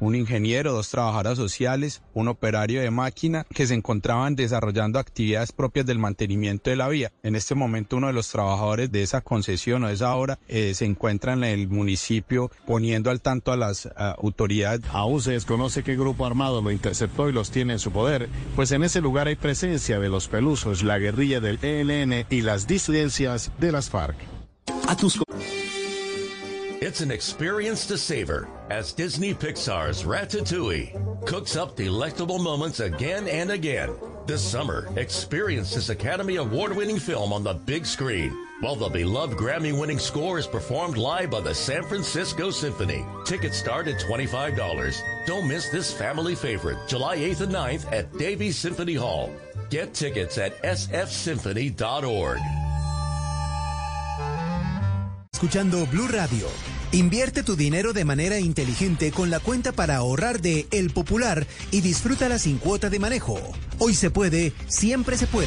Un ingeniero, dos trabajadoras sociales, un operario de máquina que se encontraban desarrollando actividades propias del mantenimiento de la vía. En este momento uno de los trabajadores de esa concesión o de esa obra eh, se encuentra en el municipio poniendo al tanto a las uh, autoridades. Aún se desconoce qué grupo armado lo interceptó y los tiene en su poder, pues en ese lugar hay presencia de los pelusos, la guerrilla del ELN y las disidencias de las FARC. A tus It's an experience to savor as Disney Pixar's Ratatouille cooks up delectable moments again and again. This summer, experience this Academy Award winning film on the big screen while the beloved Grammy winning score is performed live by the San Francisco Symphony. Tickets start at $25. Don't miss this family favorite July 8th and 9th at Davies Symphony Hall. Get tickets at sfsymphony.org. Escuchando Blue Radio. Invierte tu dinero de manera inteligente con la cuenta para ahorrar de El Popular y disfrútala sin cuota de manejo. Hoy se puede, siempre se puede.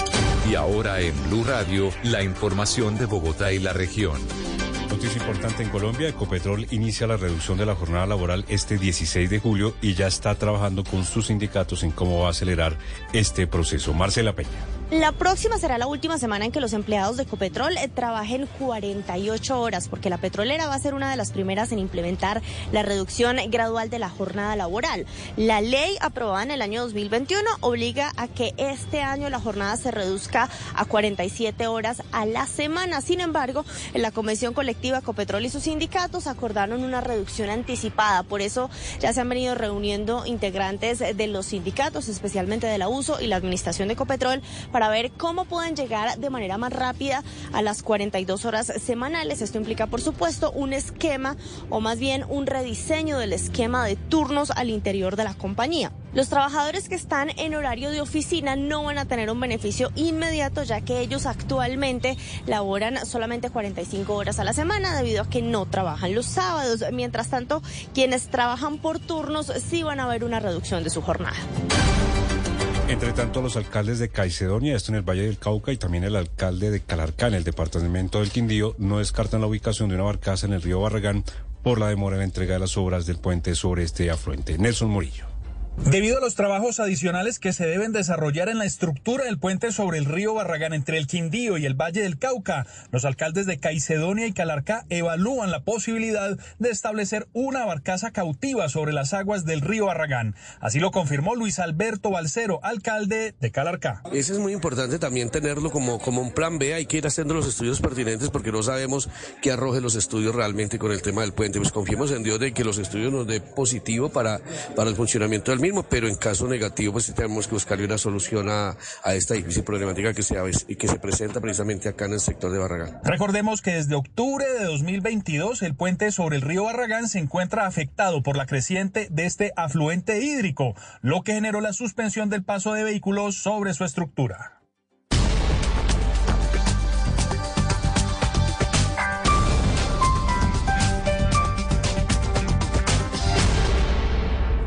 Y ahora en Blue Radio, la información de Bogotá y la región. Noticia importante en Colombia, Ecopetrol inicia la reducción de la jornada laboral este 16 de julio y ya está trabajando con sus sindicatos en cómo va a acelerar este proceso. Marcela Peña. La próxima será la última semana en que los empleados de Ecopetrol eh, trabajen 48 horas, porque la petrolera va a ser una de las primeras en implementar la reducción gradual de la jornada laboral. La ley aprobada en el año 2021 obliga a que este año la jornada se reduzca a 47 horas a la semana. Sin embargo, en la Convención Colectiva Ecopetrol y sus sindicatos acordaron una reducción anticipada. Por eso ya se han venido reuniendo integrantes de los sindicatos, especialmente del abuso y la administración de Ecopetrol, para ver cómo pueden llegar de manera más rápida a las 42 horas semanales. Esto implica, por supuesto, un esquema o más bien un rediseño del esquema de turnos al interior de la compañía. Los trabajadores que están en horario de oficina no van a tener un beneficio inmediato ya que ellos actualmente laboran solamente 45 horas a la semana debido a que no trabajan los sábados. Mientras tanto, quienes trabajan por turnos sí van a ver una reducción de su jornada. Entre tanto, los alcaldes de Caicedonia, esto en el Valle del Cauca, y también el alcalde de Calarcá, en el departamento del Quindío, no descartan la ubicación de una barcaza en el río Barragán por la demora en la entrega de las obras del puente sobre este afluente. Nelson Murillo. Debido a los trabajos adicionales que se deben desarrollar en la estructura del puente sobre el río Barragán entre el Quindío y el Valle del Cauca, los alcaldes de Caicedonia y Calarcá evalúan la posibilidad de establecer una barcaza cautiva sobre las aguas del río Barragán. Así lo confirmó Luis Alberto Balcero, alcalde de Calarcá. Eso es muy importante también tenerlo como, como un plan B. Hay que ir haciendo los estudios pertinentes porque no sabemos qué arroje los estudios realmente con el tema del puente. Pues confiemos en Dios de que los estudios nos dé positivo para, para el funcionamiento del mismo, pero en caso negativo, pues tenemos que buscarle una solución a, a esta difícil problemática que se, que se presenta precisamente acá en el sector de Barragán. Recordemos que desde octubre de 2022 el puente sobre el río Barragán se encuentra afectado por la creciente de este afluente hídrico, lo que generó la suspensión del paso de vehículos sobre su estructura.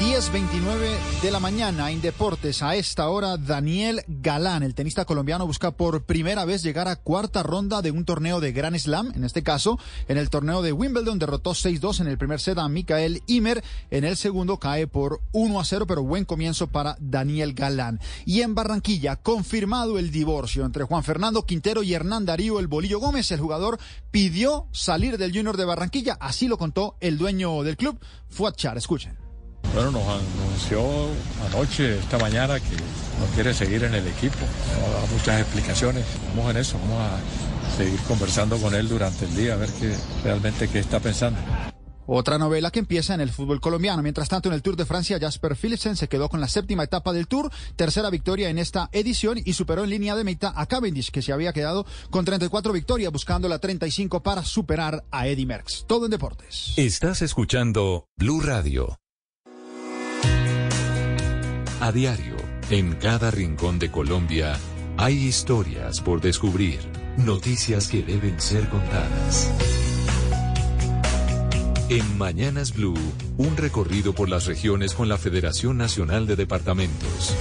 10.29 de la mañana en Deportes. A esta hora, Daniel Galán, el tenista colombiano, busca por primera vez llegar a cuarta ronda de un torneo de Grand Slam. En este caso, en el torneo de Wimbledon, derrotó 6-2 en el primer set a Mikael Imer. En el segundo cae por 1-0, pero buen comienzo para Daniel Galán. Y en Barranquilla, confirmado el divorcio entre Juan Fernando Quintero y Hernán Darío El Bolillo Gómez. El jugador pidió salir del Junior de Barranquilla. Así lo contó el dueño del club, Fuad Char. Escuchen. Bueno, nos anunció anoche, esta mañana, que no quiere seguir en el equipo. No da muchas explicaciones. Vamos en eso, vamos a seguir conversando con él durante el día, a ver qué realmente qué está pensando. Otra novela que empieza en el fútbol colombiano. Mientras tanto, en el Tour de Francia, Jasper Philipsen se quedó con la séptima etapa del Tour, tercera victoria en esta edición y superó en línea de meta a Cavendish, que se había quedado con 34 victorias, buscando la 35 para superar a Eddie Merckx. Todo en deportes. Estás escuchando Blue Radio. A diario, en cada rincón de Colombia, hay historias por descubrir, noticias que deben ser contadas. En Mañanas Blue, un recorrido por las regiones con la Federación Nacional de Departamentos.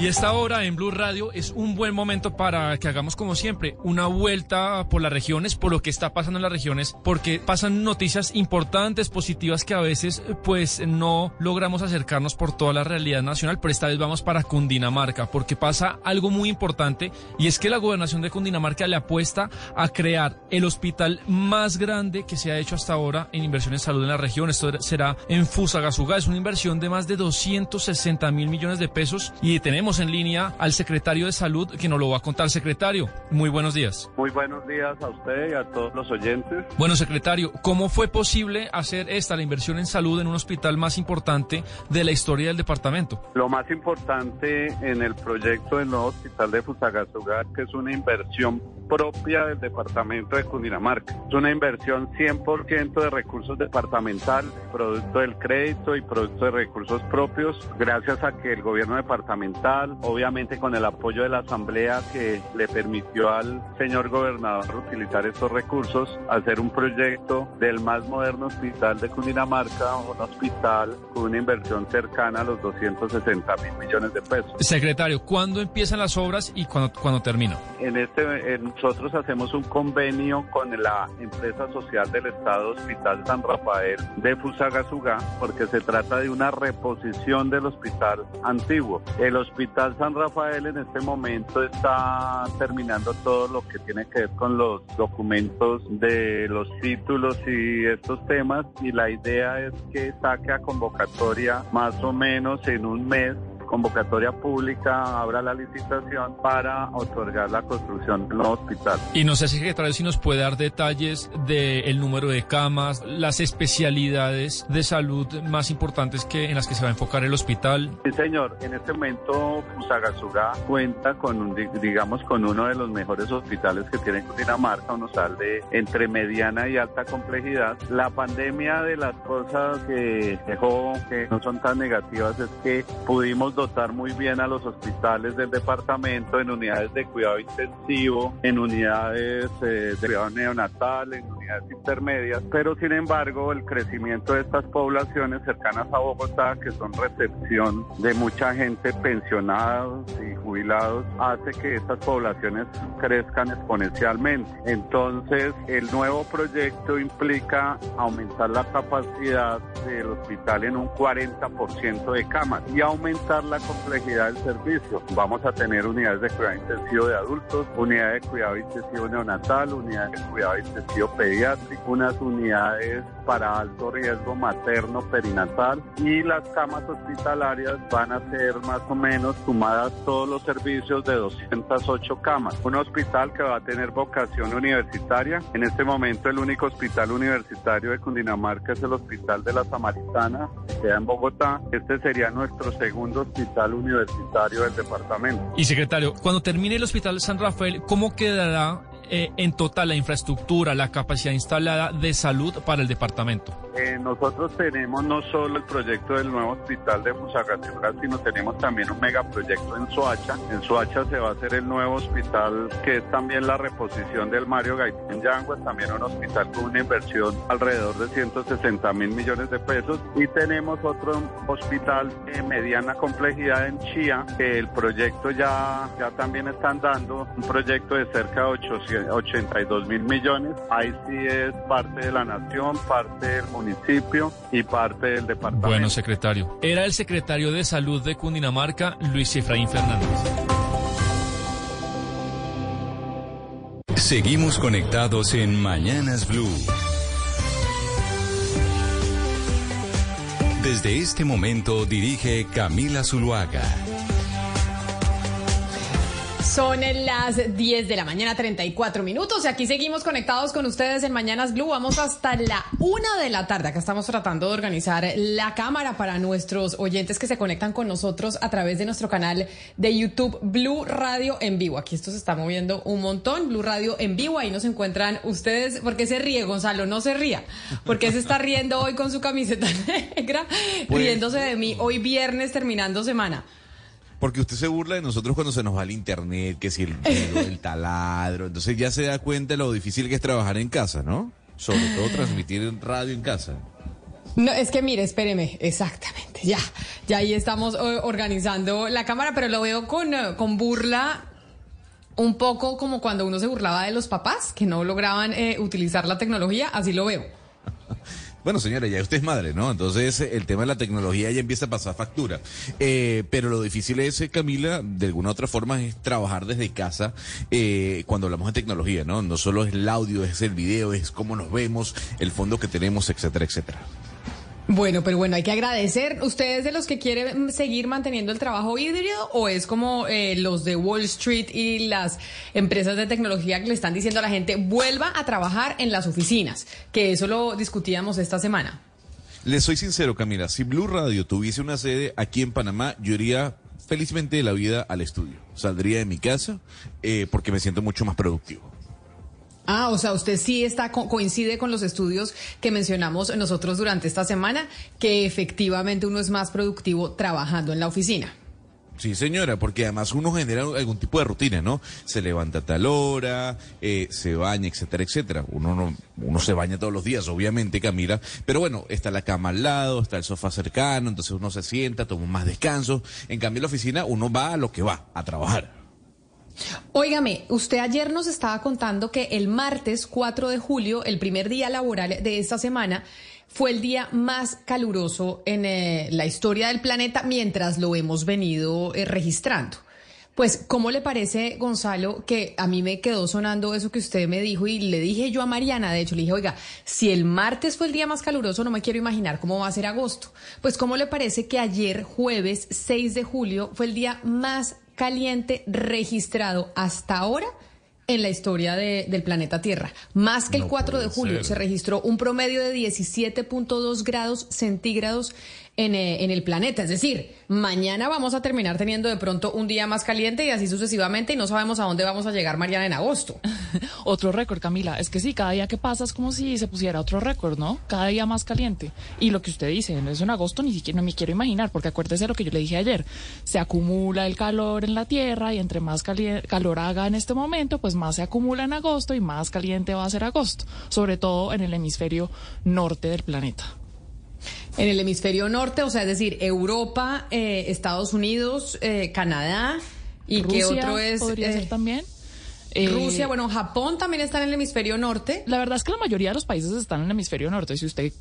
Y esta hora en Blue Radio es un buen momento para que hagamos como siempre una vuelta por las regiones, por lo que está pasando en las regiones, porque pasan noticias importantes, positivas que a veces pues no logramos acercarnos por toda la realidad nacional, pero esta vez vamos para Cundinamarca, porque pasa algo muy importante y es que la gobernación de Cundinamarca le apuesta a crear el hospital más grande que se ha hecho hasta ahora en inversión en salud en la región. Esto será en Fusagasugá, es una inversión de más de 260 mil millones de pesos y tenemos en línea al secretario de Salud que nos lo va a contar. Secretario, muy buenos días. Muy buenos días a usted y a todos los oyentes. Bueno, secretario, ¿cómo fue posible hacer esta, la inversión en salud en un hospital más importante de la historia del departamento? Lo más importante en el proyecto del nuevo hospital de Fusagasugá, que es una inversión propia del departamento de Cundinamarca. Es una inversión 100% de recursos departamental, producto del crédito y producto de recursos propios, gracias a que el gobierno departamental obviamente con el apoyo de la Asamblea que le permitió al señor gobernador utilizar estos recursos, hacer un proyecto del más moderno hospital de Cundinamarca, un hospital con una inversión cercana a los 260 mil millones de pesos. Secretario, ¿cuándo empiezan las obras y cuándo, cuándo terminan? En este, nosotros hacemos un convenio con la empresa social del Estado Hospital San Rafael de Fusagasugá, porque se trata de una reposición del hospital antiguo. El hospital Hospital San Rafael en este momento está terminando todo lo que tiene que ver con los documentos de los títulos y estos temas y la idea es que saque a convocatoria más o menos en un mes convocatoria pública abra la licitación para otorgar la construcción del nuevo hospital. Y no sé, secretario, si nos puede dar detalles del número de camas, las especialidades de salud más importantes que en las que se va a enfocar el hospital. Sí, señor. En este momento, Fusagasugá cuenta con, un, digamos, con uno de los mejores hospitales que tiene Cundinamarca, un hospital de entre mediana y alta complejidad. La pandemia de las cosas que dejó que no son tan negativas es que pudimos dotar muy bien a los hospitales del departamento en unidades de cuidado intensivo, en unidades eh, de cuidado neonatal, en unidades intermedias, pero sin embargo el crecimiento de estas poblaciones cercanas a Bogotá, que son recepción de mucha gente pensionados y jubilados, hace que estas poblaciones crezcan exponencialmente. Entonces el nuevo proyecto implica aumentar la capacidad del hospital en un 40% de camas y aumentar la complejidad del servicio. Vamos a tener unidades de cuidado intensivo de adultos, unidades de cuidado intensivo neonatal, unidades de cuidado intensivo pediátrico, unas unidades para alto riesgo materno perinatal y las camas hospitalarias van a ser más o menos sumadas todos los servicios de 208 camas. Un hospital que va a tener vocación universitaria. En este momento el único hospital universitario de Cundinamarca es el Hospital de la Samaritana, que queda en Bogotá. Este sería nuestro segundo hospital universitario del departamento. Y secretario, cuando termine el Hospital San Rafael, ¿cómo quedará eh, en total la infraestructura, la capacidad instalada de salud para el departamento? eh, nosotros tenemos no solo el proyecto del nuevo hospital de Fusagasugá, sino tenemos también un megaproyecto en Soacha. En Soacha se va a hacer el nuevo hospital que es también la reposición del Mario Gaitán Yanguas, también un hospital con una inversión alrededor de 160 mil millones de pesos. Y tenemos otro hospital de mediana complejidad en Chía, que el proyecto ya, ya también están dando un proyecto de cerca de 800, 82 mil millones. Ahí sí es parte de la nación, parte del municipio y parte del departamento. Bueno, secretario. Era el secretario de Salud de Cundinamarca, Luis Efraín Fernández. Seguimos conectados en Mañanas Blue. Desde este momento dirige Camila Zuluaga. Son las 10 de la mañana, 34 minutos. Y aquí seguimos conectados con ustedes en Mañanas Blue. Vamos hasta la una de la tarde. Acá estamos tratando de organizar la cámara para nuestros oyentes que se conectan con nosotros a través de nuestro canal de YouTube Blue Radio en vivo. Aquí esto se está moviendo un montón. Blue Radio en vivo. Ahí nos encuentran ustedes. ¿Por qué se ríe, Gonzalo? No se ría. ¿Por qué se está riendo hoy con su camiseta negra? Pues, riéndose de mí hoy viernes terminando semana. Porque usted se burla de nosotros cuando se nos va el internet, que si el el taladro. Entonces ya se da cuenta de lo difícil que es trabajar en casa, ¿no? Sobre todo transmitir en radio en casa. No, es que mire, espéreme, exactamente, ya, ya ahí estamos eh, organizando la cámara, pero lo veo con, eh, con burla, un poco como cuando uno se burlaba de los papás que no lograban eh, utilizar la tecnología, así lo veo. Bueno, señora, ya usted es madre, ¿no? Entonces el tema de la tecnología ya empieza a pasar factura. Eh, pero lo difícil es, eh, Camila, de alguna otra forma, es trabajar desde casa eh, cuando hablamos de tecnología, ¿no? No solo es el audio, es el video, es cómo nos vemos, el fondo que tenemos, etcétera, etcétera. Bueno, pero bueno, hay que agradecer. ¿Ustedes de los que quieren seguir manteniendo el trabajo híbrido o es como eh, los de Wall Street y las empresas de tecnología que le están diciendo a la gente vuelva a trabajar en las oficinas? Que eso lo discutíamos esta semana. Le soy sincero, Camila, si Blue Radio tuviese una sede aquí en Panamá, yo iría felizmente de la vida al estudio. Saldría de mi casa eh, porque me siento mucho más productivo. Ah, o sea, usted sí está co coincide con los estudios que mencionamos nosotros durante esta semana, que efectivamente uno es más productivo trabajando en la oficina. Sí, señora, porque además uno genera algún tipo de rutina, ¿no? Se levanta a tal hora, eh, se baña, etcétera, etcétera. Uno no, uno se baña todos los días, obviamente, Camila. Pero bueno, está la cama al lado, está el sofá cercano, entonces uno se sienta, toma más descanso. En cambio, en la oficina uno va a lo que va, a trabajar. Óigame, usted ayer nos estaba contando que el martes 4 de julio, el primer día laboral de esta semana, fue el día más caluroso en eh, la historia del planeta mientras lo hemos venido eh, registrando. Pues, ¿cómo le parece, Gonzalo, que a mí me quedó sonando eso que usted me dijo y le dije yo a Mariana, de hecho, le dije, oiga, si el martes fue el día más caluroso, no me quiero imaginar cómo va a ser agosto. Pues, ¿cómo le parece que ayer, jueves 6 de julio, fue el día más caliente registrado hasta ahora en la historia de, del planeta Tierra. Más que el 4 de julio se registró un promedio de 17.2 grados centígrados en, eh, en, el planeta. Es decir, mañana vamos a terminar teniendo de pronto un día más caliente y así sucesivamente y no sabemos a dónde vamos a llegar mañana en agosto. otro récord, Camila. Es que sí, cada día que pasa es como si se pusiera otro récord, ¿no? Cada día más caliente. Y lo que usted dice, no es en agosto, ni siquiera no me quiero imaginar, porque acuérdese lo que yo le dije ayer. Se acumula el calor en la Tierra y entre más calor haga en este momento, pues más se acumula en agosto y más caliente va a ser agosto, sobre todo en el hemisferio norte del planeta. En el hemisferio norte, o sea, es decir, Europa, eh, Estados Unidos, eh, Canadá y Rusia, qué otro es podría ser también. Rusia, bueno, Japón también está en el hemisferio norte. La verdad es que la mayoría de los países están en el hemisferio norte. Si usted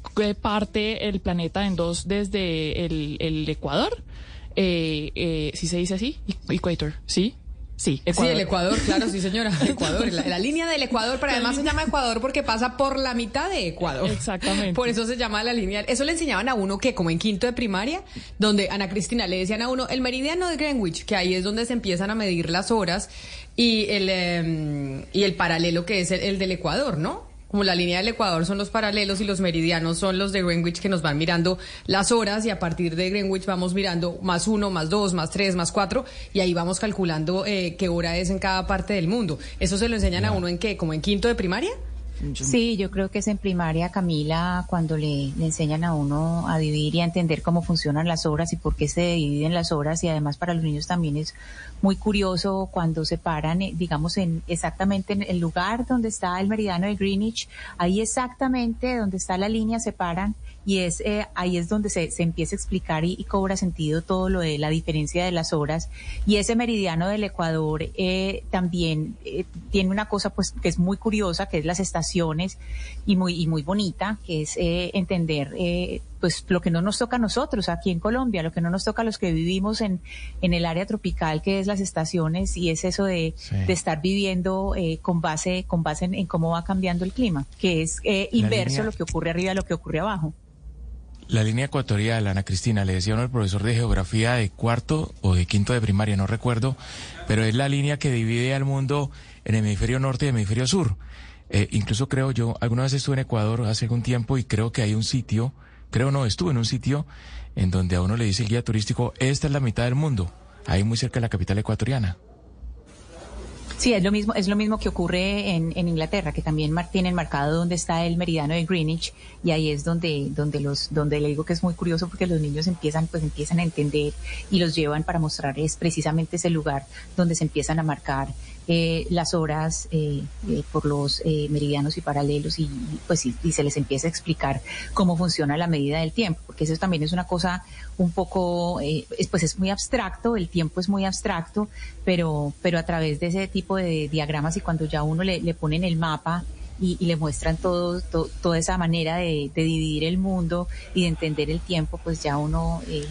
parte el planeta en dos desde el, el Ecuador, eh, si se dice así, Equator, ¿sí? Sí, Ecuador. Sí, el Ecuador, claro, sí, señora. Ecuador, la, la línea del Ecuador, pero además se llama Ecuador porque pasa por la mitad de Ecuador. Exactamente. Por eso se llama la línea. Eso le enseñaban a uno que, como en quinto de primaria, donde Ana Cristina le decían a uno el meridiano de Greenwich, que ahí es donde se empiezan a medir las horas, y el, eh, y el paralelo que es el, el del Ecuador, ¿no? Como la línea del Ecuador son los paralelos y los meridianos son los de Greenwich que nos van mirando las horas y a partir de Greenwich vamos mirando más uno, más dos, más tres, más cuatro y ahí vamos calculando eh, qué hora es en cada parte del mundo. ¿Eso se lo enseñan a uno en qué? ¿Como en quinto de primaria? Sí, yo creo que es en primaria, Camila, cuando le, le, enseñan a uno a dividir y a entender cómo funcionan las obras y por qué se dividen las obras. Y además para los niños también es muy curioso cuando se paran, eh, digamos, en exactamente en el lugar donde está el meridiano de Greenwich, ahí exactamente donde está la línea se paran y es eh, ahí es donde se, se, empieza a explicar y, y, cobra sentido todo lo de la diferencia de las horas. Y ese meridiano del Ecuador eh, también eh, tiene una cosa pues que es muy curiosa que es las estaciones y muy y muy bonita que es eh, entender pues lo que no nos toca a nosotros aquí en Colombia lo que no nos toca a los que vivimos en en el área tropical que es las estaciones y es eso de, sí. de estar viviendo con base con base en, en, cómo va cambiando el clima que es inverso línea... lo que ocurre arriba a lo que ocurre abajo la línea ecuatorial, Ana Cristina, le decía uno al profesor de geografía de cuarto o de quinto de primaria, no recuerdo, pero es la línea que divide al mundo en hemisferio norte y hemisferio sur. Eh, incluso creo yo, alguna vez estuve en Ecuador hace algún tiempo y creo que hay un sitio, creo no, estuve en un sitio en donde a uno le dice el guía turístico, esta es la mitad del mundo, ahí muy cerca de la capital ecuatoriana. Sí, es lo mismo, es lo mismo que ocurre en, en Inglaterra, que también tienen marcado dónde está el meridiano de Greenwich y ahí es donde, donde los, donde le digo que es muy curioso porque los niños empiezan, pues empiezan a entender y los llevan para mostrarles precisamente ese lugar donde se empiezan a marcar eh, las horas eh, eh, por los eh, meridianos y paralelos y pues y, y, se les empieza a explicar cómo funciona la medida del tiempo, porque eso también es una cosa un poco, eh, es, pues es muy abstracto, el tiempo es muy abstracto, pero, pero a través de ese tipo de diagramas y cuando ya uno le, le ponen el mapa y, y, le muestran todo, to, toda esa manera de, de, dividir el mundo y de entender el tiempo, pues ya uno eh,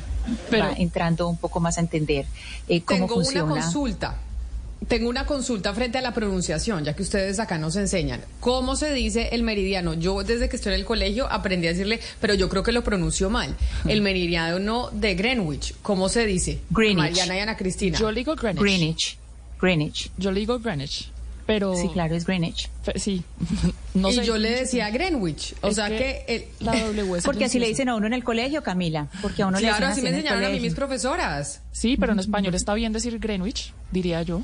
Pero va entrando un poco más a entender eh, cómo tengo funciona. Una consulta. Tengo una consulta frente a la pronunciación, ya que ustedes acá nos enseñan. ¿Cómo se dice el meridiano? Yo desde que estoy en el colegio aprendí a decirle, pero yo creo que lo pronuncio mal. El meridiano de Greenwich, ¿cómo se dice? Greenwich. Mariana y Ana Cristina. Yo le digo Greenwich. Greenwich. Greenwich. Yo le digo Greenwich. Pero... Sí, claro, es Greenwich. Sí. No y sé. yo le decía Greenwich. O es sea que... que el... la w porque así le dicen a uno en el colegio, Camila. Porque a uno claro, le dicen así, así me enseñaron a mí mis profesoras. Sí, pero en español está bien decir Greenwich, diría yo.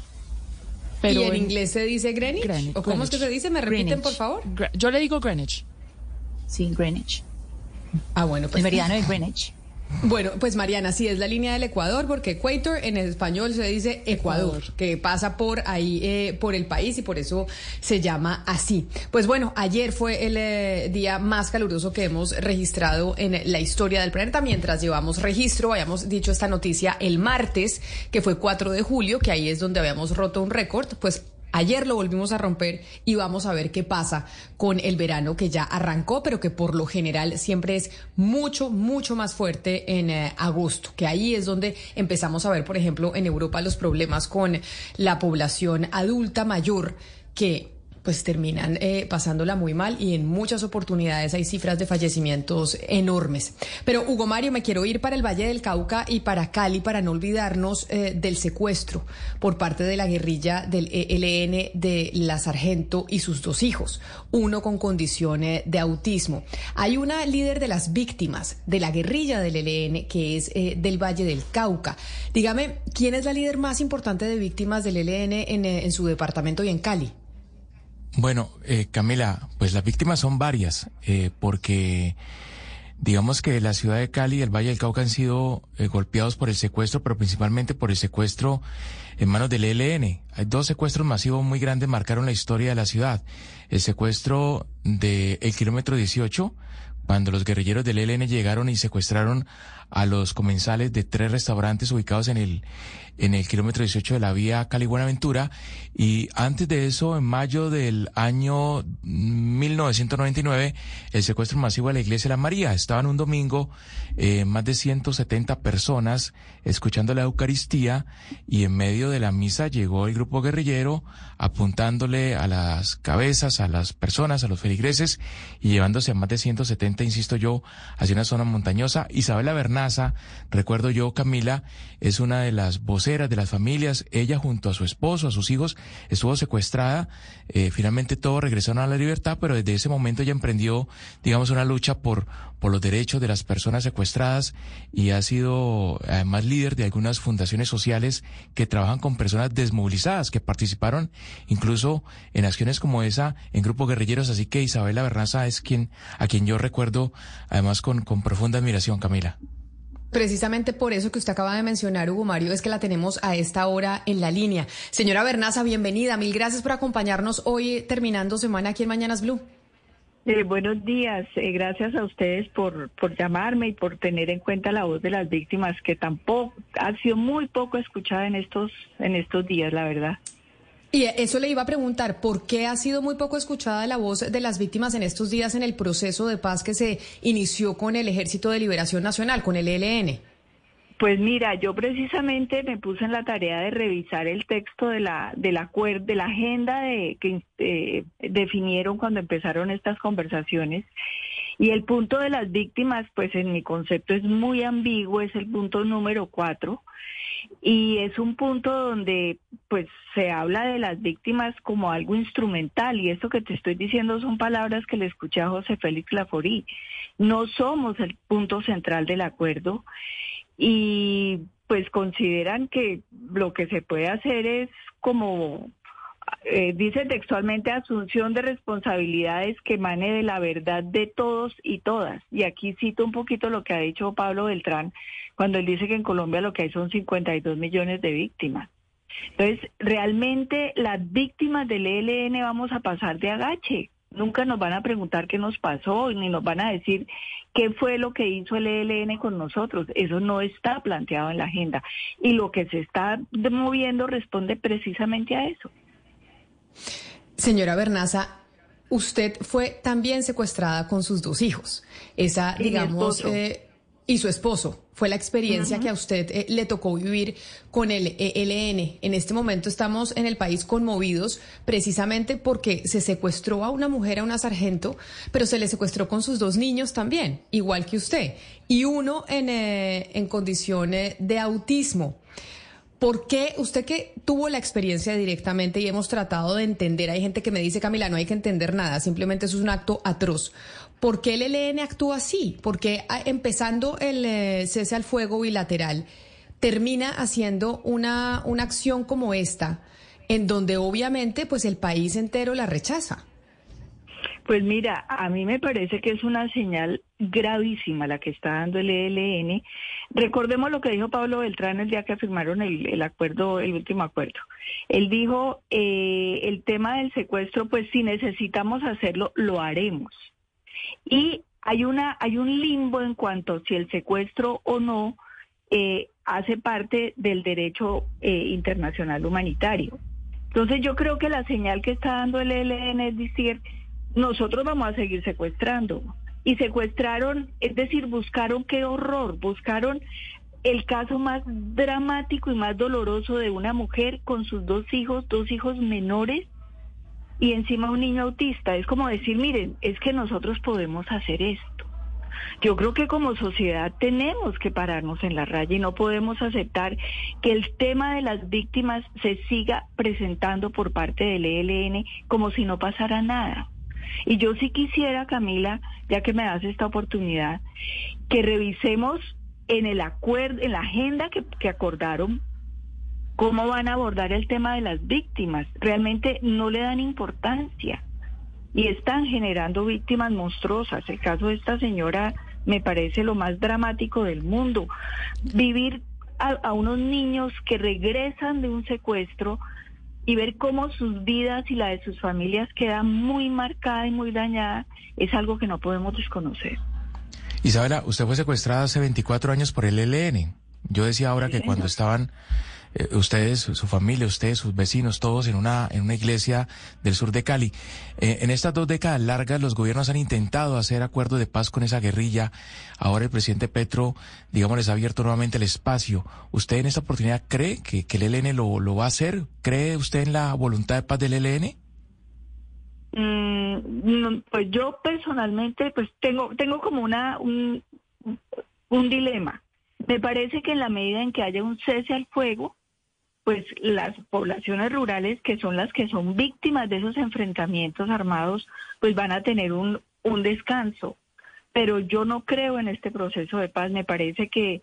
Pero ¿Y en, en, inglés se dice Greenwich? Greenwich ¿O cómo Greenwich. es que se dice? ¿Me repiten, Greenwich. por favor? Yo le digo Greenwich. Sí, Greenwich. Ah, bueno, pues. El meridiano de Greenwich. Bueno, pues Mariana, sí es la línea del Ecuador, porque Equator en español se dice Ecuador, Ecuador. que pasa por ahí, eh, por el país y por eso se llama así. Pues bueno, ayer fue el eh, día más caluroso que hemos registrado en la historia del planeta, mientras llevamos registro, habíamos dicho esta noticia el martes, que fue 4 de julio, que ahí es donde habíamos roto un récord, pues Ayer lo volvimos a romper y vamos a ver qué pasa con el verano que ya arrancó, pero que por lo general siempre es mucho, mucho más fuerte en eh, agosto, que ahí es donde empezamos a ver, por ejemplo, en Europa los problemas con la población adulta mayor que pues terminan eh, pasándola muy mal y en muchas oportunidades hay cifras de fallecimientos enormes. Pero Hugo Mario, me quiero ir para el Valle del Cauca y para Cali para no olvidarnos eh, del secuestro por parte de la guerrilla del ELN de la sargento y sus dos hijos, uno con condiciones de autismo. Hay una líder de las víctimas de la guerrilla del ELN que es eh, del Valle del Cauca. Dígame, ¿quién es la líder más importante de víctimas del ELN en, en su departamento y en Cali? Bueno, eh, Camila, pues las víctimas son varias, eh, porque digamos que la ciudad de Cali y el Valle del Cauca han sido eh, golpeados por el secuestro, pero principalmente por el secuestro en manos del ELN. Hay dos secuestros masivos muy grandes marcaron la historia de la ciudad. El secuestro del el kilómetro 18, cuando los guerrilleros del ELN llegaron y secuestraron a los comensales de tres restaurantes ubicados en el en el kilómetro 18 de la vía Cali-Buenaventura. Y antes de eso, en mayo del año 1999, el secuestro masivo de la iglesia de la María. Estaban un domingo eh, más de 170 personas escuchando la Eucaristía y en medio de la misa llegó el grupo guerrillero apuntándole a las cabezas, a las personas, a los feligreses y llevándose a más de 170, insisto yo, hacia una zona montañosa. Isabela Bernaza, recuerdo yo, Camila, es una de las de las familias. Ella junto a su esposo, a sus hijos, estuvo secuestrada. Eh, finalmente todos regresaron a la libertad, pero desde ese momento ella emprendió, digamos, una lucha por, por los derechos de las personas secuestradas y ha sido además líder de algunas fundaciones sociales que trabajan con personas desmovilizadas, que participaron incluso en acciones como esa en grupos guerrilleros. Así que Isabela Bernaza es quien, a quien yo recuerdo además con, con profunda admiración, Camila. Precisamente por eso que usted acaba de mencionar, Hugo Mario, es que la tenemos a esta hora en la línea. Señora Bernaza, bienvenida. Mil gracias por acompañarnos hoy terminando semana aquí en Mañanas Blue. Eh, buenos días, eh, gracias a ustedes por, por llamarme y por tener en cuenta la voz de las víctimas que tampoco ha sido muy poco escuchada en estos en estos días, la verdad. Y eso le iba a preguntar, ¿por qué ha sido muy poco escuchada la voz de las víctimas en estos días en el proceso de paz que se inició con el Ejército de Liberación Nacional, con el ELN? Pues mira, yo precisamente me puse en la tarea de revisar el texto de la del acuerdo, de la agenda de, que eh, definieron cuando empezaron estas conversaciones. Y el punto de las víctimas, pues en mi concepto es muy ambiguo, es el punto número cuatro y es un punto donde pues se habla de las víctimas como algo instrumental y esto que te estoy diciendo son palabras que le escuché a José Félix Laforí. No somos el punto central del acuerdo y pues consideran que lo que se puede hacer es como eh, dice textualmente asunción de responsabilidades que emane de la verdad de todos y todas. Y aquí cito un poquito lo que ha dicho Pablo Beltrán cuando él dice que en Colombia lo que hay son 52 millones de víctimas. Entonces, realmente las víctimas del ELN vamos a pasar de agache. Nunca nos van a preguntar qué nos pasó, ni nos van a decir qué fue lo que hizo el ELN con nosotros. Eso no está planteado en la agenda. Y lo que se está moviendo responde precisamente a eso. Señora Bernaza, usted fue también secuestrada con sus dos hijos. Esa, digamos, eh, y su esposo. Fue la experiencia que a usted eh, le tocó vivir con el ELN. En este momento estamos en el país conmovidos precisamente porque se secuestró a una mujer, a una sargento, pero se le secuestró con sus dos niños también, igual que usted. Y uno en, eh, en condiciones de autismo. ¿Por qué usted que tuvo la experiencia directamente y hemos tratado de entender, hay gente que me dice, Camila, no hay que entender nada, simplemente eso es un acto atroz. ¿Por qué el ELN actúa así? Porque ah, empezando el eh, cese al fuego bilateral, termina haciendo una, una acción como esta, en donde obviamente pues el país entero la rechaza. Pues mira, a mí me parece que es una señal gravísima la que está dando el ELN. Recordemos lo que dijo Pablo Beltrán el día que firmaron el, acuerdo, el último acuerdo. Él dijo, eh, el tema del secuestro, pues si necesitamos hacerlo, lo haremos. Y hay una, hay un limbo en cuanto si el secuestro o no eh, hace parte del derecho eh, internacional humanitario. Entonces yo creo que la señal que está dando el ELN es decir, nosotros vamos a seguir secuestrando. Y secuestraron, es decir, buscaron qué horror, buscaron el caso más dramático y más doloroso de una mujer con sus dos hijos, dos hijos menores y encima un niño autista. Es como decir, miren, es que nosotros podemos hacer esto. Yo creo que como sociedad tenemos que pararnos en la raya y no podemos aceptar que el tema de las víctimas se siga presentando por parte del ELN como si no pasara nada. Y yo sí quisiera, Camila, ya que me das esta oportunidad, que revisemos en el acuerdo, en la agenda que, que acordaron, cómo van a abordar el tema de las víctimas. Realmente no le dan importancia y están generando víctimas monstruosas. El caso de esta señora me parece lo más dramático del mundo. Vivir a, unos niños que regresan de un secuestro y ver cómo sus vidas y la de sus familias queda muy marcada y muy dañada es algo que no podemos desconocer. Isabela, usted fue secuestrada hace 24 años por el ELN. Yo decía ahora que cuando estaban eh, ustedes, su familia, ustedes, sus vecinos, todos en una, en una iglesia del sur de Cali. Eh, en estas dos décadas largas los gobiernos han intentado hacer acuerdos de paz con esa guerrilla. Ahora el presidente Petro, digamos, les ha abierto nuevamente el espacio. ¿Usted en esta oportunidad cree que, que el ELN lo, lo va a hacer? ¿Cree usted en la voluntad de paz del ELN? Mm, pues yo personalmente pues tengo tengo como una un, un dilema. Me parece que en la medida en que haya un cese al fuego, pues las poblaciones rurales que son las que son víctimas de esos enfrentamientos armados, pues van a tener un, un descanso. pero yo no creo en este proceso de paz. Me parece que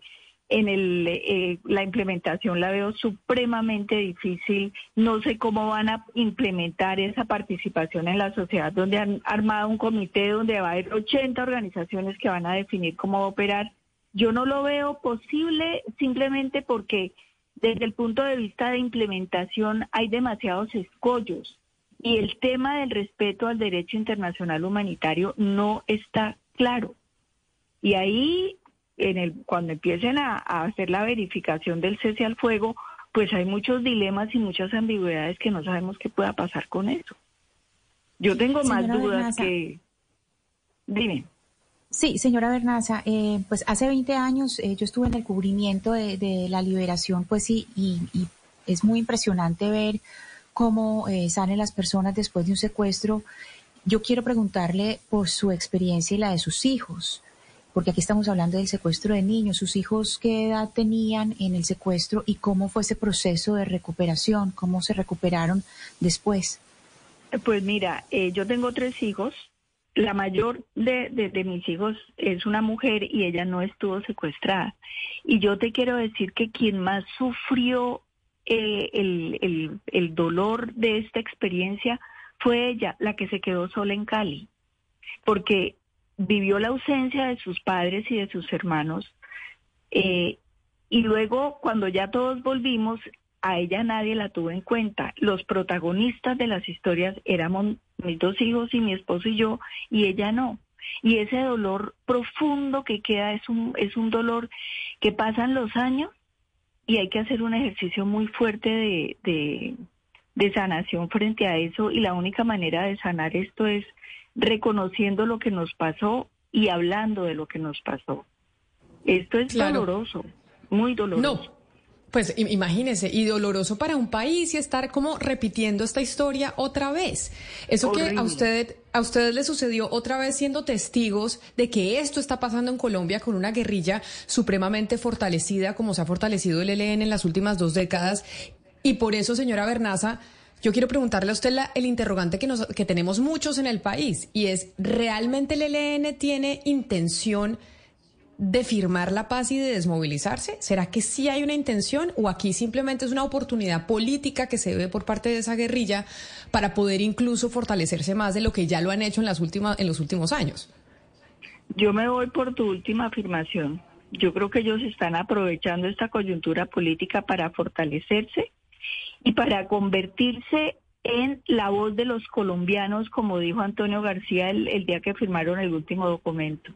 en el, eh, la implementación la veo supremamente difícil. No sé cómo van a implementar esa participación en la sociedad, donde han armado un comité donde va a haber 80 organizaciones que van a definir cómo va a operar. Yo no lo veo posible simplemente porque desde el punto de vista de implementación hay demasiados escollos y el tema del respeto al derecho internacional humanitario no está claro. Y ahí, en el, cuando empiecen a, hacer la verificación del cese al fuego, pues hay muchos dilemas y muchas ambigüedades que no sabemos qué pueda pasar con eso. Yo tengo más dudas que... Dime. Sí, señora Bernaza, eh, pues hace 20 años eh, yo estuve en el cubrimiento de, la liberación, pues sí, y, es muy impresionante ver cómo eh, salen las personas después de un secuestro. Yo quiero preguntarle por su experiencia y la de sus hijos, porque aquí estamos hablando del secuestro de niños. ¿Sus hijos qué edad tenían en el secuestro y cómo fue ese proceso de recuperación? ¿Cómo se recuperaron después? Pues mira, yo tengo tres hijos la mayor de, de, mis hijos es una mujer y ella no estuvo secuestrada. Y yo te quiero decir que quien más sufrió eh, el, el, el dolor de esta experiencia fue ella, la que se quedó sola en Cali, porque vivió la ausencia de sus padres y de sus hermanos. Eh, y luego, cuando ya todos volvimos, a ella nadie la tuvo en cuenta. Los protagonistas de las historias éramos mis dos hijos y mi esposo y yo, y ella no. Y ese dolor profundo que queda es un, es un dolor que pasan los años y hay que hacer un ejercicio muy fuerte de, de, de sanación frente a eso y la única manera de sanar esto es reconociendo lo que nos pasó y hablando de lo que nos pasó. Esto es doloroso, muy doloroso. Pues imagínese, y doloroso para un país y estar como repitiendo esta historia otra vez. Eso que a usted a ustedes les sucedió otra vez siendo testigos de que esto está pasando en Colombia con una guerrilla supremamente fortalecida como se ha fortalecido el ELN en las últimas dos décadas. Y por eso, señora Bernaza, yo quiero preguntarle a usted el interrogante que, nos, que tenemos muchos en el país y es, ¿realmente el ELN tiene intención de firmar la paz y de desmovilizarse? ¿Será que sí hay una intención o aquí simplemente es una oportunidad política que se ve por parte de esa guerrilla para poder incluso fortalecerse más de lo que ya lo han hecho en, las últimas, en los últimos años? Yo me voy por tu última afirmación. Yo creo que ellos están aprovechando esta coyuntura política para fortalecerse y para convertirse en la voz de los colombianos, como dijo Antonio García el día que firmaron el último documento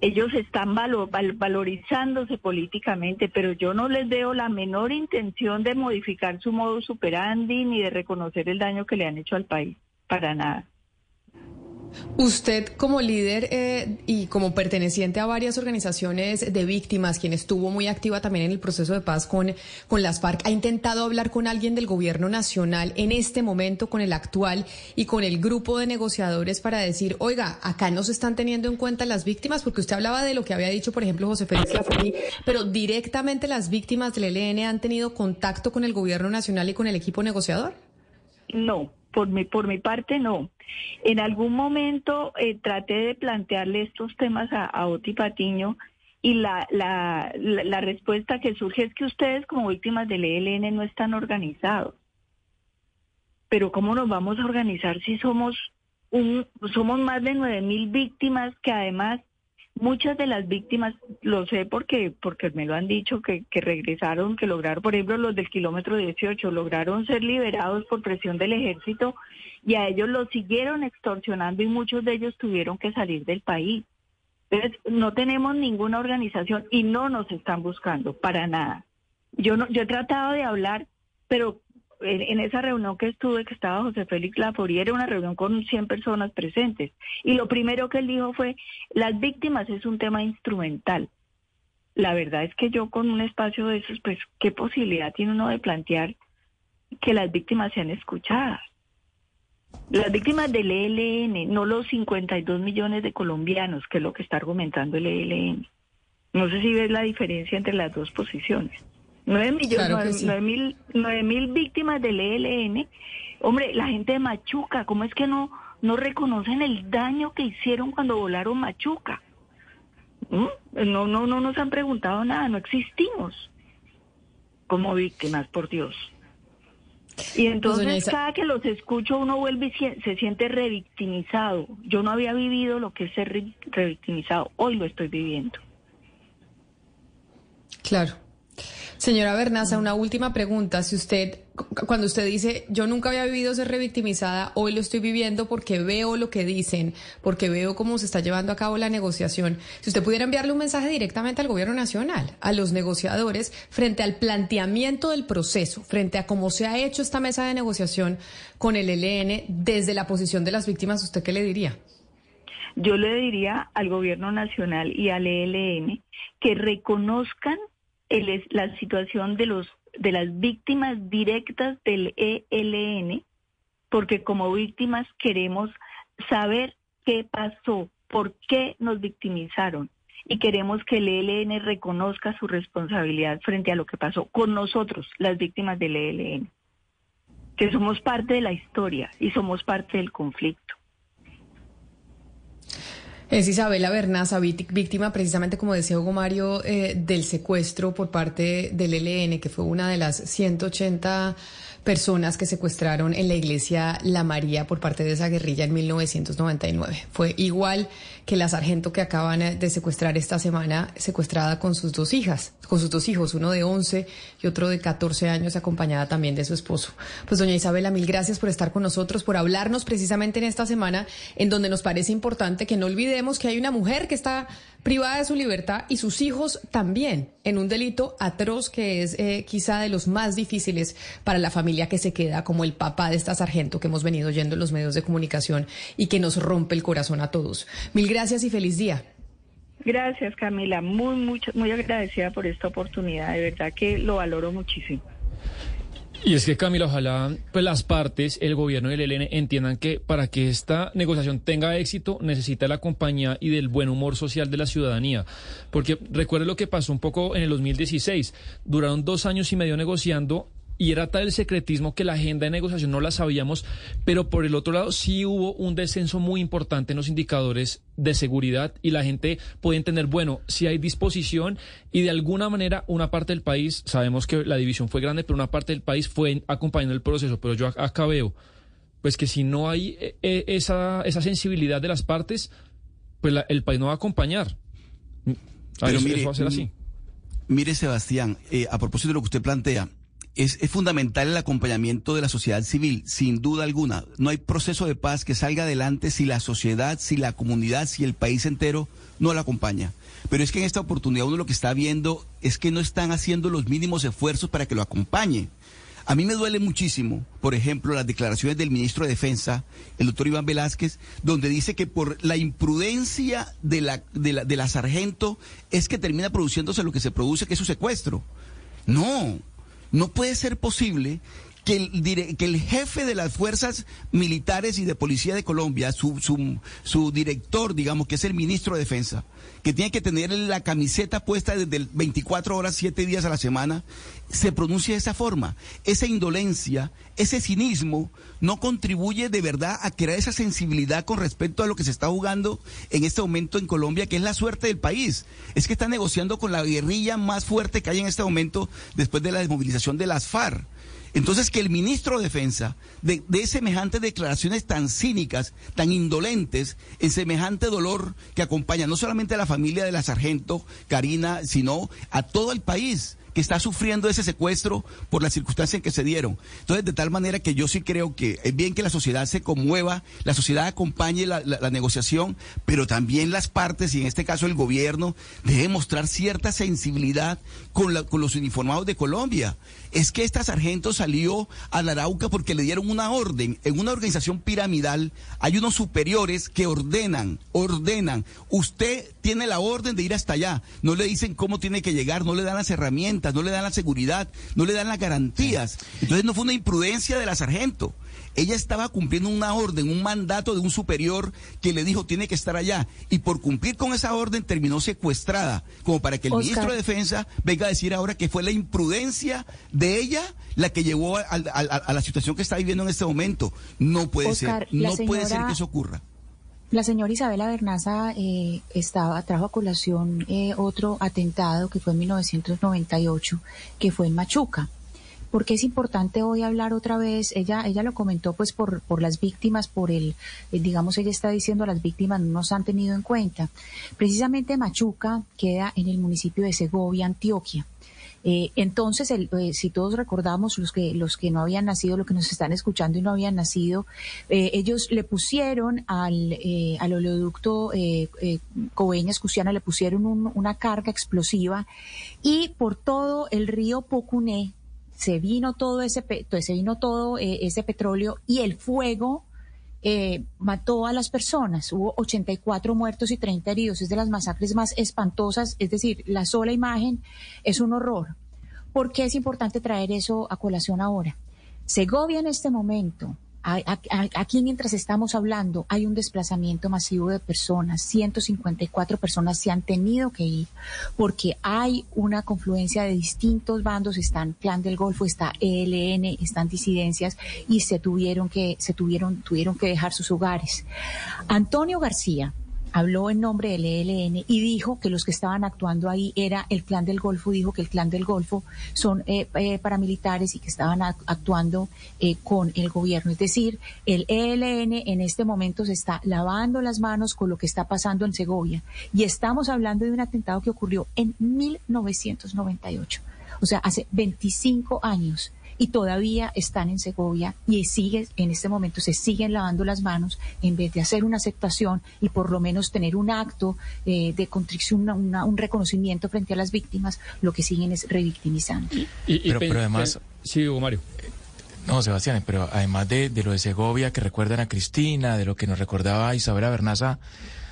ellos están valorizándose políticamente, pero yo no les veo la menor intención de modificar su modo superandi ni de reconocer el daño que le han hecho al país, para nada. Usted como líder eh, y como perteneciente a varias organizaciones de víctimas, quien estuvo muy activa también en el proceso de paz con, con las FARC, ¿ha intentado hablar con alguien del gobierno nacional en este momento, con el actual y con el grupo de negociadores para decir, oiga, acá no se están teniendo en cuenta las víctimas? Porque usted hablaba de lo que había dicho, por ejemplo, José Félix Lafani, pero directamente las víctimas del ELN han tenido contacto con el gobierno nacional y con el equipo negociador? No, por mi, por mi parte no. En algún momento eh, traté de plantearle estos temas a, a Oti Patiño y la, la, la, respuesta que surge es que ustedes como víctimas del ELN no están organizados. Pero ¿cómo nos vamos a organizar si somos un, somos más de nueve mil víctimas que además Muchas de las víctimas, lo sé porque, porque me lo han dicho, que, que regresaron, que lograron, por ejemplo, los del kilómetro 18, lograron ser liberados por presión del ejército y a ellos los siguieron extorsionando y muchos de ellos tuvieron que salir del país. Entonces, no tenemos ninguna organización y no nos están buscando para nada. Yo no, yo he tratado de hablar, pero en, esa reunión que estuve, que estaba José Félix Laforí, era una reunión con 100 personas presentes. Y lo primero que él dijo fue, las víctimas es un tema instrumental. La verdad es que yo con un espacio de esos, pues, ¿qué posibilidad tiene uno de plantear que las víctimas sean escuchadas? Las víctimas del ELN, no los 52 millones de colombianos, que es lo que está argumentando el ELN. No sé si ves la diferencia entre las dos posiciones. 9 millones, mil, nueve mil víctimas del ELN. Hombre, la gente de Machuca, ¿cómo es que no, no reconocen el daño que hicieron cuando volaron Machuca. ¿Mm? No, no, no nos han preguntado nada, no existimos como víctimas, por Dios. Y entonces cada que los escucho uno vuelve y se siente revictimizado. Yo no había vivido lo que es ser revictimizado, hoy lo estoy viviendo. Claro. Señora Bernaza, una última pregunta. Si usted, cuando usted dice, yo nunca había vivido ser revictimizada, hoy lo estoy viviendo porque veo lo que dicen, porque veo cómo se está llevando a cabo la negociación. Si usted pudiera enviarle un mensaje directamente al gobierno nacional, a los negociadores, frente al planteamiento del proceso, frente a cómo se ha hecho esta mesa de negociación con el ELN desde la posición de las víctimas, ¿usted qué le diría? Yo le diría al gobierno nacional y al ELN que reconozcan el, la situación de los de las víctimas directas del ELN, porque como víctimas queremos saber qué pasó, por qué nos victimizaron y queremos que el ELN reconozca su responsabilidad frente a lo que pasó con nosotros, las víctimas del ELN, que somos parte de la historia y somos parte del conflicto. Es Isabela Bernaza, víctima precisamente, como decía Hugo Mario, eh, del secuestro por parte del ELN, que fue una de las 180 personas que secuestraron en la iglesia La María por parte de esa guerrilla en 1999. Fue igual que la sargento que acaban de secuestrar esta semana, secuestrada con sus dos hijas, con sus dos hijos, uno de 11 y otro de 14 años, acompañada también de su esposo. Pues doña Isabela, mil gracias por estar con nosotros, por hablarnos precisamente en esta semana en donde nos parece importante que no olvidemos que hay una mujer que está privada de su libertad y sus hijos también en un delito atroz que es eh, quizá de los más difíciles para la familia que se queda como el papá de esta sargento que hemos venido oyendo en los medios de comunicación y que nos rompe el corazón a todos. Mil y feliz día. Gracias Camila, muy, mucho, muy agradecida por esta oportunidad, de verdad que lo valoro muchísimo. Y es que Camila, ojalá pues las partes, el gobierno y el ELN entiendan que para que esta negociación tenga éxito necesita la compañía y del buen humor social de la ciudadanía. Porque recuerde lo que pasó un poco en el 2016. Duraron dos años y medio negociando y era tal el secretismo que la agenda de negociación no la sabíamos, pero por el otro lado sí hubo un descenso muy importante en los indicadores de seguridad y la gente puede entender, bueno, si hay disposición y de alguna manera una parte del país, sabemos que la división fue grande, pero una parte del país fue acompañando el proceso, pero yo acá veo, pues que si no hay eh, eh, esa, esa sensibilidad de las partes, pues el país no va a acompañar. Pero mire, va a ser así. Mire, Sebastián, eh, a propósito de lo que usted plantea, es, fundamental el acompañamiento de la sociedad civil, sin duda alguna. No hay proceso de paz que salga adelante si la sociedad, si la comunidad, si el país entero no la acompaña. Pero es que en esta oportunidad uno lo que está viendo es que no están haciendo los mínimos esfuerzos para que lo acompañe. A mí me duele muchísimo, por ejemplo, las declaraciones del ministro de Defensa, el doctor Iván Velázquez, donde dice que por la imprudencia de la, de la, de la sargento es que termina produciéndose lo que se produce, que es su secuestro. No, no puede ser posible que el, el jefe de las fuerzas militares y de policía de Colombia, su, su, su, director, digamos, que es el ministro de Defensa, que tiene que tener la camiseta puesta desde 24 horas, 7 días a la semana, se pronuncie de esa forma. Esa indolencia, ese cinismo, no contribuye de verdad a crear esa sensibilidad con respecto a lo que se está jugando en este momento en Colombia, que es la suerte del país. Es que está negociando con la guerrilla más fuerte que hay en este momento después de la desmovilización de las FARC. Entonces, que el ministro de Defensa de, semejantes declaraciones tan cínicas, tan indolentes, en semejante dolor que acompaña no solamente a la familia de la sargento Karina, sino a todo el país que está sufriendo ese secuestro por las circunstancias en que se dieron. Entonces, de tal manera que yo sí creo que es bien que la sociedad se conmueva, la sociedad acompañe la, negociación, pero también las partes, y en este caso el gobierno, debe mostrar cierta sensibilidad con, con los uniformados de Colombia. Es que esta sargento salió a la Arauca porque le dieron una orden. En una organización piramidal hay unos superiores que ordenan, ordenan. Usted tiene la orden de ir hasta allá. No le dicen cómo tiene que llegar, no le dan las herramientas herramientas, no le dan la seguridad, no le dan las garantías. Entonces no fue una imprudencia de la sargento. Ella estaba cumpliendo una orden, un mandato de un superior que le dijo tiene que estar allá. Y por cumplir con esa orden terminó secuestrada, como para que el ministro de Defensa venga a decir ahora que fue la imprudencia de ella la que llevó a, la situación que está viviendo en este momento. No puede ser, no puede ser que eso ocurra. La señora Isabela Bernaza eh, estaba, trajo a colación eh, otro atentado que fue en 1998, que fue en Machuca. Porque es importante hoy hablar otra vez? Ella, ella lo comentó pues por, por las víctimas, por el, eh, digamos, ella está diciendo a las víctimas no nos han tenido en cuenta. Precisamente Machuca queda en el municipio de Segovia, Antioquia. Eh, entonces, el, eh, si todos recordamos, los que, los que no habían nacido, los que nos están escuchando y no habían nacido, eh, ellos le pusieron al, al oleoducto Coveñas Cusiana, le pusieron una carga explosiva y por todo el río Pocuné se vino todo ese, se vino todo ese petróleo y el fuego eh, mató a las personas. Hubo 84 muertos y 30 heridos. Es de las masacres más espantosas. Es decir, la sola imagen es un horror. ¿Por qué es importante traer eso a colación ahora? Segovia en este momento Aquí mientras estamos hablando hay un desplazamiento masivo de personas, 154 personas se han tenido que ir porque hay una confluencia de distintos bandos, están Clan del Golfo, está ELN, están disidencias y se tuvieron que se tuvieron tuvieron que dejar sus hogares. Antonio García, habló en nombre del ELN y dijo que los que estaban actuando ahí era el clan del Golfo, dijo que el clan del Golfo son eh, eh, paramilitares y que estaban actuando eh, con el gobierno. Es decir, el ELN en este momento se está lavando las manos con lo que está pasando en Segovia y estamos hablando de un atentado que ocurrió en 1998, o sea, hace 25 años y todavía están en Segovia y sigue, en este momento se siguen lavando las manos en vez de hacer una aceptación y por lo menos tener un acto eh, de contrición, un reconocimiento frente a las víctimas, lo que siguen es revictimizando. pero, además... Sí, Hugo Mario. No, Sebastián, pero además de, lo de Segovia que recuerdan a Cristina, de lo que nos recordaba Isabela Bernaza,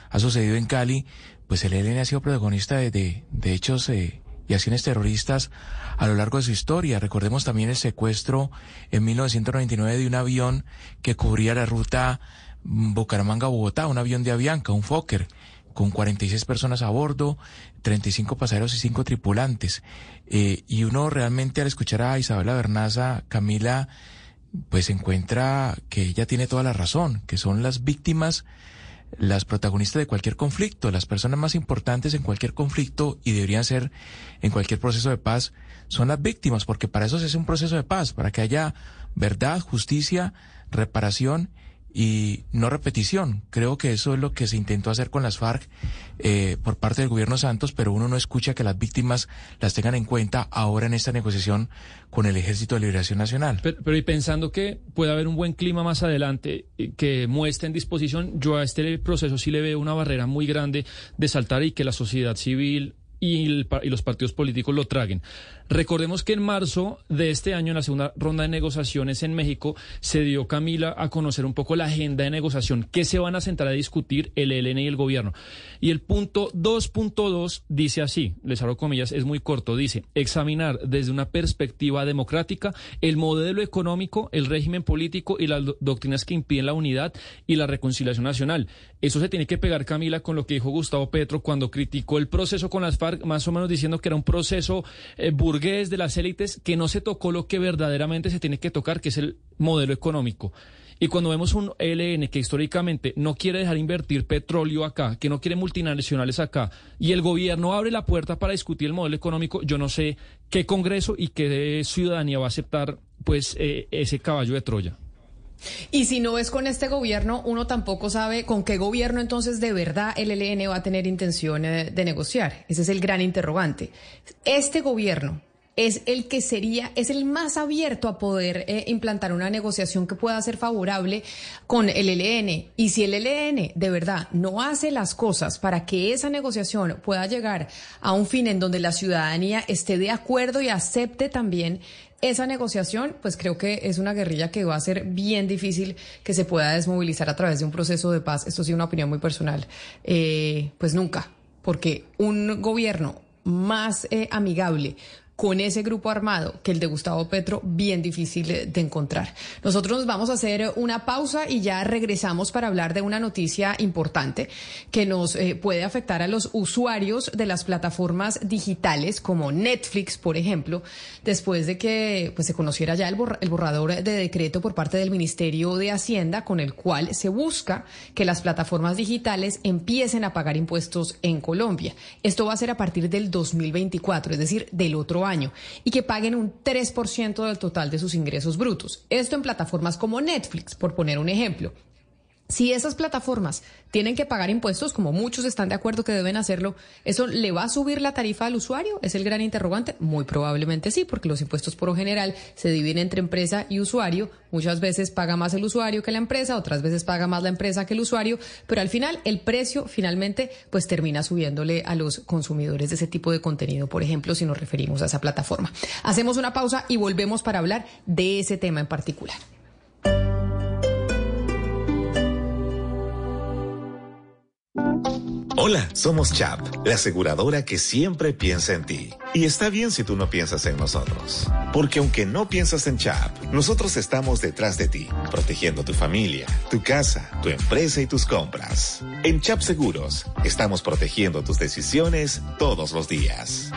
ha sucedido en Cali, pues el ELN ha sido protagonista de, de, hechos eh, y acciones terroristas a lo largo de su historia. Recordemos también el secuestro en 1999 de un avión que cubría la ruta Bucaramanga-Bogotá, un avión de Avianca, un Fokker, con 46 personas a bordo, 35 pasajeros y 5 tripulantes. Eh, y uno realmente al escuchar a Isabela Bernaza, Camila, pues encuentra que ella tiene toda la razón, que son las víctimas las protagonistas de cualquier conflicto, las personas más importantes en cualquier conflicto y deberían ser en cualquier proceso de paz, son las víctimas, porque para eso se hace un proceso de paz, para que haya verdad, justicia, reparación y no repetición. Creo que eso es lo que se intentó hacer con las FARC eh, por parte del gobierno Santos, pero uno no escucha que las víctimas las tengan en cuenta ahora en esta negociación con el Ejército de Liberación Nacional. Pero, y pensando que puede haber un buen clima más adelante eh, que muestre en disposición, yo a este proceso sí le veo una barrera muy grande de saltar y que la sociedad civil y, y, los partidos políticos lo traguen. Recordemos que en marzo de este año, en la segunda ronda de negociaciones en México, se dio Camila a conocer un poco la agenda de negociación que se van a sentar a discutir el ELN y el gobierno. Y el punto 2.2 dice así, les abro comillas, es muy corto, dice, examinar desde una perspectiva democrática el modelo económico, el régimen político y las doctrinas que impiden la unidad y la reconciliación nacional. Eso se tiene que pegar, Camila, con lo que dijo Gustavo Petro cuando criticó el proceso con las FARC, más o menos diciendo que era un proceso eh, burgués de las élites que no se tocó lo que verdaderamente se tiene que tocar, que es el modelo económico. Y cuando vemos un ELN que históricamente no quiere dejar invertir petróleo acá, que no quiere multinacionales acá, y el gobierno abre la puerta para discutir el modelo económico, yo no sé qué Congreso y qué ciudadanía va a aceptar pues eh, ese caballo de Troya. Y si no es con este gobierno, uno tampoco sabe con qué gobierno entonces de verdad el ELN va a tener intención eh, de negociar. Ese es el gran interrogante. Este gobierno es el que sería, es el más abierto a poder eh, implantar una negociación que pueda ser favorable con el ELN. Y si el ELN de verdad no hace las cosas para que esa negociación pueda llegar a un fin en donde la ciudadanía esté de acuerdo y acepte también esa negociación, pues creo que es una guerrilla que va a ser bien difícil que se pueda desmovilizar a través de un proceso de paz. Esto sí una opinión muy personal. Eh, pues nunca, porque un gobierno más eh, amigable, con ese grupo armado que el de Gustavo Petro, bien difícil de encontrar. Nosotros nos vamos a hacer una pausa y ya regresamos para hablar de una noticia importante que nos eh, puede afectar a los usuarios de las plataformas digitales como Netflix, por ejemplo, después de que pues, se conociera ya el, el borrador de decreto por parte del Ministerio de Hacienda con el cual se busca que las plataformas digitales empiecen a pagar impuestos en Colombia. Esto va a ser a partir del 2024, es decir, del otro año, y que paguen un 3% del total de sus ingresos brutos. Esto en plataformas como Netflix, por poner un ejemplo. Si esas plataformas tienen que pagar impuestos, como muchos están de acuerdo que deben hacerlo, ¿eso le va a subir la tarifa al usuario? ¿Es el gran interrogante? Muy probablemente sí, porque los impuestos por lo general se dividen entre empresa y usuario. Muchas veces paga más el usuario que la empresa, otras veces paga más la empresa que el usuario, pero al final el precio finalmente pues termina subiéndole a los consumidores de ese tipo de contenido, por ejemplo, si nos referimos a esa plataforma. Hacemos una pausa y volvemos para hablar de ese tema en particular. Hola, somos Chap, la aseguradora que siempre piensa en ti. Y está bien si tú no piensas en nosotros. Porque aunque no piensas en Chap, nosotros estamos detrás de ti, protegiendo tu familia, tu casa, tu empresa y tus compras. En Chap Seguros, estamos protegiendo tus decisiones todos los días.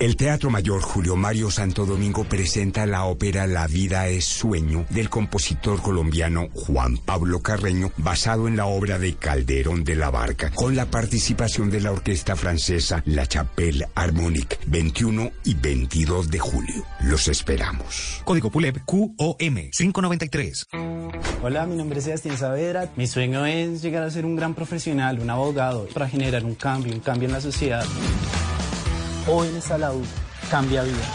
El Teatro Mayor Julio Mario Santo Domingo presenta la ópera La vida es sueño del compositor colombiano Juan Pablo Carreño, basado en la obra de Calderón de la Barca, con la participación de la orquesta francesa La Chapelle Harmonique, 21 y 22 de julio. Los esperamos. Código PULEP QOM 593. Hola, mi nombre es Sebastián Saavedra. Mi sueño es llegar a ser un gran profesional, un abogado, para generar un cambio, un cambio en la sociedad. Jóvenes a la U, cambia vidas.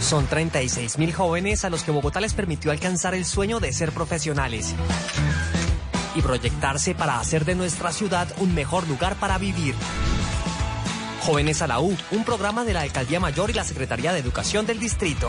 Son 36 mil jóvenes a los que Bogotá les permitió alcanzar el sueño de ser profesionales y proyectarse para hacer de nuestra ciudad un mejor lugar para vivir. Jóvenes a la U, un programa de la Alcaldía Mayor y la Secretaría de Educación del Distrito.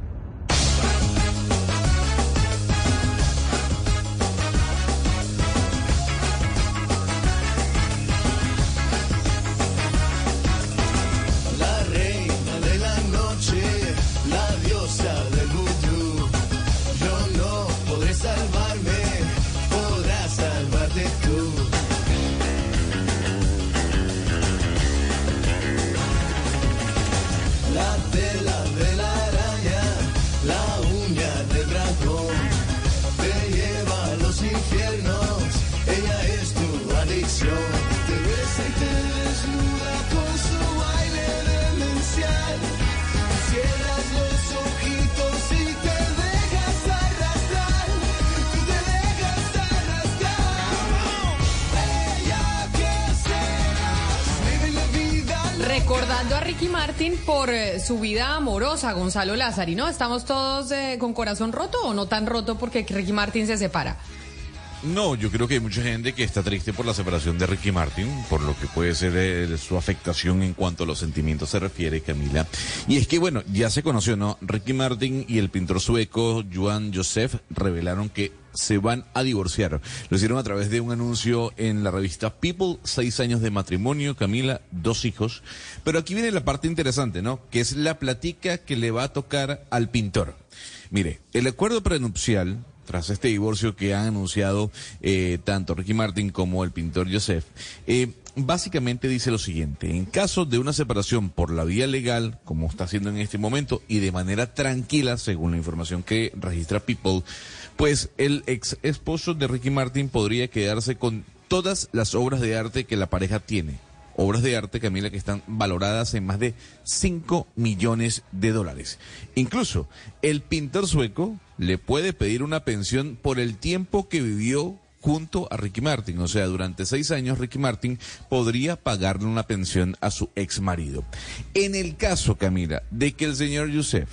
Su vida amorosa, Gonzalo Lázari, ¿no? ¿Estamos todos eh, con corazón roto o no tan roto porque Ricky Martin se separa? No, yo creo que hay mucha gente que está triste por la separación de Ricky Martin, por lo que puede ser eh, su afectación en cuanto a los sentimientos se refiere, Camila. Y es que, bueno, ya se conoció, ¿no? Ricky Martin y el pintor sueco Joan Joseph revelaron que se van a divorciar. Lo hicieron a través de un anuncio en la revista People, seis años de matrimonio, Camila, dos hijos. Pero aquí viene la parte interesante, ¿no? Que es la platica que le va a tocar al pintor. Mire, el acuerdo prenupcial tras este divorcio que han anunciado eh, tanto Ricky Martin como el pintor Joseph, eh, básicamente dice lo siguiente, en caso de una separación por la vía legal, como está haciendo en este momento, y de manera tranquila, según la información que registra People, pues el ex esposo de Ricky Martin podría quedarse con todas las obras de arte que la pareja tiene. Obras de arte, Camila, que están valoradas en más de 5 millones de dólares. Incluso el pintor sueco le puede pedir una pensión por el tiempo que vivió junto a Ricky Martin. O sea, durante seis años Ricky Martin podría pagarle una pensión a su ex marido. En el caso, Camila, de que el señor Youssef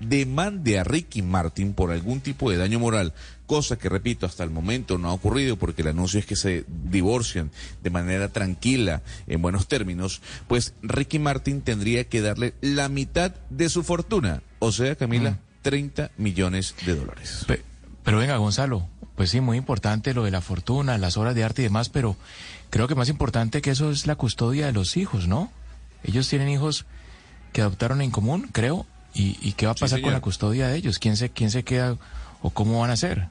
demande a Ricky Martin por algún tipo de daño moral cosa que, repito, hasta el momento no ha ocurrido porque el anuncio es que se divorcian de manera tranquila, en buenos términos, pues Ricky Martin tendría que darle la mitad de su fortuna, o sea, Camila, 30 millones de dólares. pero venga, Gonzalo, pues sí, muy importante lo de la fortuna, las obras de arte y demás, pero creo que más importante que eso es la custodia de los hijos, ¿no? Ellos tienen hijos que adoptaron en común, creo, y, qué va a pasar con la custodia de ellos, quién se, quién se queda o cómo van a ser.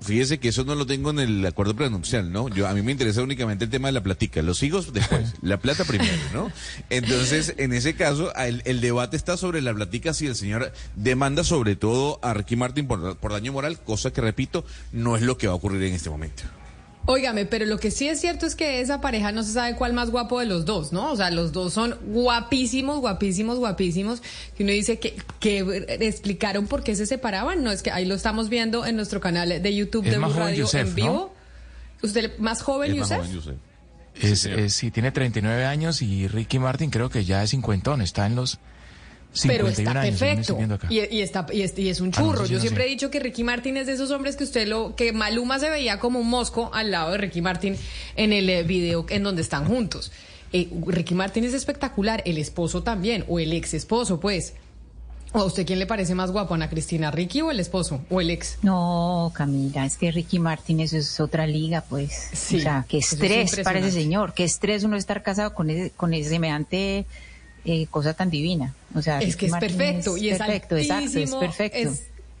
Fíjese que eso no lo tengo en el acuerdo prenupcial, ¿no? Yo a mí me interesa únicamente el tema de la platica, los hijos después, la plata primero, ¿no? Entonces, en ese caso, el, el, debate está sobre la platica si el señor demanda sobre todo a Ricky Martin por, por daño moral, cosa que repito, no es lo que va a ocurrir en este momento. Óigame, pero lo que sí es cierto es que esa pareja no se sabe cuál más guapo de los dos, ¿no? O sea, los dos son guapísimos, guapísimos, guapísimos. Que uno dice que, que explicaron por qué se separaban. No, es que ahí lo estamos viendo en nuestro canal de YouTube de Blue Radio en vivo. ¿Usted más joven, es Yusef? Es, es, sí, tiene 39 años y Ricky Martin creo que ya es cincuentón, está en los pero está perfecto y, está y es, un churro. Yo siempre he dicho que Ricky Martin es de esos hombres que usted lo que Maluma se veía como un mosco al lado de Ricky Martin en el eh, video en donde están juntos. Eh, Ricky Martin es espectacular, el esposo también o el ex esposo, pues. ¿O a usted quién le parece más guapo, Ana Cristina, Ricky o el esposo o el ex? No, Camila, es que Ricky Martin eso es otra liga, pues. Sí, o sea, qué estrés para ese señor, qué estrés uno estar casado con ese, con ese semejante eh, cosa tan divina. O sea, es que es perfecto y es perfecto, exacto, es perfecto.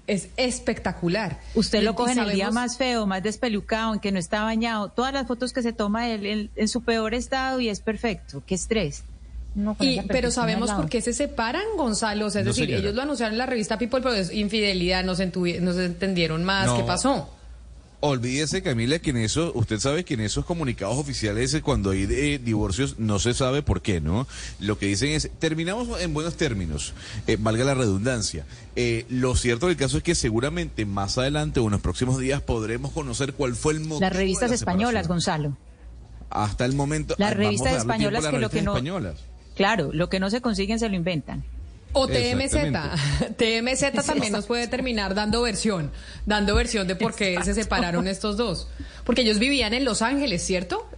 Es, espectacular. Usted lo coge en el día más feo, más despelucado, en que no está bañado. Todas las fotos que se toma él, en su peor estado y es perfecto. Qué estrés. pero sabemos por qué se separan, Gonzalo. es decir, ellos lo anunciaron en la revista People, pero es infidelidad, no se, entendieron más. ¿Qué pasó? Olvídese, Camila, que en eso, usted sabe que en esos comunicados oficiales, eh, cuando hay eh, divorcios, no se sabe por qué, ¿no? Lo que dicen es, terminamos en buenos términos, eh, valga la redundancia. lo cierto del caso es que seguramente más adelante o en los próximos días podremos conocer cuál fue el motivo. Las revistas españolas, Gonzalo. Hasta el momento. Las revistas españolas que lo que no. Claro, lo que no se consiguen se lo inventan. O TMZ. TMZ también nos puede terminar dando versión, dando versión de por qué se separaron estos dos. Porque ellos vivían en Los Ángeles, ¿cierto?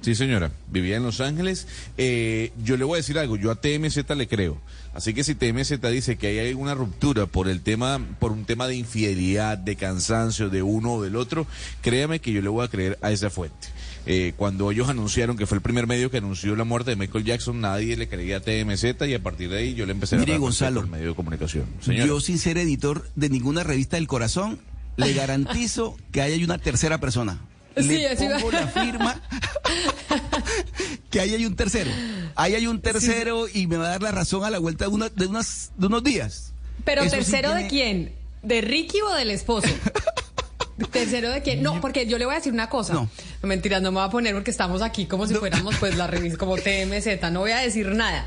Sí, señora, vivía en Los Ángeles. Eh, yo le voy a decir algo, yo a TMZ le creo. Así que si TMZ dice que hay alguna ruptura por el tema, por un tema de infidelidad, de cansancio de uno o del otro, créame que yo le voy a creer a esa fuente. Eh, cuando ellos anunciaron que fue el primer medio que anunció la muerte de Michael Jackson, nadie le creía a TMZ y a partir de ahí yo le empecé a Mire, Gonzalo, el medio de comunicación. Yo, sin ser editor de ninguna revista del corazón, le garantizo que hay una tercera persona. Le pongo la firma que ahí hay un tercero. Ahí hay un tercero y me va a dar la razón a la vuelta de, una, de, unas, de unos días. ¿Pero tercero de quién? ¿De Ricky o del esposo? ¿Tercero de quién? No, porque yo le voy a decir una cosa. No. Mentira, no me voy a poner porque estamos aquí como si fuéramos pues la revista como TMZ. No voy a decir nada.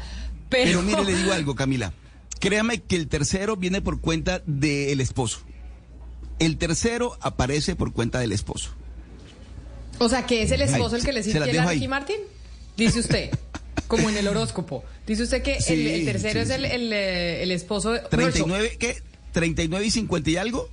Pero... Pero mire, le digo algo, Camila. Créame que el tercero viene por cuenta del esposo. El tercero aparece por cuenta del esposo. O sea, que es el esposo el que le sigue a Ricky Martin. Dice usted, como en el horóscopo. Dice usted que el, tercero es el, eh, el, esposo. De... 39, ¿qué? ¿39 y 50 y algo?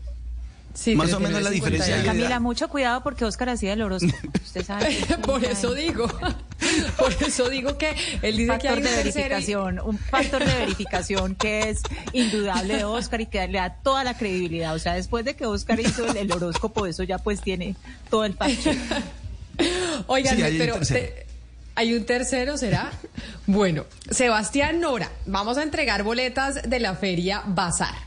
Sí, Más o menos la diferencia. Camila, mucho cuidado porque Oscar hacía el horóscopo. Usted sabe. por eso digo. Por eso digo que él dice que hay un de verificación, un factor de verificación que es indudable de Oscar y que le da toda la credibilidad. O sea, después de que Oscar hizo el, horóscopo, eso ya pues tiene todo el factor. Oigan, pero hay un tercero, ¿será? Bueno, Sebastián Nora, vamos a entregar boletas de la feria Bazar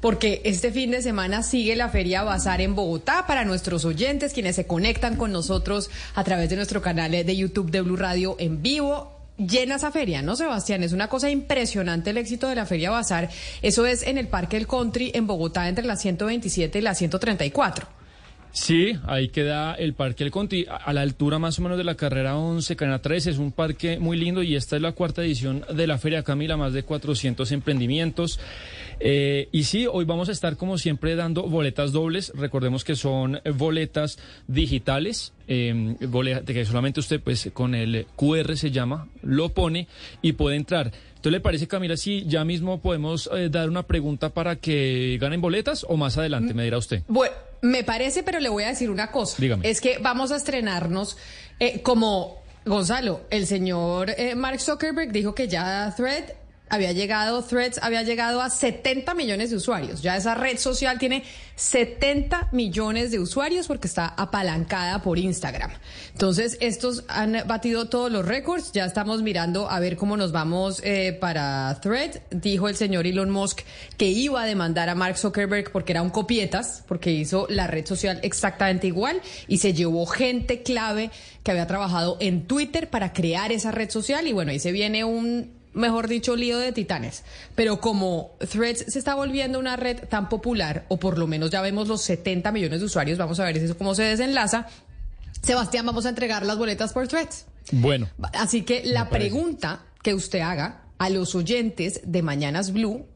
porque este fin de semana sigue la Feria Bazar en Bogotá para nuestros oyentes, quienes se conectan con nosotros a través de nuestro canal de YouTube de Blue Radio en vivo. Llena esa feria, ¿no, Sebastián? Es una cosa impresionante el éxito de la Feria Bazar. Eso es en el Parque del Country en Bogotá entre las 127 y las 134. Sí, ahí queda el Parque El Conti, a la altura más o menos de la carrera 11, Cana 13. Es un parque muy lindo y esta es la cuarta edición de la Feria Camila, más de 400 emprendimientos. Eh, y sí, hoy vamos a estar como siempre dando boletas dobles. Recordemos que son boletas digitales, eh, que solamente usted pues con el QR se llama, lo pone y puede entrar. ¿Entonces le parece, Camila, si ya mismo podemos eh, dar una pregunta para que ganen boletas o más adelante, me dirá usted? Bueno. Me parece, pero le voy a decir una cosa. Dígame. Es que vamos a estrenarnos eh, como Gonzalo, el señor eh, Mark Zuckerberg dijo que ya Thread había llegado, Threads había llegado a 70 millones de usuarios. Ya esa red social tiene 70 millones de usuarios porque está apalancada por Instagram. Entonces, estos han batido todos los récords. Ya estamos mirando a ver cómo nos vamos eh, para Thread. Dijo el señor Elon Musk que iba a demandar a Mark Zuckerberg porque era un copietas, porque hizo la red social exactamente igual y se llevó gente clave que había trabajado en Twitter para crear esa red social. Y bueno, ahí se viene un mejor dicho, lío de titanes. Pero como Threads se está volviendo una red tan popular, o por lo menos ya vemos los 70 millones de usuarios, vamos a ver eso cómo se desenlaza. Sebastián, vamos a entregar las boletas por Threads. Bueno. Así que la pregunta que usted haga a los oyentes de Mañanas Blue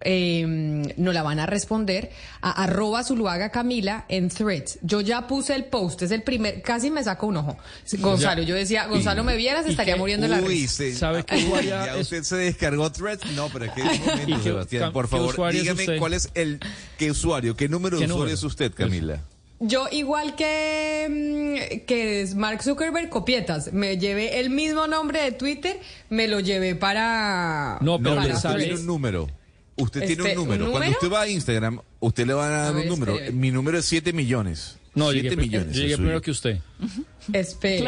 eh, nos la van a responder a arroba Zuluaga Camila en threads. Yo ya puse el post, es el primer, casi me saco un ojo. Gonzalo, yo decía, Gonzalo me vieras, estaría muriendo la risa. ¿Sabe qué ¿Ya usted se descargó threads? No, pero es que es momento, Sebastián, por favor, dígame cuál es el, qué usuario, qué número de usuario es usted, Camila. Yo, igual que, mm, que Mark Zuckerberg, copietas. Me llevé el mismo nombre de Twitter, me lo llevé para. No, pero para sale un número. Usted tiene un este, número. Cuando usted va a Instagram, usted le va a dar un número. Mi número es 7 millones. No, 7 millones. Llegué primero que usted. Espere,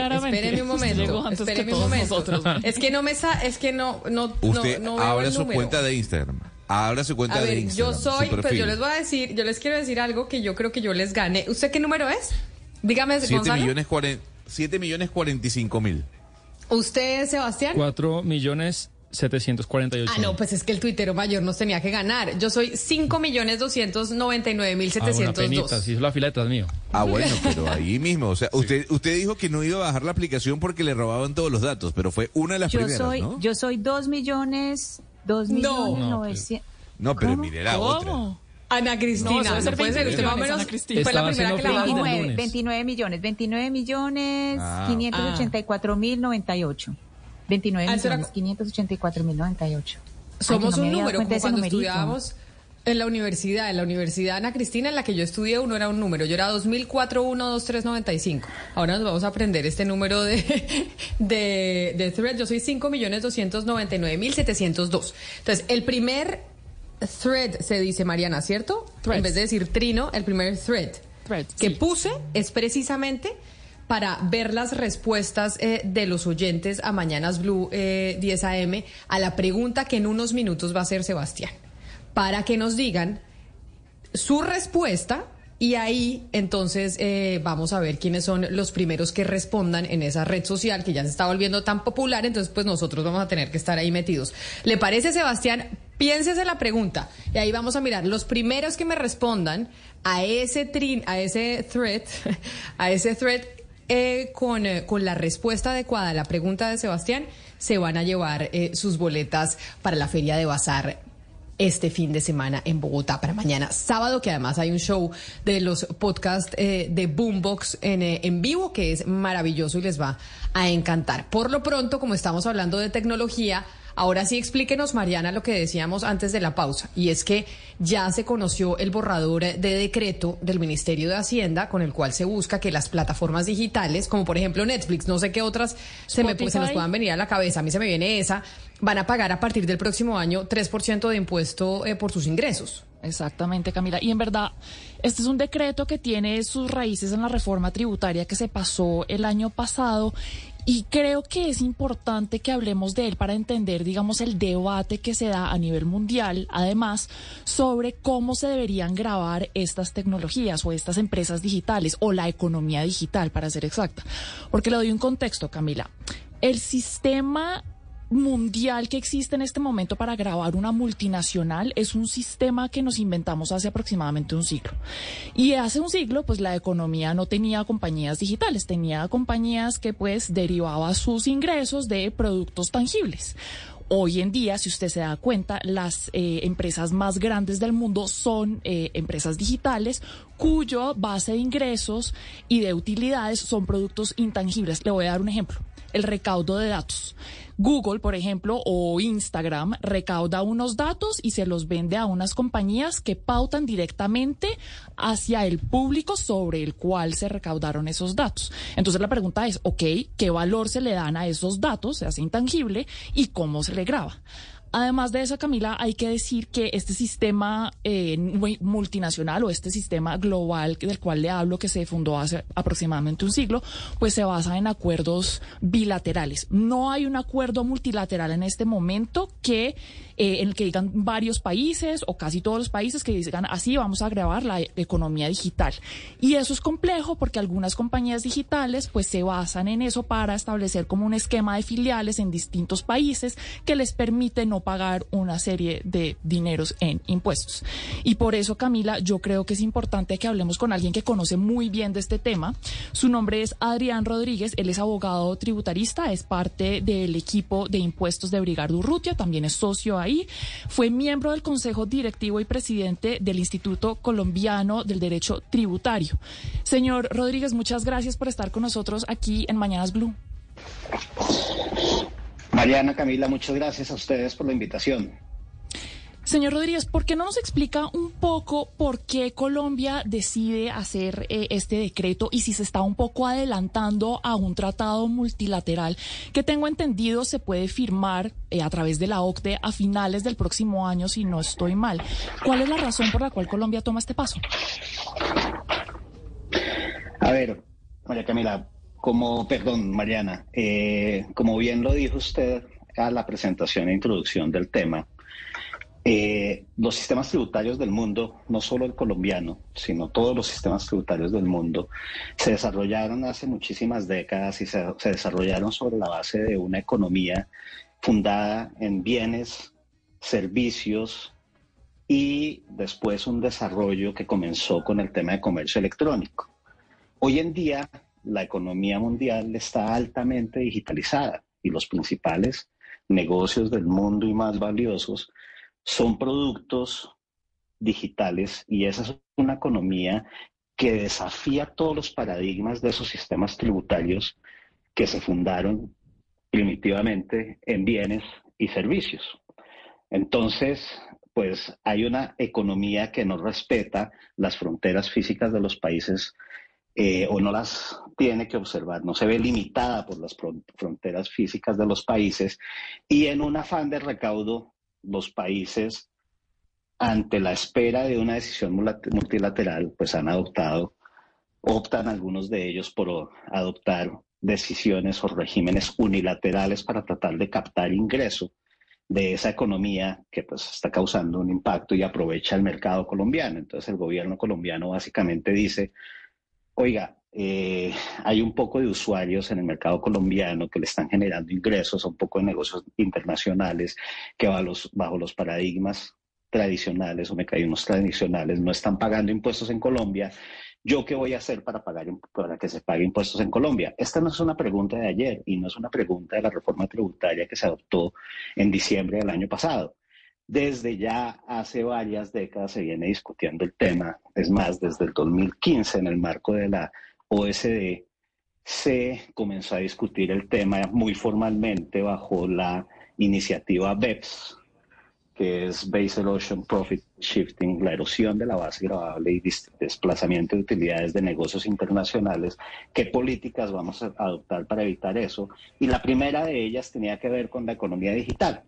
un momento. Espéreme un momento. Es que no me sa es que no no usted no, abra su cuenta de Instagram. Abra su cuenta de Instagram. Yo soy, pues yo les voy a decir, yo les quiero decir algo que yo creo que yo les gane. ¿Usted qué número es? Dígame, 7 millones 7 millones 45 mil. ¿Usted, Sebastián? 4 millones 748. Ah, no, pues es que el tuitero mayor nos tenía que ganar. Yo soy 5 millones 299 mil 702. Ah, sí, es la fila detrás mío. Ah, bueno, pero ahí mismo. O sea, usted, usted dijo que no iba a bajar la aplicación porque le robaban todos los datos, pero fue una de las yo primeras, soy, ¿no? Yo soy 2 millones, 2 millones no, 900. No, pero mire la otra. Ana Cristina, no, puede ser usted más o menos fue la primera que la 29, 29 millones, 29 millones ah. 584 mil 98. 29 millones 584 mil 98. Somos un número, como cuando estudiábamos en la universidad, en la universidad Ana Cristina, en la que yo estudié, uno era un número. Yo era 2004-12395. Ahora nos vamos a aprender este número de, de, de thread. Yo soy 5 millones 299 mil 702. Entonces, el primer thread se dice Mariana, ¿cierto? En vez de decir trino, el primer thread, que puse es precisamente para ver las respuestas eh, de los oyentes a Mañanas Blue 10 eh, AM a la pregunta que en unos minutos va a hacer Sebastián, para que nos digan su respuesta y ahí entonces eh, vamos a ver quiénes son los primeros que respondan en esa red social que ya se está volviendo tan popular, entonces pues nosotros vamos a tener que estar ahí metidos. ¿Le parece, Sebastián? Piénsese la pregunta y ahí vamos a mirar los primeros que me respondan a ese trin, a ese thread, a ese thread eh, con, eh, con, la respuesta adecuada a la pregunta de Sebastián, se van a llevar eh, sus boletas para la Feria de Bazar este fin de semana en Bogotá para mañana sábado, que además hay un show de los podcasts de Boombox en, en vivo que es maravilloso y les va a encantar. Por lo pronto, como estamos hablando de tecnología, Ahora sí explíquenos, Mariana, lo que decíamos antes de la pausa, y es que ya se conoció el borrador de decreto del Ministerio de Hacienda con el cual se busca que las plataformas digitales, como por ejemplo Netflix, no sé qué otras se, me, se nos puedan venir a la cabeza, a mí se me viene esa, van a pagar a partir del próximo año 3% de impuesto eh, por sus ingresos. Exactamente, Camila. Y en verdad, este es un decreto que tiene sus raíces en la reforma tributaria que se pasó el año pasado y creo que es importante que hablemos de él para entender, digamos, el debate que se da a nivel mundial, además, sobre cómo se deberían grabar estas tecnologías o estas empresas digitales o la economía digital, para ser exacta. Porque le doy un contexto, Camila. El sistema mundial que existe en este momento para grabar una multinacional es un sistema que nos inventamos hace aproximadamente un siglo. Y hace un siglo, pues la economía no tenía compañías digitales, tenía compañías que pues derivaba sus ingresos de productos tangibles. Hoy en día, si usted se da cuenta, las eh, empresas más grandes del mundo son eh, empresas digitales cuya base de ingresos y de utilidades son productos intangibles. Le voy a dar un ejemplo, el recaudo de datos Google, por ejemplo, o Instagram recauda unos datos y se los vende a unas compañías que pautan directamente hacia el público sobre el cual se recaudaron esos datos. Entonces la pregunta es, ok, ¿qué valor se le dan a esos datos, se hace intangible, y cómo se le graba? Además de eso, Camila, hay que decir que este sistema eh, multinacional o este sistema global del cual le hablo, que se fundó hace aproximadamente un siglo, pues se basa en acuerdos bilaterales. No hay un acuerdo multilateral en este momento que eh, en el que digan varios países o casi todos los países que digan así vamos a grabar la economía digital. Y eso es complejo porque algunas compañías digitales pues se basan en eso para establecer como un esquema de filiales en distintos países que les permite no pagar una serie de dineros en impuestos. Y por eso, Camila, yo creo que es importante que hablemos con alguien que conoce muy bien de este tema. Su nombre es Adrián Rodríguez, él es abogado tributarista, es parte del equipo de impuestos de Brigardo Urrutia, también es socio ahí fue miembro del Consejo Directivo y presidente del Instituto Colombiano del Derecho Tributario. Señor Rodríguez, muchas gracias por estar con nosotros aquí en Mañanas Blue. Mariana, Camila, muchas gracias a ustedes por la invitación. Señor Rodríguez, ¿por qué no nos explica un poco por qué Colombia decide hacer eh, este decreto y si se está un poco adelantando a un tratado multilateral que tengo entendido se puede firmar eh, a través de la OCDE a finales del próximo año, si no estoy mal? ¿Cuál es la razón por la cual Colombia toma este paso? A ver, María Camila, como, perdón, Mariana, eh, como bien lo dijo usted a la presentación e introducción del tema, eh, los sistemas tributarios del mundo, no solo el colombiano, sino todos los sistemas tributarios del mundo, se desarrollaron hace muchísimas décadas y se, desarrollaron sobre la base de una economía fundada en bienes, servicios y después un desarrollo que comenzó con el tema de comercio electrónico. Hoy en día la economía mundial está altamente digitalizada y los principales negocios del mundo y más valiosos son productos digitales y esa es una economía que desafía todos los paradigmas de esos sistemas tributarios que se fundaron primitivamente en bienes y servicios. Entonces, pues hay una economía que no respeta las fronteras físicas de los países eh, o no las tiene que observar, no se ve limitada por las fronteras físicas de los países y en un afán de recaudo los países, ante la espera de una decisión multilateral, pues han adoptado, optan algunos de ellos por adoptar decisiones o regímenes unilaterales para tratar de captar ingreso de esa economía que pues está causando un impacto y aprovecha el mercado colombiano. Entonces el gobierno colombiano básicamente dice, oiga, eh, hay un poco de usuarios en el mercado colombiano que le están generando ingresos, un poco de negocios internacionales que bajo los, bajo los paradigmas tradicionales o mecanismos tradicionales no están pagando impuestos en Colombia. ¿Yo qué voy a hacer para, pagar, para que se pague impuestos en Colombia? Esta no es una pregunta de ayer y no es una pregunta de la reforma tributaria que se adoptó en diciembre del año pasado. Desde ya hace varias décadas se viene discutiendo el tema, es más, desde el 2015 en el marco de la OSD se comenzó a discutir el tema muy formalmente bajo la iniciativa BEPS, que es Base Erosion Profit Shifting, la erosión de la base grabable y desplazamiento de utilidades de negocios internacionales. ¿Qué políticas vamos a adoptar para evitar eso? Y la primera de ellas tenía que ver con la economía digital.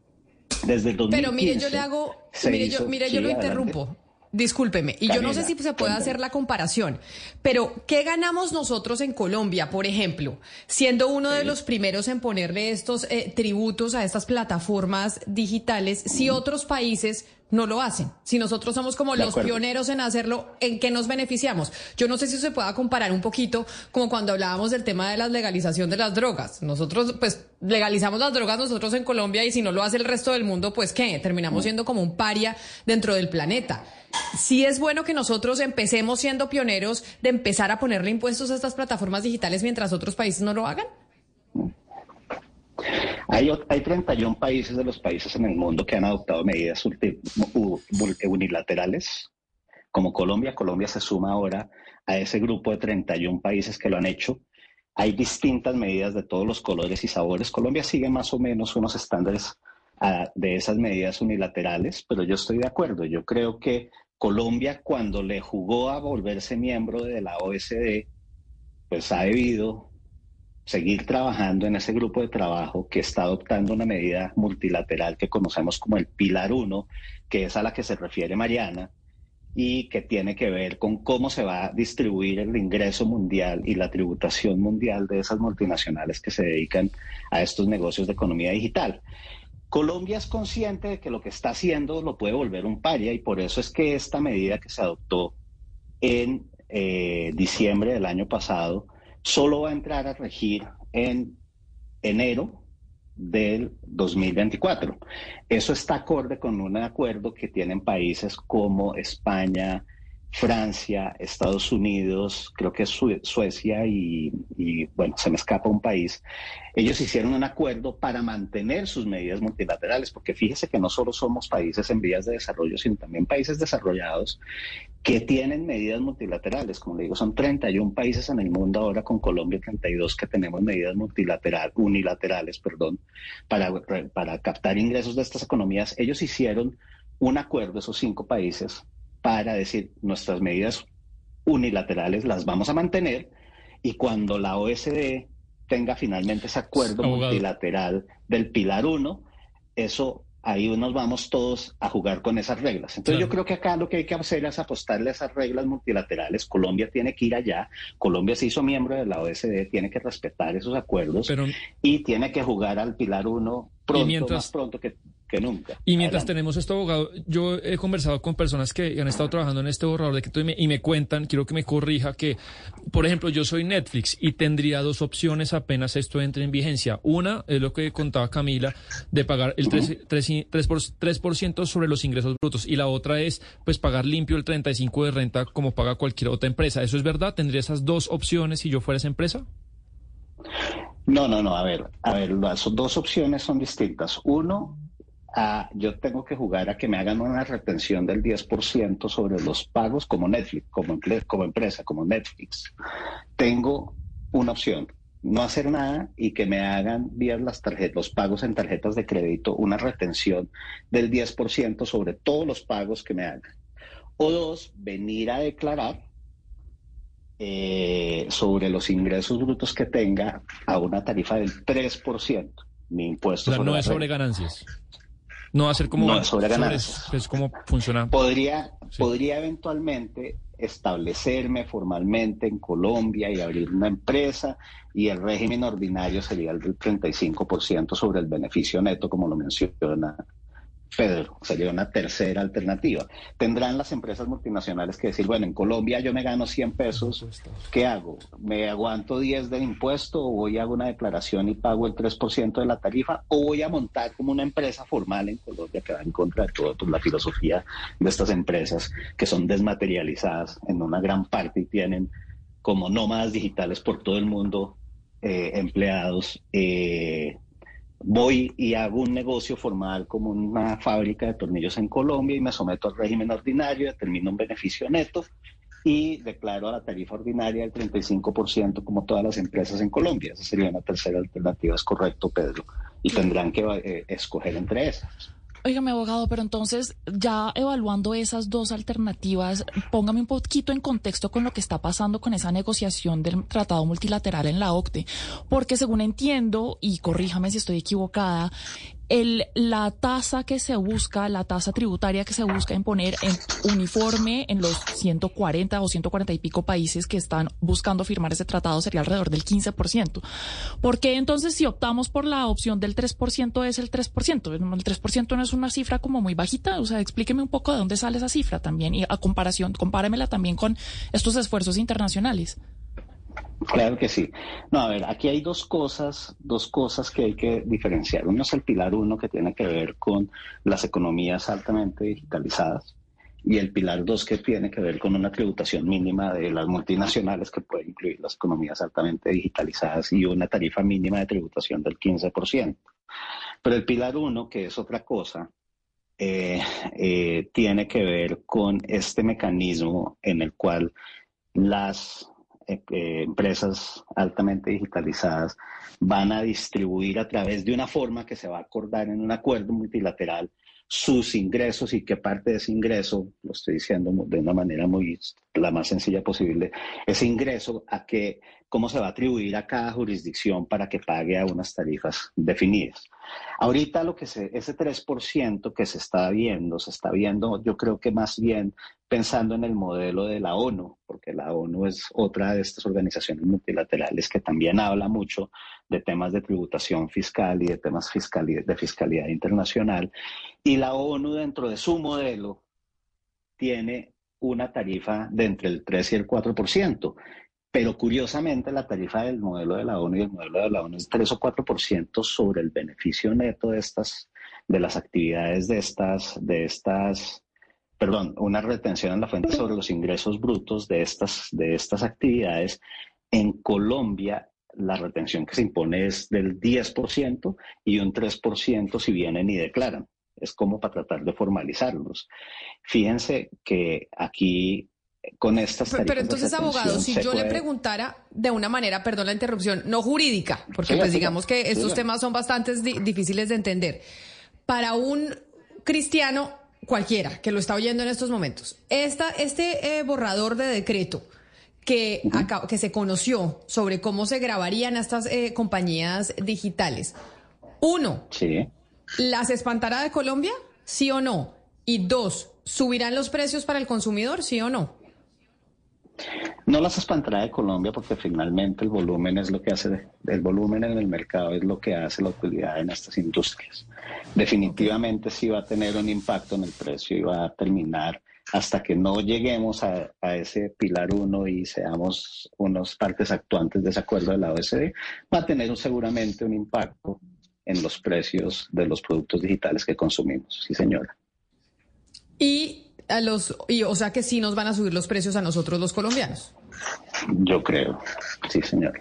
Desde el 2015. Pero mire, yo le hago, mire, yo, mire, yo lo interrumpo. Discúlpeme, y yo no sé si se puede hacer la comparación, pero ¿qué ganamos nosotros en Colombia, por ejemplo, siendo uno de los primeros en ponerle estos eh, tributos a estas plataformas digitales si otros países no lo hacen. Si nosotros somos como los pioneros en hacerlo, ¿en qué nos beneficiamos? Yo no sé si se pueda comparar un poquito como cuando hablábamos del tema de la legalización de las drogas. Nosotros, pues, legalizamos las drogas nosotros en Colombia y si no lo hace el resto del mundo, pues, ¿qué? Terminamos mm. siendo como un paria dentro del planeta. Sí es bueno que nosotros empecemos siendo pioneros de empezar a ponerle impuestos a estas plataformas digitales mientras otros países no lo hagan. Hay, hay 31 países de los países en el mundo que han adoptado medidas unilaterales, como Colombia. Colombia se suma ahora a ese grupo de 31 países que lo han hecho. hay distintas medidas de todos los colores y sabores. Colombia sigue más o menos unos estándares ah, de esas medidas unilaterales, pero yo estoy de acuerdo. Yo creo que Colombia cuando le jugó a volverse miembro de la OSD, pues ha debido seguir trabajando en ese grupo de trabajo que está adoptando una medida multilateral que conocemos como el Pilar 1, que es a la que se refiere Mariana, y que tiene que ver con cómo se va a distribuir el ingreso mundial y la tributación mundial de esas multinacionales que se dedican a estos negocios de economía digital. Colombia es consciente de que lo que está haciendo lo puede volver un paria y por eso es que esta medida que se adoptó en eh, diciembre del año pasado solo va a entrar a regir en enero del 2024. Eso está acorde con un acuerdo que tienen países como España, Francia, Estados Unidos, creo que es Suecia y, bueno, se me escapa un país. Ellos hicieron un acuerdo para mantener sus medidas multilaterales, porque fíjese que no solo somos países en vías de desarrollo, sino también países desarrollados que tienen medidas multilaterales. Como le digo, son 31 países en el mundo ahora con Colombia 32 que tenemos medidas multilaterales, unilaterales, perdón, para, para captar ingresos de estas economías. Ellos hicieron un acuerdo, esos cinco países, para decir nuestras medidas unilaterales las vamos a mantener y cuando la OSD tenga finalmente ese acuerdo multilateral del Pilar 1, eso ahí nos vamos todos a jugar con esas reglas. Entonces yo creo que acá lo que hay que hacer es apostarle a esas reglas multilaterales. Colombia tiene que ir allá. Colombia se hizo miembro de la OSD, tiene que respetar esos acuerdos y tiene que jugar al Pilar 1 pronto, más pronto que que nunca. Y mientras tenemos esto abogado, yo he conversado con personas que han estado trabajando en este borrador de que y me, cuentan, quiero que me corrija, que, por ejemplo, yo soy Netflix y tendría dos opciones apenas esto entre en vigencia. Una es lo que contaba Camila, de pagar el 3%, 3, sobre los ingresos brutos. Y la otra es, pues, pagar limpio el 35% de renta como paga cualquier otra empresa. ¿Eso es verdad? ¿Tendría esas dos opciones si yo fuera esa empresa? No, no, no. A ver, a ver, las dos opciones son distintas. Uno, yo tengo que jugar a que me hagan una retención del 10% sobre los pagos como Netflix, como, como empresa, como Netflix. Tengo una opción, no hacer nada y que me hagan vía las tarjetas, los pagos en tarjetas de crédito, una retención del 10% sobre todos los pagos que me hagan. O dos, venir a declarar eh, sobre los ingresos brutos que tenga a una tarifa del 3%. Mi impuesto. no es sobre ganancias. No va a ser como... No, sobre ganancias. Es, como funciona. Podría, podría eventualmente establecerme formalmente en Colombia y abrir una empresa y el régimen ordinario sería el del 35% sobre el beneficio neto, como lo menciona Pedro, sería una tercera alternativa. Tendrán las empresas multinacionales que decir, bueno, en Colombia yo me gano 100 pesos, ¿qué hago? ¿Me aguanto 10 de impuesto o voy a hago una declaración y pago el 3% de la tarifa o voy a montar como una empresa formal en Colombia que va en contra de toda pues, la filosofía de estas empresas que son desmaterializadas en una gran parte y tienen como nómadas digitales por todo el mundo eh, empleados. Eh, voy y hago un negocio formal como una fábrica de tornillos en Colombia y me someto al régimen ordinario, determino un beneficio neto y declaro a la tarifa ordinaria el 35% como todas las empresas en Colombia. Esa sería una tercera alternativa, es correcto, Pedro. Y tendrán que eh, escoger entre esas. Óigame, abogado, pero entonces, ya evaluando esas dos alternativas, póngame un poquito en contexto con lo que está pasando con esa negociación del tratado multilateral en la OCDE, porque según entiendo, y corríjame si estoy equivocada, el, la tasa que se busca, la tasa tributaria que se busca imponer en uniforme en los 140 o 140 y pico países que están buscando firmar ese tratado sería alrededor del 15%. ¿Por qué entonces si optamos por la opción del 3% es el 3%? El 3% no es una cifra como muy bajita, o sea, explíqueme un poco de dónde sale esa cifra también y a comparación, compáremela también con estos esfuerzos internacionales. Claro que sí. No, a ver, aquí hay dos cosas, dos cosas que hay que diferenciar. Uno es el pilar uno que tiene que ver con las economías altamente digitalizadas y el pilar dos que tiene que ver con una tributación mínima de las multinacionales que puede incluir las economías altamente digitalizadas y una tarifa mínima de tributación del 15%. Pero el pilar uno, que es otra cosa, eh, eh, tiene que ver con este mecanismo en el cual las eh, empresas altamente digitalizadas van a distribuir a través de una forma que se va a acordar en un acuerdo multilateral sus ingresos y qué parte de ese ingreso, lo estoy diciendo de una manera muy la más sencilla posible, ese ingreso a que cómo se va a atribuir a cada jurisdicción para que pague a unas tarifas definidas. Ahorita lo que se, ese 3% que se está viendo, se está viendo, yo creo que más bien pensando en el modelo de la ONU, porque la ONU es otra de estas organizaciones multilaterales que también habla mucho de temas de tributación fiscal y de temas de fiscalidad internacional. Y la ONU dentro de su modelo tiene una tarifa de entre el 3 y el 4%. Pero curiosamente la tarifa del modelo de la ONU y el modelo de la ONU es 3 o 4% sobre el beneficio neto de estas, de las actividades de estas, de estas, perdón, una retención en la fuente sobre los ingresos brutos de estas, de estas actividades. En Colombia la retención que se impone es del 10% y un 3% si vienen y declaran. Es como para tratar de formalizarlos. Fíjense que aquí con estas Pero, pero entonces, abogado, si yo le preguntara de una manera, perdón la interrupción, no jurídica, porque pues digamos que estos temas son bastante difíciles de entender. Para un cristiano cualquiera que lo está oyendo en estos momentos, esta, este eh, borrador de decreto que, que se conoció sobre cómo se grabarían estas eh, compañías digitales, uno, ¿las espantará de Colombia? ¿Sí o no? Y dos, ¿subirán los precios para el consumidor? ¿Sí o no? No las espantará de Colombia porque finalmente el volumen es lo que hace, el volumen en el mercado es lo que hace la utilidad en estas industrias. Definitivamente sí va a tener un impacto en el precio y va a terminar hasta que no lleguemos a, ese pilar uno y seamos unos partes actuantes de ese acuerdo de la OSD, va a tener seguramente un impacto en los precios de los productos digitales que consumimos. Sí, señora. Y a los, y, o sea que sí nos van a subir los precios a nosotros los colombianos. Yo creo, sí, señor.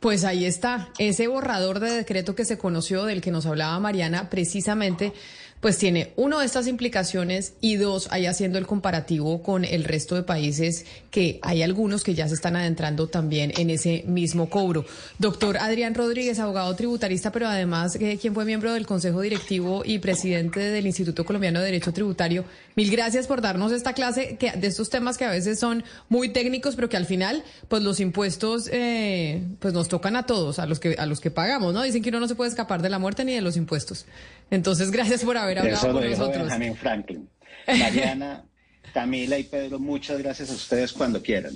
Pues ahí está, ese borrador de decreto que se conoció, del que nos hablaba Mariana, precisamente pues tiene uno de estas implicaciones y dos, ahí haciendo el comparativo con el resto de países que hay algunos que ya se están adentrando también en ese mismo cobro. Doctor Adrián Rodríguez, abogado tributarista, pero además eh, quien fue miembro del Consejo Directivo y presidente del Instituto Colombiano de Derecho Tributario, mil gracias por darnos esta clase que, de estos temas que a veces son muy técnicos, pero que al final, pues los impuestos, eh, pues nos tocan a todos, a los que a los que pagamos, ¿no? Dicen que uno no se puede escapar de la muerte ni de los impuestos. Entonces, gracias por haber hablado Eso con nosotros. Benjamin Franklin. Mariana, Camila y Pedro, muchas gracias a ustedes cuando quieran.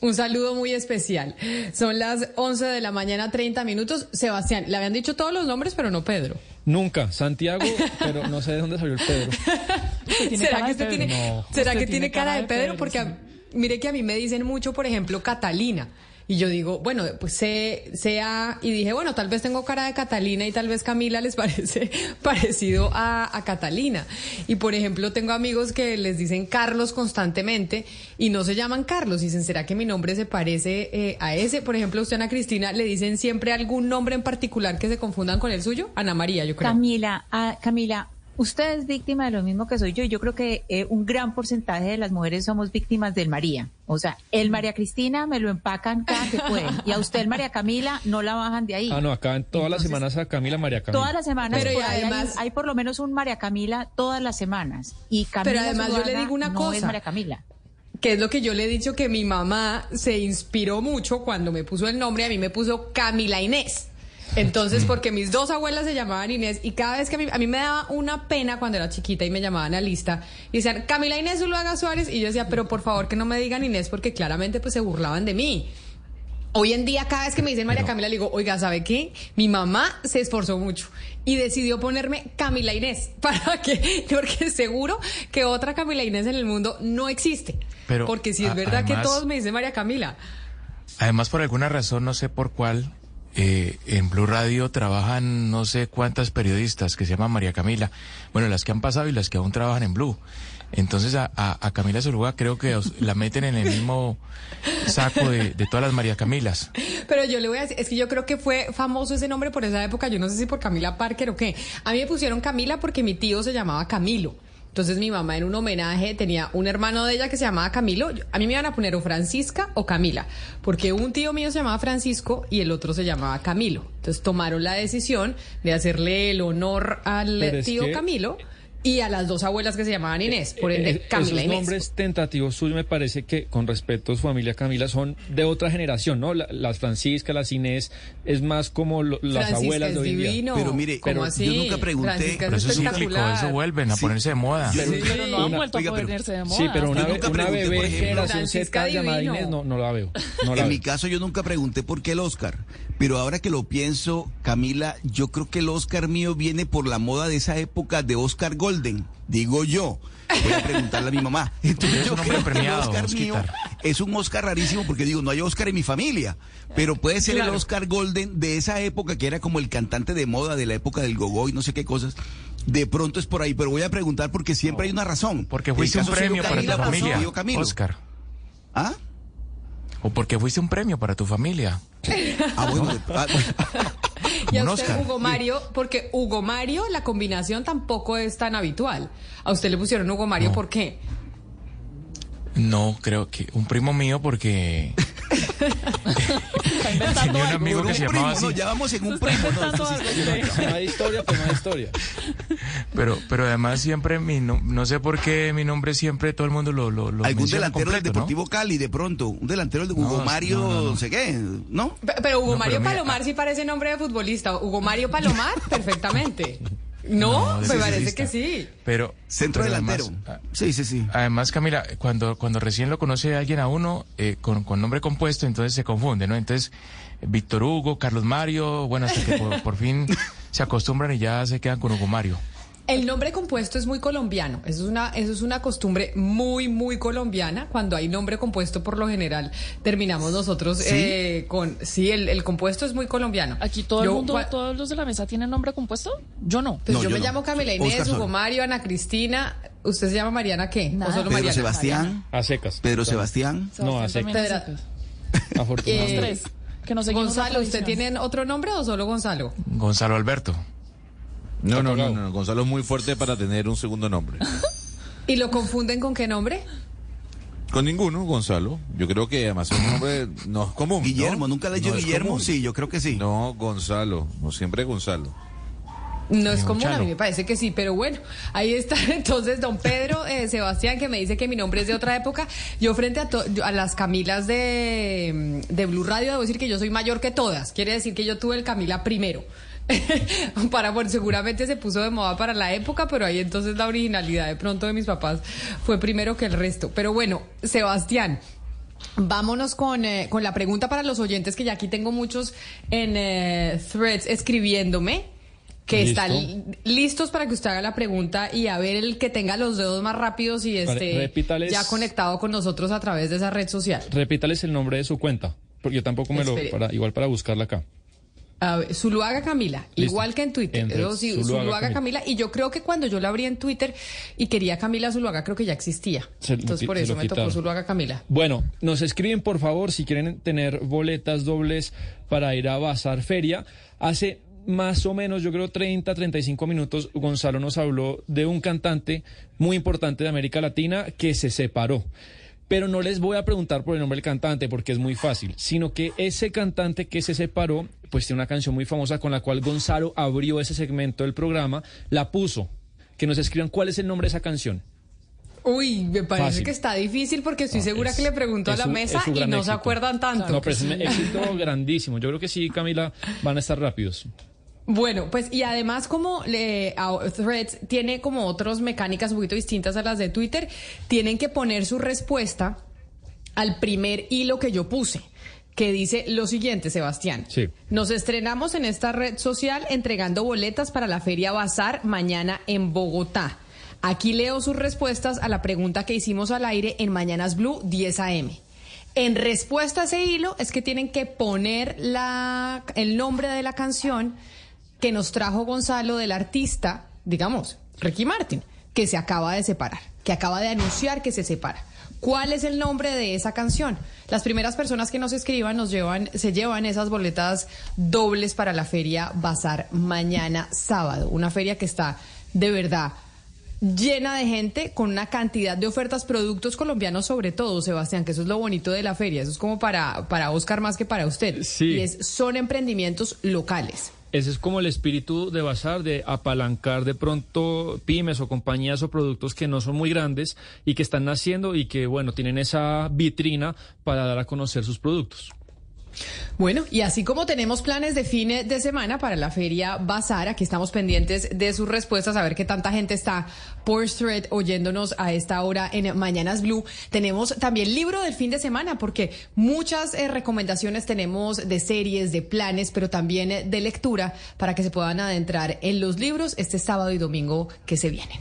Un saludo muy especial. Son las 11 de la mañana, 30 minutos. Sebastián, le habían dicho todos los nombres, pero no Pedro. Nunca. Santiago, pero no sé de dónde salió el Pedro. ¿Será que, usted tiene, ¿será que tiene cara de Pedro? Porque mire que a mí me dicen mucho, por ejemplo, Catalina. Y yo digo, bueno, pues sea, y dije, bueno, tal vez tengo cara de Catalina y tal vez Camila les parece parecido a, Catalina. Y por ejemplo, tengo amigos que les dicen Carlos constantemente y no se llaman Carlos. Y dicen, ¿será que mi nombre se parece eh, a ese? Por ejemplo, usted Ana Cristina, ¿le dicen siempre algún nombre en particular que se confundan con el suyo? Ana María, yo creo. Camila, ah, Camila, Usted es víctima de lo mismo que soy yo. Yo creo que eh, un gran porcentaje de las mujeres somos víctimas del María. O sea, el María Cristina me lo empacan cada que pueden. Y a usted el María Camila no la bajan de ahí. Ah, no, acá en todas las semanas a Camila María Camila. Todas las semanas. Pero además hay, por lo menos un María Camila todas las semanas. Y Camila Pero además yo le digo una no cosa. Es María Camila que es lo que yo le he dicho que mi mamá se inspiró mucho cuando me puso el nombre, a mí me puso Camila Inés. Entonces, porque mis dos abuelas se llamaban Inés y cada vez que a mí, me daba una pena cuando era chiquita y me llamaban a lista y decían, Camila Inés Zuluaga Suárez y yo decía, pero por favor que no me digan Inés porque claramente pues se burlaban de mí. Hoy en día, cada vez que me dicen María Camila, le digo, oiga, ¿sabe qué? Mi mamá se esforzó mucho y decidió ponerme Camila Inés. ¿Para qué? Porque seguro que otra Camila Inés en el mundo no existe. Pero, porque si es verdad que todos me dicen María Camila. Además, por alguna razón, no sé por cuál, eh, en Blue Radio trabajan no sé cuántas periodistas que se llaman María Camila. Bueno, las que han pasado y las que aún trabajan en Blue. Entonces a, a, Camila Zuluaga creo que la meten en el mismo saco de, de, todas las María Camilas. Pero yo le voy a decir, es que yo creo que fue famoso ese nombre por esa época, yo no sé si por Camila Parker o qué. A mí me pusieron Camila porque mi tío se llamaba Camilo. Entonces mi mamá en un homenaje tenía un hermano de ella que se llamaba Camilo. A mí me iban a poner o Francisca o Camila, porque un tío mío se llamaba Francisco y el otro se llamaba Camilo. Entonces tomaron la decisión de hacerle el honor al tío Camilo y a las dos abuelas que se llamaban Inés, por ende eh, Camila Esos nombres tentativos suyos me parece que, con respecto a su familia Camila, son de otra generación, ¿no? las Francisca, las Inés, es más como las abuelas de hoy en día. Pero mire, pero yo nunca pregunté... Pero eso es cíclico, eso vuelven a ponerse de moda. Sí, pero no han vuelto a ponerse de moda. Sí, pero una, una bebé generación Z llamada Inés no, no la veo. en mi caso yo nunca pregunté por qué el Oscar, pero ahora que lo pienso, Camila, yo creo que el Oscar mío viene por la moda de esa época de Oscar Gold digo yo. Voy a preguntarle a mi mamá. Entonces, yo creo premiado, que el Oscar mío es un Oscar rarísimo porque digo, no hay Oscar en mi familia, pero puede ser el Oscar Golden de esa época que era como el cantante de moda de la época del gogo y no sé qué cosas. De pronto es por ahí, pero voy a preguntar porque siempre hay una razón. Porque fuiste un premio para tu familia, Oscar. ¿Ah? O porque fuiste un premio para tu familia. Ah, bueno. Ah, y a usted, Hugo Mario, porque Hugo Mario, la combinación tampoco es tan habitual. A usted le pusieron Hugo Mario, ¿por qué? No, creo que un primo mío porque Tenía un amigo que se llamaba así. No, ya vamos en un primo. No, hay historia, pues no hay historia. Pero, pero además siempre, mi, no, sé por qué mi nombre siempre todo el mundo lo... lo, lo Algún delantero del Deportivo Cali, de pronto. Un delantero de Hugo Mario, no, sé qué, ¿no? Pero Hugo Mario Palomar sí parece nombre de futbolista. Hugo Mario Palomar, perfectamente. No, me parece que sí. Pero centro delantero. Ah, sí, sí, sí. Además, Camila, cuando cuando recién lo conoce alguien a uno eh, con, con, nombre compuesto, entonces se confunde, ¿no? Entonces, Víctor Hugo, Carlos Mario, bueno, hasta que por fin se acostumbran y ya se quedan con Hugo Mario. El nombre compuesto es muy colombiano. Eso es una, eso es una costumbre muy, muy colombiana. Cuando hay nombre compuesto, por lo general, terminamos nosotros eh, con. Sí, el, compuesto es muy colombiano. Aquí todo el mundo, todos los de la mesa tienen nombre compuesto. Yo no. Pues yo, me llamo Camila Inés, Hugo Mario, Ana Cristina. ¿Usted se llama Mariana qué? ¿O solo Pedro Sebastián. A secas. Pedro Sebastián. No, a secas. Afortunadamente. que no Gonzalo, ¿usted tiene otro nombre o solo Gonzalo? Gonzalo Alberto. No, no, no, no, Gonzalo es muy fuerte para tener un segundo nombre. ¿Y lo confunden con qué nombre? Con ninguno, Gonzalo. Yo creo que además es un nombre no es común. Guillermo, ¿nunca le he dicho Guillermo? Sí, yo creo que sí. No, Gonzalo, no siempre Gonzalo. No es común, a mí me parece que sí, pero bueno, ahí está entonces don Pedro eh, Sebastián que me dice que mi nombre es de otra época. Yo frente a, a las Camilas de, de Blue Radio debo decir que yo soy mayor que todas. Quiere decir que yo tuve el Camila primero. para bueno, seguramente se puso de moda para la época, pero ahí entonces la originalidad de pronto de mis papás fue primero que el resto. Pero bueno, Sebastián, Vámonos con, eh, con la pregunta para los oyentes, que ya aquí tengo muchos en eh, threads escribiéndome, que están listos para que usted haga la pregunta y a ver el que tenga los dedos más rápidos y esté ya conectado con nosotros a través de esa red social. Repítales el nombre de su cuenta, porque yo tampoco me lo, para, igual para buscarla acá. A ver, Zuluaga Camila, igual que en Twitter. Zuluaga, Camila. Y yo creo que cuando yo la abrí en Twitter y quería Camila Zuluaga, creo que ya existía. Entonces por eso me tocó Zuluaga Camila. Bueno, nos escriben por favor si quieren tener boletas dobles para ir a Bazar Feria. Hace más o menos, yo creo 30, 35 minutos, Gonzalo nos habló de un cantante muy importante de América Latina que se separó. Pero no les voy a preguntar por el nombre del cantante porque es muy fácil, sino que ese cantante que se separó, pues tiene una canción muy famosa con la cual Gonzalo abrió ese segmento del programa, la puso. Que nos escriban cuál es el nombre de esa canción. Uy, me parece que está difícil porque estoy segura que le pregunto a la mesa y no se acuerdan tanto. No, pero es un éxito grandísimo. Yo creo que sí, Camila, van a estar rápidos. Bueno, pues y además como le, Threads tiene como otras mecánicas un poquito distintas a las de Twitter, tienen que poner su respuesta al primer hilo que yo puse que dice lo siguiente, Sebastián. Sí. Nos estrenamos en esta red social entregando boletas para la Feria Bazar mañana en Bogotá. Aquí leo sus respuestas a la pregunta que hicimos al aire en Mañanas Blue 10 AM. En respuesta a ese hilo es que tienen que poner la, el nombre de la canción que nos trajo Gonzalo del artista, digamos, Ricky Martin, que se acaba de separar, que acaba de anunciar que se separa. ¿Cuál es el nombre de esa canción? Las primeras personas que nos escriban nos llevan, se llevan esas boletas dobles para la feria Bazar mañana sábado. Una feria que está de verdad llena de gente con una cantidad de ofertas, productos colombianos sobre todo, Sebastián, que eso es lo bonito de la feria. Eso es como para, para Oscar más que para usted. Sí. Y es, son emprendimientos locales. Ese es como el espíritu de Bazar, de apalancar de pronto pymes o compañías o productos que no son muy grandes y que están naciendo y que, bueno, tienen esa vitrina para dar a conocer sus productos. Bueno, y así como tenemos planes de fin de semana para la feria Bazar, aquí estamos pendientes de sus respuestas, a ver qué tanta gente está por Thread oyéndonos a esta hora en Mañanas Blue. Tenemos también libro del fin de semana, porque muchas eh, recomendaciones tenemos de series, de planes, pero también eh, de lectura para que se puedan adentrar en los libros este sábado y domingo que se vienen.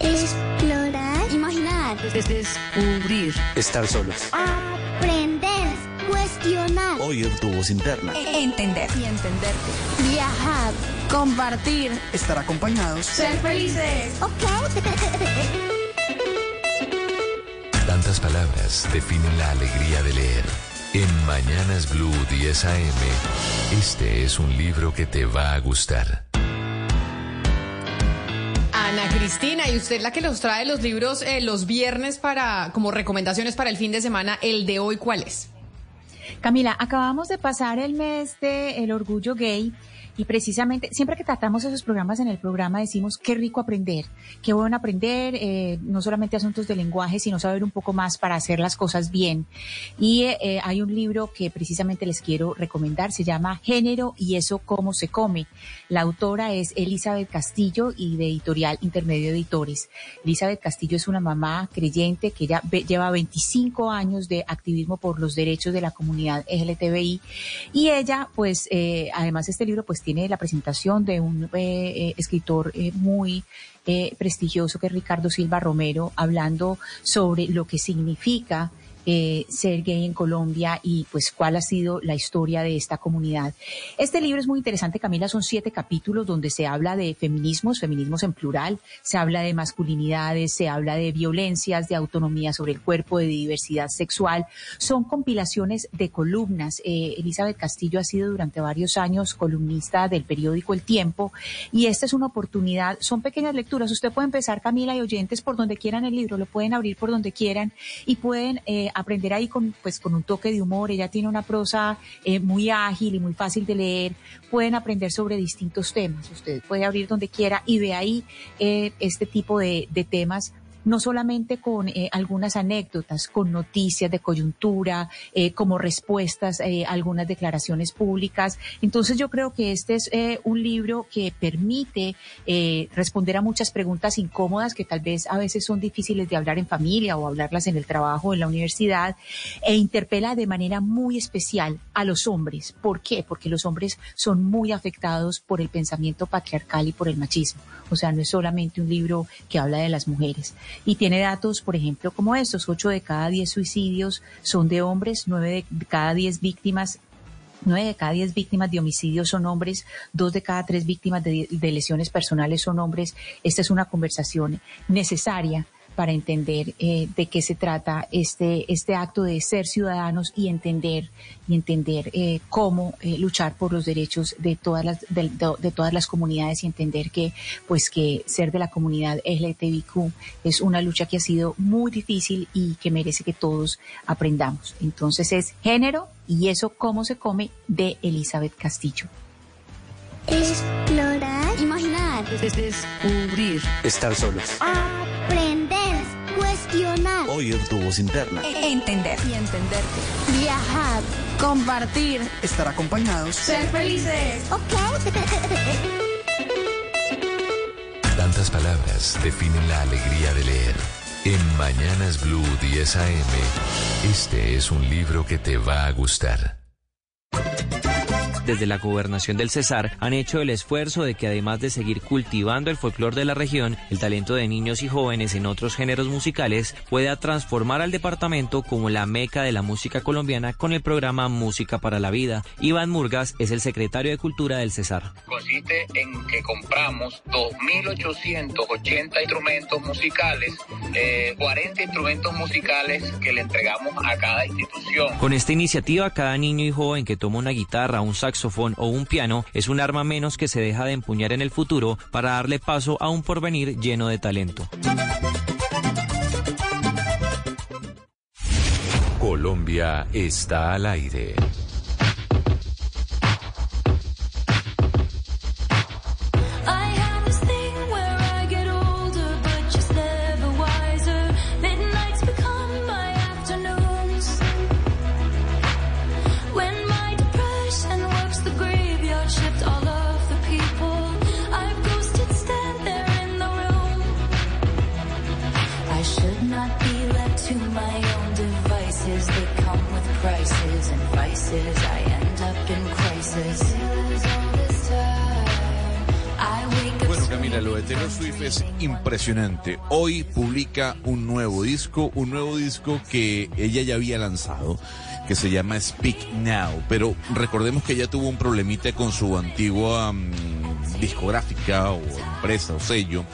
Explorar. Imaginar. Descubrir. Estar solos. Aprender. Cuestionar. Oír tu voz interna. Entender. Y entenderte. Viajar. Compartir. Estar acompañados. Ser felices. Ok. Tantas palabras definen la alegría de leer. En Mañanas Blue 10 AM, este es un libro que te va a gustar. Ana Cristina, y usted la que nos trae los libros eh, los viernes para como recomendaciones para el fin de semana, el de hoy, ¿cuál es? Camila, acabamos de pasar el mes de el orgullo gay y precisamente siempre que tratamos esos programas en el programa decimos qué rico aprender, qué bueno aprender, eh, no solamente asuntos de lenguaje, sino saber un poco más para hacer las cosas bien. Y eh, hay un libro que precisamente les quiero recomendar, se llama Género y eso cómo se come. La autora es Elizabeth Castillo y de editorial Intermedio Editores. Elizabeth Castillo es una mamá creyente que ya lleva 25 años de activismo por los derechos de la comunidad LGTBI y ella pues eh, además este libro pues tiene la presentación de un eh, escritor eh, muy eh, prestigioso que es Ricardo Silva Romero, hablando sobre lo que significa eh, ser gay en Colombia y pues cuál ha sido la historia de esta comunidad. Este libro es muy interesante, Camila, son siete capítulos donde se habla de feminismos, feminismos en plural, se habla de masculinidades, se habla de violencias, de autonomía sobre el cuerpo, de diversidad sexual. Son compilaciones de columnas. Eh, Elizabeth Castillo ha sido durante varios años columnista del periódico El Tiempo y esta es una oportunidad, son pequeñas lecturas. Usted puede empezar, Camila y oyentes, por donde quieran el libro, lo pueden abrir por donde quieran y pueden eh, aprender ahí con, pues, con un toque de humor. Ella tiene una prosa eh, muy ágil y muy fácil de leer. Pueden aprender sobre distintos temas. Usted puede abrir donde quiera y ve ahí eh, este tipo de, de temas no solamente con eh, algunas anécdotas, con noticias de coyuntura, eh, como respuestas eh, a algunas declaraciones públicas. Entonces yo creo que este es un libro que permite responder a muchas preguntas incómodas que tal vez a veces son difíciles de hablar en familia o hablarlas en el trabajo, en la universidad, e interpela de manera muy especial a los hombres. ¿Por qué? Porque los hombres son muy afectados por el pensamiento patriarcal y por el machismo. O sea, no es solamente un libro que habla de las mujeres. Y tiene datos, por ejemplo, como estos. Ocho de cada diez suicidios son de hombres, nueve de cada diez víctimas Nueve de cada diez víctimas de homicidios son hombres, dos de cada tres víctimas de, de, lesiones personales son hombres. Esta es una conversación necesaria para entender eh, de qué se trata este, este acto de ser ciudadanos y entender y entender eh, cómo eh, luchar por los derechos de todas las de, de, todas las comunidades y entender que pues que ser de la comunidad LGTBIQ es una lucha que ha sido muy difícil y que merece que todos aprendamos. Entonces es género y eso cómo se come de Elizabeth Castillo. Explorar. Imaginar. Descubrir. Estar solos. Aprender. Cuestionar. Oír tu voz interna. Entender. Y entenderte. Viajar. Compartir. Estar acompañados. Ser felices. Ok. Tantas palabras definen la alegría de leer. En Mañanas Blue 10 AM, este es un libro que te va a gustar desde la gobernación del Cesar han hecho el esfuerzo de que además de seguir cultivando el folclore de la región, el talento de niños y jóvenes en otros géneros musicales pueda transformar al departamento como la meca de la música colombiana con el programa Música para la Vida. Iván Murgas es el secretario de Cultura del Cesar. Consiste en que compramos 2.880 instrumentos musicales, eh, 40 instrumentos musicales que le entregamos a cada institución. Con esta iniciativa, cada niño y joven que toma una guitarra, un saxo o un piano es un arma menos que se deja de empuñar en el futuro para darle paso a un porvenir lleno de talento. Colombia está al aire. Taylor Swift es impresionante. Hoy publica un nuevo disco, un nuevo disco que ella ya había lanzado, que se llama Speak Now. Pero recordemos que ella tuvo un problemita con su antigua mm, discográfica o empresa o sello.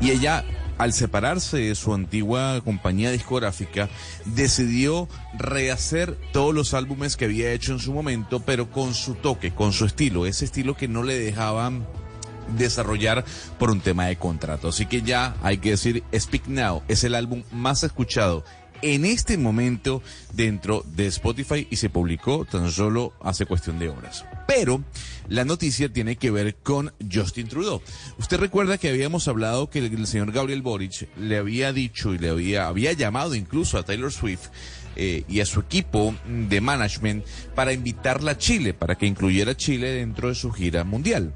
Y ella al separarse de su antigua compañía discográfica, decidió rehacer todos los álbumes que había hecho en su momento, pero con su toque, con su estilo, ese estilo que no le dejaban desarrollar por un tema de contrato. Así que ya hay que decir, Speak Now es el álbum más escuchado en este momento dentro de Spotify y se publicó tan solo hace cuestión de horas. Pero la noticia tiene que ver con Justin Trudeau. Usted recuerda que habíamos hablado que el, señor Gabriel Boric le había dicho y le había, llamado incluso a Taylor Swift eh, y a su equipo de management para invitarla a Chile, para que incluyera Chile dentro de su gira mundial.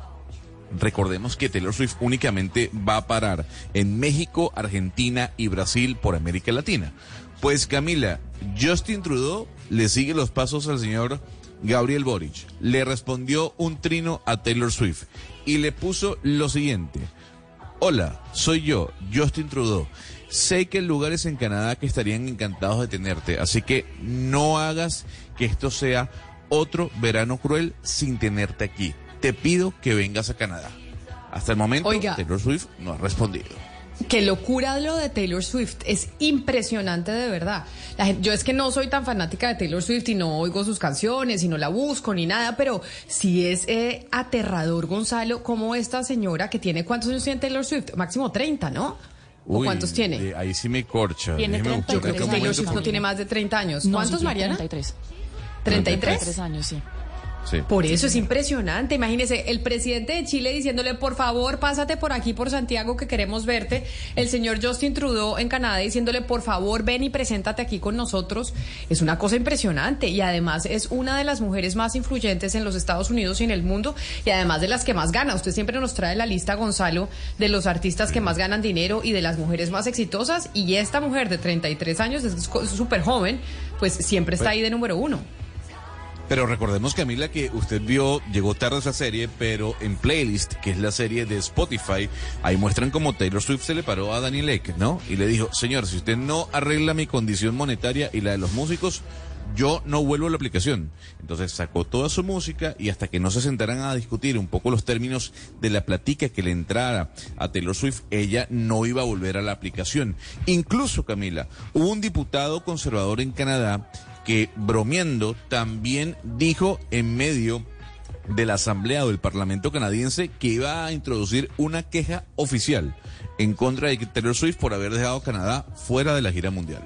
Recordemos que Taylor Swift únicamente va a parar en México, Argentina y Brasil por América Latina. Pues Camila, Justin Trudeau le sigue los pasos al señor Gabriel Boric. Le respondió un trino a Taylor Swift y le puso lo siguiente. Hola, soy yo, Justin Trudeau. Sé que hay lugares en Canadá que estarían encantados de tenerte, así que no hagas que esto sea otro verano cruel sin tenerte aquí. Te pido que vengas a Canadá. Hasta el momento, Oiga. Taylor Swift no ha respondido. Qué locura lo de Taylor Swift. Es impresionante de verdad. La gente- yo es que no soy tan fanática de Taylor Swift y no oigo sus canciones y no la busco ni nada, pero sí es eh, aterrador, Gonzalo, como esta señora que tiene, ¿cuántos años tiene Taylor Swift? Máximo 30, ¿no? ¿O Uy, cuántos tiene? eh, ahí sí me corcha. Tiene 33 acá un Taylor Swift no tiene más de 30 años. No, ¿Cuántos, sí, Mariana? 33. 33. 33 años, sí. Sí. Por eso es impresionante. Imagínese, el presidente de Chile diciéndole, por favor, pásate por aquí, por Santiago, que queremos verte. El señor Justin Trudeau en Canadá diciéndole, por favor, ven y preséntate aquí con nosotros. Es una cosa impresionante. Y además es una de las mujeres más influyentes en los Estados Unidos y en el mundo. Y además de las que más gana. Usted siempre nos trae la lista, Gonzalo, de los artistas que más ganan dinero y de las mujeres más exitosas. Y esta mujer de 33 años, es súper joven, pues siempre está ahí de número uno. Pero recordemos, Camila, que usted vio, llegó tarde esa serie, pero en Playlist, que es la serie de Spotify, ahí muestran como Taylor Swift se le paró a Daniel Ek, ¿no? Y le dijo, señor, si usted no arregla mi condición monetaria y la de los músicos, yo no vuelvo a la aplicación. Entonces sacó toda su música y hasta que no se sentaran a discutir un poco los términos de la platica que le entrara a Taylor Swift, ella no iba a volver a la aplicación. Incluso, Camila, hubo un diputado conservador en Canadá que bromeando también dijo en medio de la Asamblea o del Parlamento canadiense que iba a introducir una queja oficial en contra de Taylor Swift por haber dejado a Canadá fuera de la gira mundial.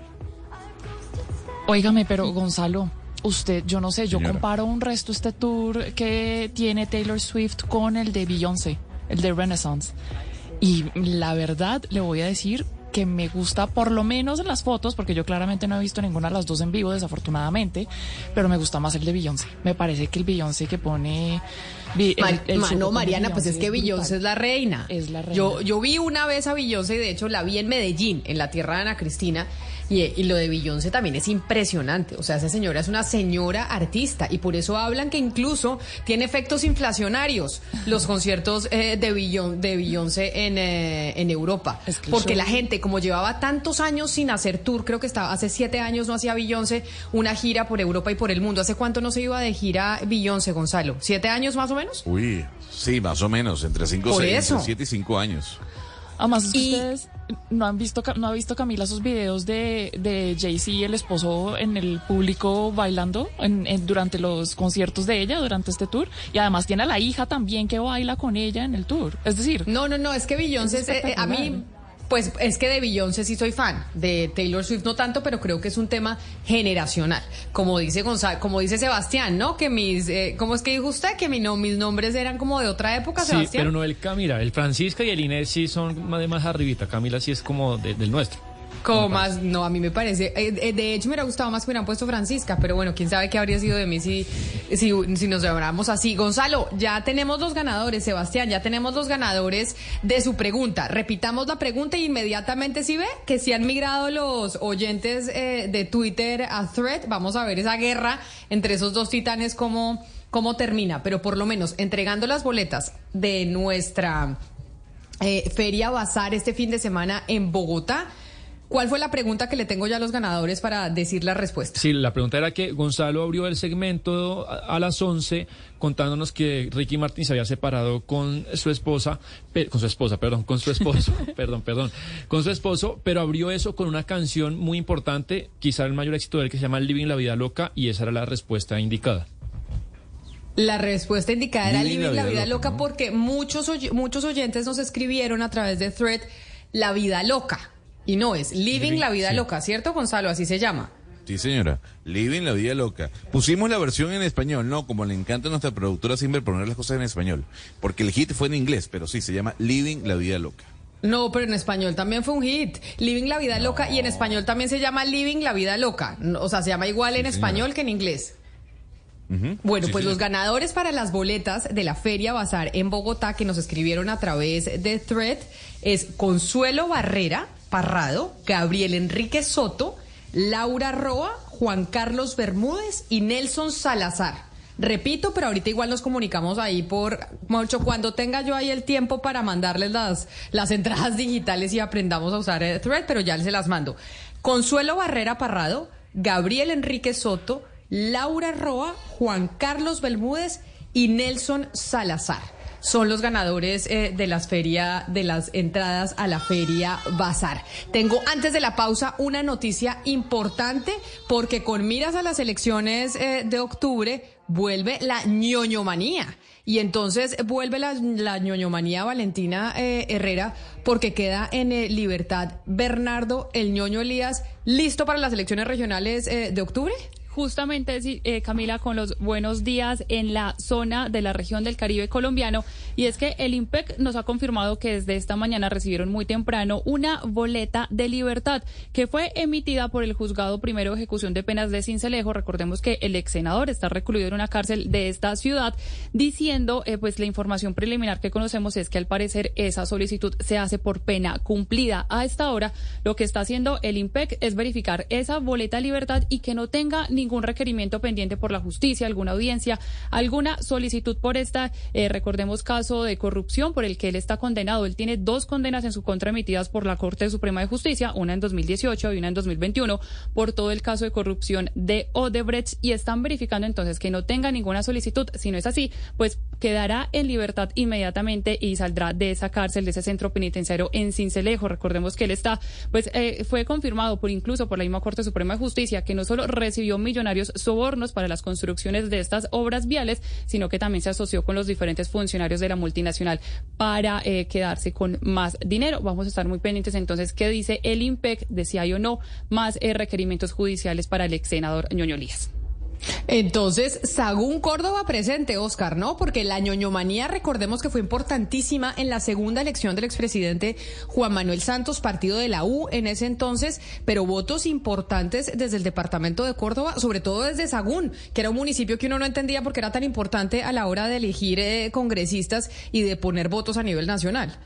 Óigame, pero Gonzalo, usted, yo no sé, yo comparo un resto este tour que tiene Taylor Swift con el de Beyoncé, el de Renaissance. Y la verdad, le voy a decir que me gusta por lo menos en las fotos, porque yo claramente no he visto ninguna de las dos en vivo, desafortunadamente, pero me gusta más el de Beyoncé. Me parece que el Beyoncé que pone... El- Ma- no, Mariana, pues es que. Beyoncé es la reina. Es la reina. Yo, yo vi una vez a Beyoncé y de hecho la vi en Medellín, en la tierra de Ana Cristina, y, y lo de Beyoncé también es impresionante. O sea, esa señora es una señora artista y por eso hablan que incluso tiene efectos inflacionarios los conciertos eh, de, Beyon- de Beyoncé en, eh, en Europa. Es que el Porque la gente, como llevaba tantos años sin hacer tour, creo que estaba hace siete años no hacía Beyoncé una gira por Europa y por el mundo. ¿Hace cuánto no se iba de gira Beyoncé, Gonzalo? ¿Siete años más o menos? Uy, sí, más o menos, entre cinco, seis, siete y cinco años. Además, es que Y- ustedes no han visto, no ha visto Camila esos videos de, de Jay-Z, el esposo, en el público bailando en, durante los conciertos de ella, durante este tour. Y además tiene a la hija también que baila con ella en el tour. Es decir. No, no, no, es que Beyoncé, es eh, a mí pues es que de Beyoncé sí soy fan, de Taylor Swift no tanto, pero creo que es un tema generacional. Como dice Gonzalo, como dice Sebastián, ¿no? Que mis, eh, ¿cómo es que dijo usted? Que mi, no, mis nombres eran como de otra época, sí, Sebastián. pero no el Camila, el Francisca y el Inés sí son de más arribita, Camila sí es como del nuestro. Como más, no, a mí me parece. Eh, eh, de hecho, me hubiera gustado más que hubieran puesto Francisca, pero bueno, quién sabe qué habría sido de mí si, si, si nos llamáramos así. Gonzalo, ya tenemos los ganadores, Sebastián, ya tenemos los ganadores de su pregunta. Repitamos la pregunta y inmediatamente si ve que si han migrado los oyentes eh, de Twitter a Thread, vamos a ver esa guerra entre esos dos titanes, cómo, cómo termina. Pero por lo menos entregando las boletas de nuestra Feria Bazar este fin de semana en Bogotá. ¿Cuál fue la pregunta que le tengo ya a los ganadores para decir la respuesta? Sí, la pregunta era que Gonzalo abrió el segmento a, las 11 contándonos que Ricky Martin se había separado con su esposa, con su esposa, perdón, con su esposo, perdón, perdón, con su esposo, pero abrió eso con una canción muy importante, quizá el mayor éxito de él que se llama Living la Vida Loca y esa era la respuesta indicada. La respuesta indicada era Living la Vida, Loca, porque muchos, muchos oyentes nos escribieron a través de Thread La Vida Loca. Y no es Living, la Vida Loca, ¿cierto, Gonzalo? Así se llama. Sí, señora. Living la vida loca. Pusimos la versión en español, no, como le encanta a nuestra productora siempre poner las cosas en español. Porque el hit fue en inglés, pero sí, se llama Living la vida loca. No, pero en español también fue un hit. Living la vida loca y en español también se llama Living la vida loca. O sea, se llama igual en español que en inglés. Bueno, pues los ganadores para las boletas de la Feria Bazar en Bogotá que nos escribieron a través de Thread es Consuelo Barrera, Parrado, Gabriel Enrique Soto, Laura Roa, Juan Carlos Bermúdez y Nelson Salazar. Repito, pero ahorita igual nos comunicamos ahí por mucho cuando tenga yo ahí el tiempo para mandarles las, las entradas digitales y aprendamos a usar el thread, pero ya se las mando. Consuelo Barrera Parrado, Gabriel Enrique Soto, Laura Roa, Juan Carlos Bermúdez y Nelson Salazar son los ganadores eh, de las feria, de las entradas a la feria Bazar. Tengo antes de la pausa una noticia importante porque con miras a las elecciones eh, de octubre vuelve la ñoñomanía. Y entonces vuelve la, la ñoñomanía Valentina eh, Herrera porque queda en libertad Bernardo el ñoño Elías, listo para las elecciones regionales de octubre justamente, eh, Camila, con los buenos días en la zona de la región del Caribe colombiano. Y es que el IMPEC nos ha confirmado que desde esta mañana recibieron muy temprano una boleta de libertad que fue emitida por el juzgado primero de ejecución de penas de Cincelejo. Recordemos que el ex senador está recluido en una cárcel de esta ciudad, diciendo, eh, pues la información preliminar que conocemos es que al parecer esa solicitud se hace por pena cumplida. A esta hora, lo que está haciendo el IMPEC es verificar esa boleta de libertad y que no tenga ningún ningún requerimiento pendiente por la justicia, alguna audiencia, alguna solicitud por esta, eh, recordemos, caso de corrupción por el que él está condenado. Él tiene dos condenas en su contra emitidas por la Corte Suprema de Justicia, una en 2018 y una en 2021, por todo el caso de corrupción de Odebrecht y están verificando entonces que no tenga ninguna solicitud. Si no es así, pues quedará en libertad inmediatamente y saldrá de esa cárcel, de ese centro penitenciario en Cincelejo. Recordemos que él está, pues eh, fue confirmado por incluso por la misma Corte Suprema de Justicia que no solo recibió millones sobornos para las construcciones de estas obras viales, sino que también se asoció con los diferentes funcionarios de la multinacional para eh, quedarse con más dinero. Vamos a estar muy pendientes entonces qué dice el IMPEC de si hay o no más eh, requerimientos judiciales para el ex senador Ñoño Lías. Entonces, Sagún Córdoba presente, Oscar, ¿no? Porque la ñoñomanía, recordemos que fue importantísima en la segunda elección del expresidente Juan Manuel Santos, partido de la U en ese entonces, pero votos importantes desde el departamento de Córdoba, sobre todo desde Sagún, que era un municipio que uno no entendía porque era tan importante a la hora de elegir eh, congresistas y de poner votos a nivel nacional.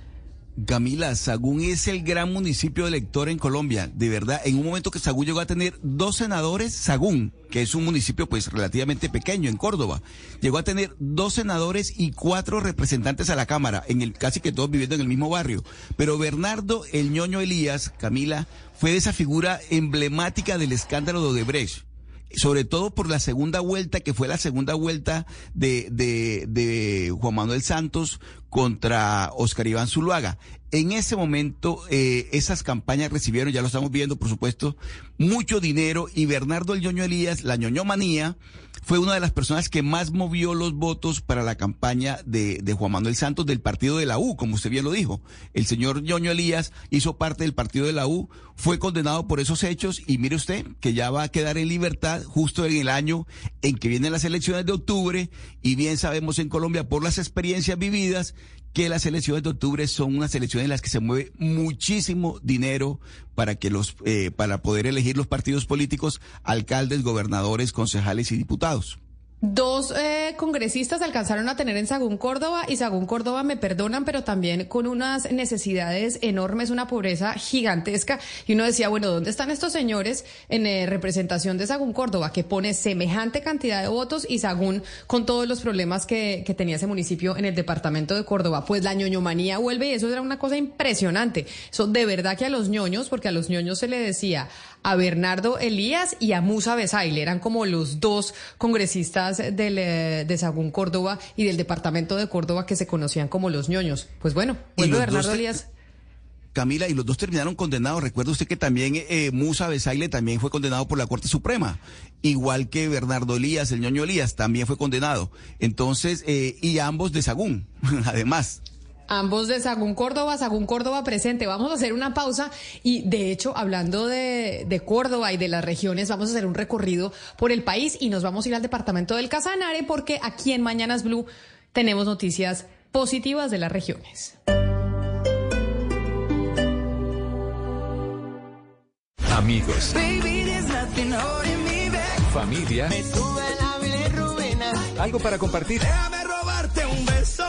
Camila, Sagún es el gran municipio elector en Colombia. De verdad, en un momento que Sagún llegó a tener dos senadores, Sagún, que es un municipio pues relativamente pequeño en Córdoba, llegó a tener dos senadores y cuatro representantes a la Cámara, en el, casi que todos viviendo en el mismo barrio. Pero Bernardo el ñoño Elías, Camila, fue esa figura emblemática del escándalo de Odebrecht sobre todo por la segunda vuelta, que fue la segunda vuelta de, de, de Juan Manuel Santos contra Oscar Iván Zuluaga. En ese momento, eh, esas campañas recibieron, ya lo estamos viendo, por supuesto, mucho dinero y Bernardo El Ñoño Elías, la ñoñomanía, fue una de las personas que más movió los votos para la campaña de, Juan Manuel Santos del partido de la U, como usted bien lo dijo. El señor Ñoño Elías hizo parte del partido de la U, fue condenado por esos hechos y mire usted que ya va a quedar en libertad justo en el año en que vienen las elecciones de octubre y bien sabemos en Colombia por las experiencias vividas que las elecciones de octubre son unas elecciones en las que se mueve muchísimo dinero para que los eh, para poder elegir los partidos políticos, alcaldes, gobernadores, concejales y diputados. Dos eh, congresistas alcanzaron a tener en Sagún Córdoba y Sagún Córdoba me perdonan, pero también con unas necesidades enormes, una pobreza gigantesca. Y uno decía, bueno, ¿dónde están estos señores en eh, representación de Sagún Córdoba que pone semejante cantidad de votos y Sagún con todos los problemas que, que tenía ese municipio en el departamento de Córdoba? Pues la ñoñomanía vuelve y eso era una cosa impresionante. Eso de verdad que a los ñoños, porque a los ñoños se le decía a Bernardo Elías y a Musa Besaile, eran como los dos congresistas del, eh, de Sagún Córdoba y del departamento de Córdoba que se conocían como los ñoños. Pues bueno, vuelve Bernardo Elías. Camila, y los dos terminaron condenados. Recuerda usted que también eh, Musa Besaile también fue condenado por la Corte Suprema, igual que Bernardo Elías, el ñoño Elías, también fue condenado. Entonces, eh, y ambos de Sagún, además. Ambos de Sagún Córdoba, Sagún Córdoba presente. Vamos a hacer una pausa y de hecho, hablando de, de, Córdoba y de las regiones, vamos a hacer un recorrido por el país y nos vamos a ir al departamento del Casanare porque aquí en Mañanas Blue tenemos noticias positivas de las regiones. Amigos. Familia. Algo para compartir.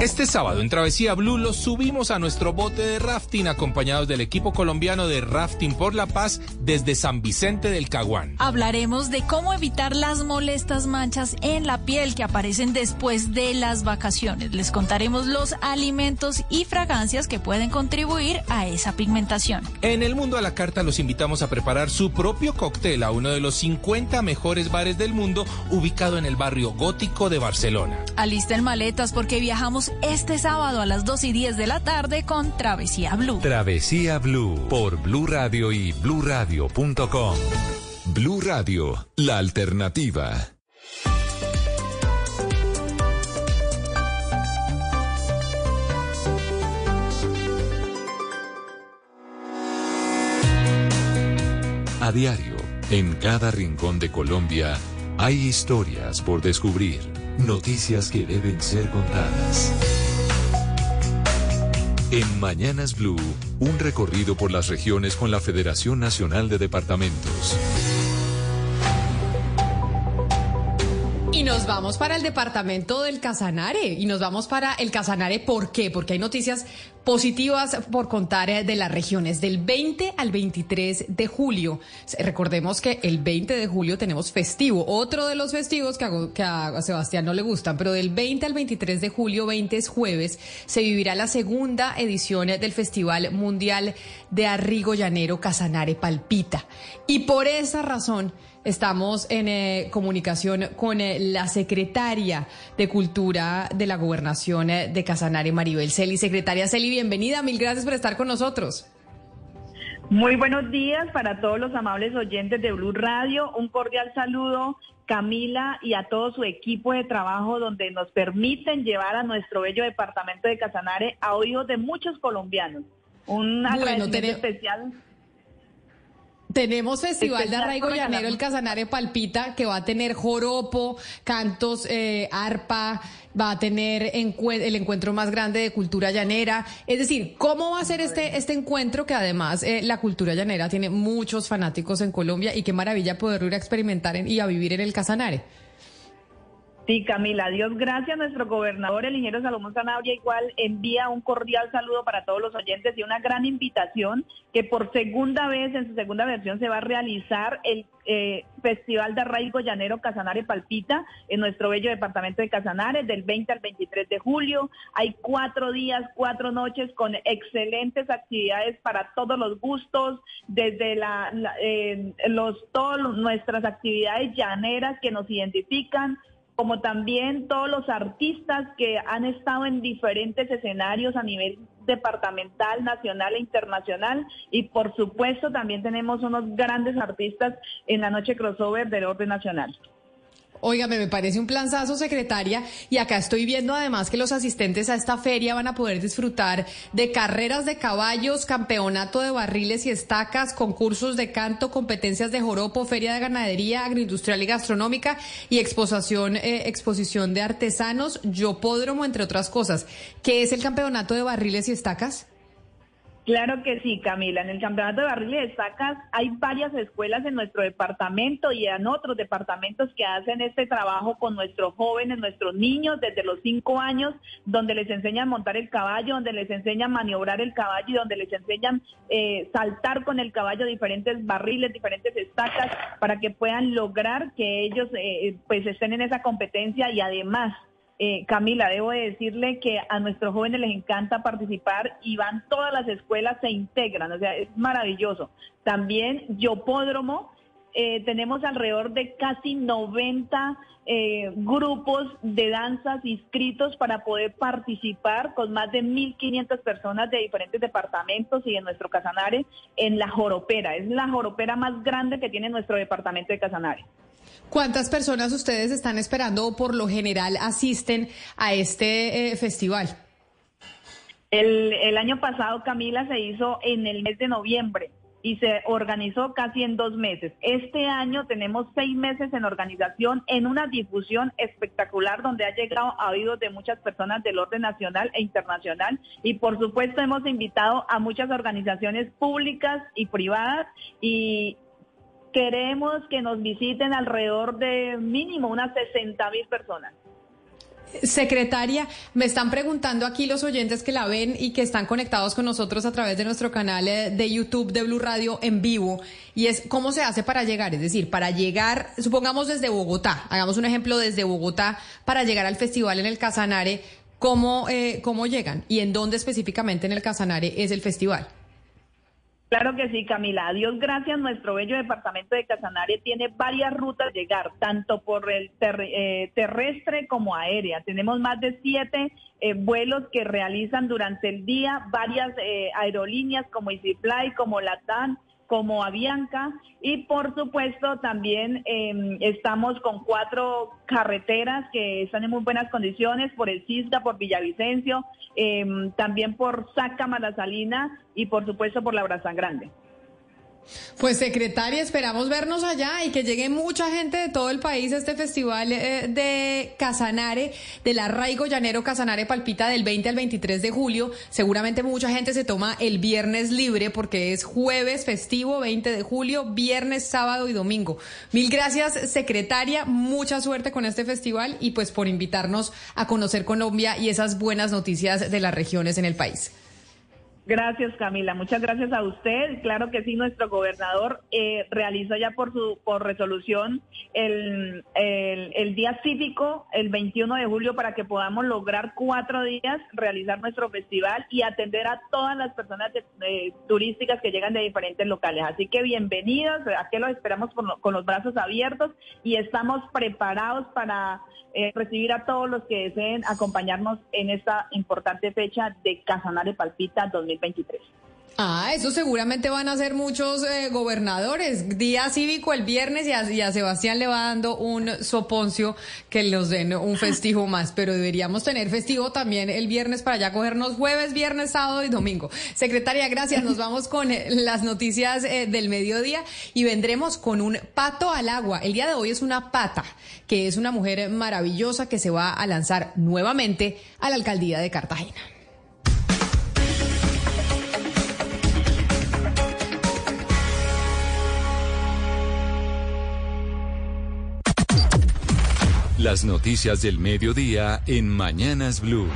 Este sábado en Travesía Blue los subimos a nuestro bote de rafting acompañados del equipo colombiano de Rafting por la Paz desde San Vicente del Caguán. Hablaremos de cómo evitar las molestas manchas en la piel que aparecen después de las vacaciones. Les contaremos los alimentos y fragancias que pueden contribuir a esa pigmentación. En el mundo a la carta los invitamos a preparar su propio cóctel a uno de los 50 mejores bares del mundo ubicado en el barrio gótico de Barcelona. Alisten maletas porque este sábado a las 2 y 10 de la tarde con Travesía Blue. Travesía Blue por Blue Radio y bluradio.com. Blue Radio, la alternativa. A diario, en cada rincón de Colombia, hay historias por descubrir, noticias que deben ser contadas. En Mañanas Blue, un recorrido por las regiones con la Federación Nacional de Departamentos. Y nos vamos para el departamento del Casanare. Y nos vamos para el Casanare, ¿por qué? Porque hay noticias positivas por contar de las regiones del 20 al 23 de julio. Recordemos que el 20 de julio tenemos festivo, otro de los festivos que a, que a Sebastián no le gustan, pero del 20 al 23 de julio, 20 es jueves, se vivirá la segunda edición del Festival Mundial de Arrigo Llanero Casanare Palpita. Y por esa razón, Estamos en eh, comunicación con eh, la secretaria de Cultura de la Gobernación eh, de Casanare, Maribel Celi. Secretaria Celi, bienvenida. Mil gracias por estar con nosotros. Muy buenos días para todos los amables oyentes de Blue Radio. Un cordial saludo, Camila, y a todo su equipo de trabajo donde nos permiten llevar a nuestro bello departamento de Casanare a oídos de muchos colombianos. Un agradecimiento especial tenemos Festival de Arraigo Llanero, el Casanare Palpita, que va a tener joropo, cantos, eh, arpa, va a tener el encuentro más grande de cultura llanera. Es decir, ¿cómo va a ser este, este encuentro que además eh, la cultura llanera tiene muchos fanáticos en Colombia y qué maravilla poderlo ir a experimentar y a vivir en el Casanare? Sí, Camila, Dios gracias. Nuestro gobernador, el ingeniero Salomón Sanabria, igual envía un cordial saludo para todos los oyentes y una gran invitación que por segunda vez, en su segunda versión, se va a realizar el eh, Festival de Arraigo Llanero Casanare Palpita en nuestro bello departamento de Casanare del 20 al 23 de julio. Hay cuatro días, cuatro noches con excelentes actividades para todos los gustos, desde la, eh, los todas nuestras actividades llaneras que nos identifican como también todos los artistas que han estado en diferentes escenarios a nivel departamental, nacional e internacional. Y por supuesto también tenemos unos grandes artistas en la noche crossover del orden nacional. Óigame, me parece un planzazo, secretaria, y acá estoy viendo además que los asistentes a esta feria van a poder disfrutar de carreras de caballos, campeonato de barriles y estacas, concursos de canto, competencias de joropo, feria de ganadería, agroindustrial y gastronómica y exposición, eh, exposición de artesanos, yopódromo, entre otras cosas. ¿Qué es el campeonato de barriles y estacas? Claro que sí, Camila. En el Campeonato de Barriles de Sacas hay varias escuelas en nuestro departamento y en otros departamentos que hacen este trabajo con nuestros jóvenes, nuestros niños desde los cinco años, donde les enseñan a montar el caballo, donde les enseñan a maniobrar el caballo y donde les enseñan eh, saltar con el caballo diferentes barriles, diferentes estacas, para que puedan lograr que ellos eh, pues estén en esa competencia y además eh, Camila, debo decirle que a nuestros jóvenes les encanta participar y van todas las escuelas, se integran, o sea, es maravilloso. También Yopódromo, eh, tenemos alrededor de casi 90 eh, grupos de danzas inscritos para poder participar con más de 1.500 personas de diferentes departamentos y de nuestro Casanare en la Joropera. Es la Joropera más grande que tiene nuestro departamento de Casanare. ¿Cuántas personas ustedes están esperando o por lo general asisten a este eh, festival? El, el año pasado, Camila, se hizo en el mes de noviembre y se organizó casi en dos meses. Este año tenemos seis meses en organización en una difusión espectacular donde ha llegado a oídos de muchas personas del orden nacional e internacional y por supuesto hemos invitado a muchas organizaciones públicas y privadas y queremos que nos visiten alrededor de mínimo unas 60 mil personas. Secretaria, me están preguntando aquí los oyentes que la ven y que están conectados con nosotros a través de nuestro canal eh, de YouTube de Blue Radio en vivo, y es cómo se hace para llegar, es decir, para llegar, supongamos desde Bogotá, hagamos un ejemplo desde Bogotá, para llegar al festival en el Casanare, ¿cómo, eh, cómo llegan y en dónde específicamente en el Casanare es el festival? Claro que sí, Camila. Dios gracias, nuestro bello departamento de Casanare tiene varias rutas de llegar, tanto por el eh, terrestre como aérea. Tenemos más de siete eh, vuelos que realizan durante el día varias eh, aerolíneas como EasyFly, como Latam, como Avianca y por supuesto también em, estamos con cuatro carreteras que están en muy buenas condiciones por el Cisga, por Villavicencio, em, también por Saca Malasalina y por supuesto por la Brazán Grande. Pues secretaria, esperamos vernos allá y que llegue mucha gente de todo el país a este festival eh, de Casanare, del arraigo llanero Casanare Palpita del 20 al 23 de julio. Seguramente mucha gente se toma el viernes libre porque es jueves festivo 20 de julio, viernes, sábado y domingo. Mil gracias secretaria, mucha suerte con este festival y pues por invitarnos a conocer Colombia y esas buenas noticias de las regiones en el país. Gracias, Camila. Muchas gracias a usted. Claro que sí, nuestro gobernador eh, realizó ya por su por resolución el, el, día cívico el 21 de julio para que podamos lograr cuatro días realizar nuestro festival y atender a todas las personas turísticas que llegan de diferentes locales. Así que bienvenidos, aquí los esperamos con, con los brazos abiertos y estamos preparados para eh, recibir a todos los que deseen acompañarnos en esta importante fecha de Casanare Palpita 2023. Ah, eso seguramente van a ser muchos eh, gobernadores. Día cívico el viernes y a, Sebastián le va dando un soponcio que los den un festivo más, pero deberíamos tener festivo también el viernes para ya cogernos jueves, viernes, sábado y domingo. Secretaria, gracias. Nos vamos con eh, las noticias eh, del mediodía y vendremos con un pato al agua. El día de hoy es una pata, que es una mujer maravillosa que se va a lanzar nuevamente a la alcaldía de Cartagena. Las noticias del mediodía en Mañanas Blue.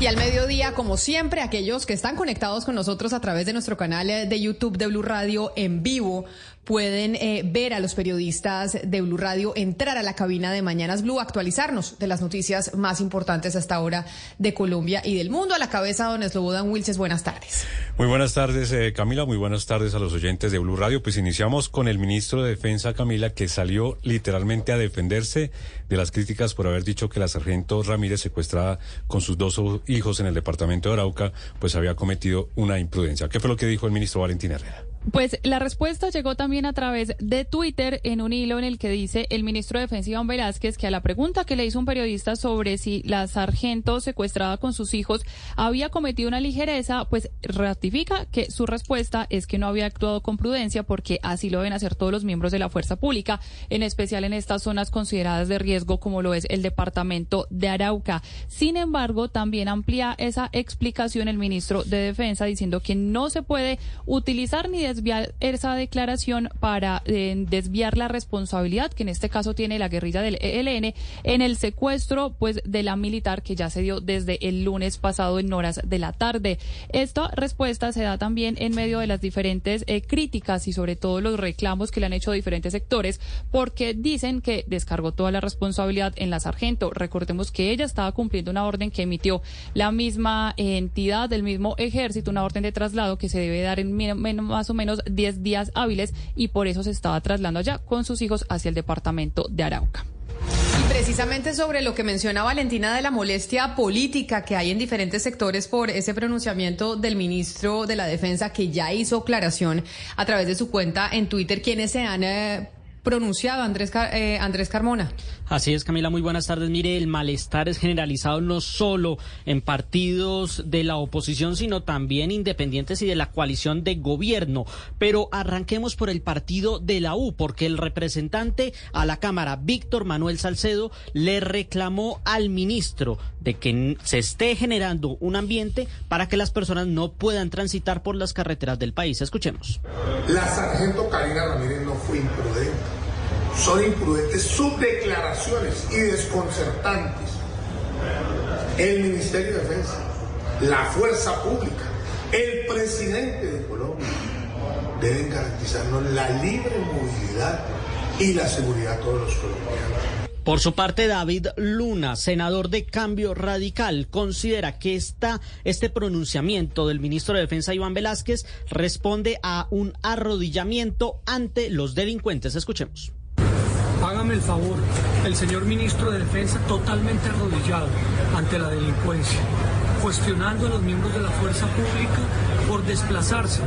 Y al mediodía, como siempre, aquellos que están conectados con nosotros a través de nuestro canal de YouTube de Blue Radio en vivo pueden eh, ver a los periodistas de Blue Radio entrar a la cabina de Mañanas Blue, actualizarnos de las noticias más importantes hasta ahora de Colombia y del mundo. A la cabeza, don Slobodan Wilches, buenas tardes. Muy buenas tardes, eh, Camila. Muy buenas tardes a los oyentes de Blue Radio. Pues iniciamos con el ministro de Defensa, Camila, que salió literalmente a defenderse de las críticas por haber dicho que la sargento Ramírez, secuestrada con sus dos hijos en el departamento de Arauca, pues había cometido una imprudencia. ¿Qué fue lo que dijo el ministro Valentín Herrera? Pues la respuesta llegó también a través de Twitter en un hilo en el que dice el ministro de Defensa Iván Velázquez que a la pregunta que le hizo un periodista sobre si la sargento secuestrada con sus hijos había cometido una ligereza, pues ratifica que su respuesta es que no había actuado con prudencia porque así lo deben hacer todos los miembros de la fuerza pública, en especial en estas zonas consideradas de riesgo como lo es el departamento de Arauca. Sin embargo, también amplía esa explicación el ministro de Defensa diciendo que no se puede utilizar ni desviar esa declaración para eh, desviar la responsabilidad que en este caso tiene la guerrilla del ELN en el secuestro pues de la militar que ya se dio desde el lunes pasado en horas de la tarde. Esta respuesta se da también en medio de las diferentes eh, críticas y sobre todo los reclamos que le han hecho diferentes sectores porque dicen que descargó toda la responsabilidad en la sargento. Recordemos que ella estaba cumpliendo una orden que emitió la misma entidad del mismo ejército, una orden de traslado que se debe dar en más o menos menos 10 días hábiles y por eso se estaba trasladando allá con sus hijos hacia el departamento de Arauca. Y precisamente sobre lo que menciona Valentina de la molestia política que hay en diferentes sectores por ese pronunciamiento del ministro de la Defensa que ya hizo aclaración a través de su cuenta en Twitter, quienes se han eh, pronunciado, Andrés, eh, Andrés Carmona. Así es, Camila, muy buenas tardes. Mire, el malestar es generalizado no solo en partidos de la oposición, sino también independientes y de la coalición de gobierno. Pero arranquemos por el partido de la U, porque el representante a la Cámara, Víctor Manuel Salcedo, le reclamó al ministro de que se esté generando un ambiente para que las personas no puedan transitar por las carreteras del país. Escuchemos. La sargento Karina Ramírez no fue imprudente son imprudentes sus declaraciones y desconcertantes. El Ministerio de Defensa, la fuerza pública, el presidente de Colombia deben garantizarnos la libre movilidad y la seguridad a todos los colombianos. Por su parte, David Luna, senador de Cambio Radical, considera que esta, este pronunciamiento del ministro de Defensa Iván Velázquez responde a un arrodillamiento ante los delincuentes. Escuchemos. Hágame el favor, el señor ministro de Defensa totalmente arrodillado ante la delincuencia, cuestionando a los miembros de la fuerza pública por desplazarse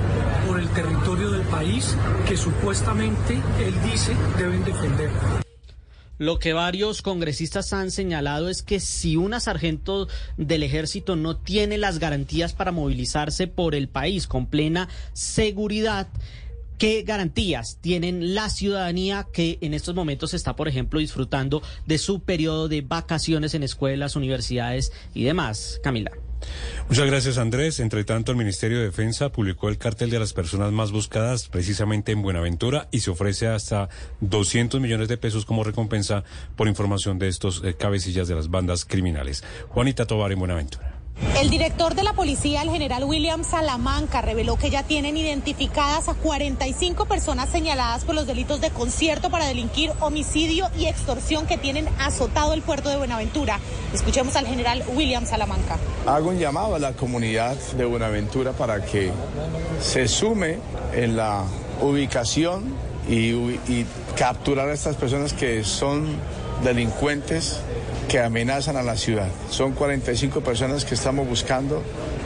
por el territorio del país que supuestamente él dice deben defender. Lo que varios congresistas han señalado es que si una sargento del ejército no tiene las garantías para movilizarse por el país con plena seguridad, ¿Qué garantías tienen la ciudadanía que en estos momentos está, por ejemplo, disfrutando de su periodo de vacaciones en escuelas, universidades y demás? Camila. Muchas gracias, Andrés. Entre tanto, el Ministerio de Defensa publicó el cartel de las personas más buscadas precisamente en Buenaventura y se ofrece hasta 200 millones de pesos como recompensa por información de estos eh, cabecillas de las bandas criminales. Juanita Tobar en Buenaventura. El director de la policía, el general William Salamanca, reveló que ya tienen identificadas a 45 personas señaladas por los delitos de concierto para delinquir, homicidio y extorsión que tienen azotado el puerto de Buenaventura. Escuchemos al general William Salamanca. Hago un llamado a la comunidad de Buenaventura para que se sume en la ubicación y, y capturar a estas personas que son delincuentes que amenazan a la ciudad. Son 45 personas que estamos buscando.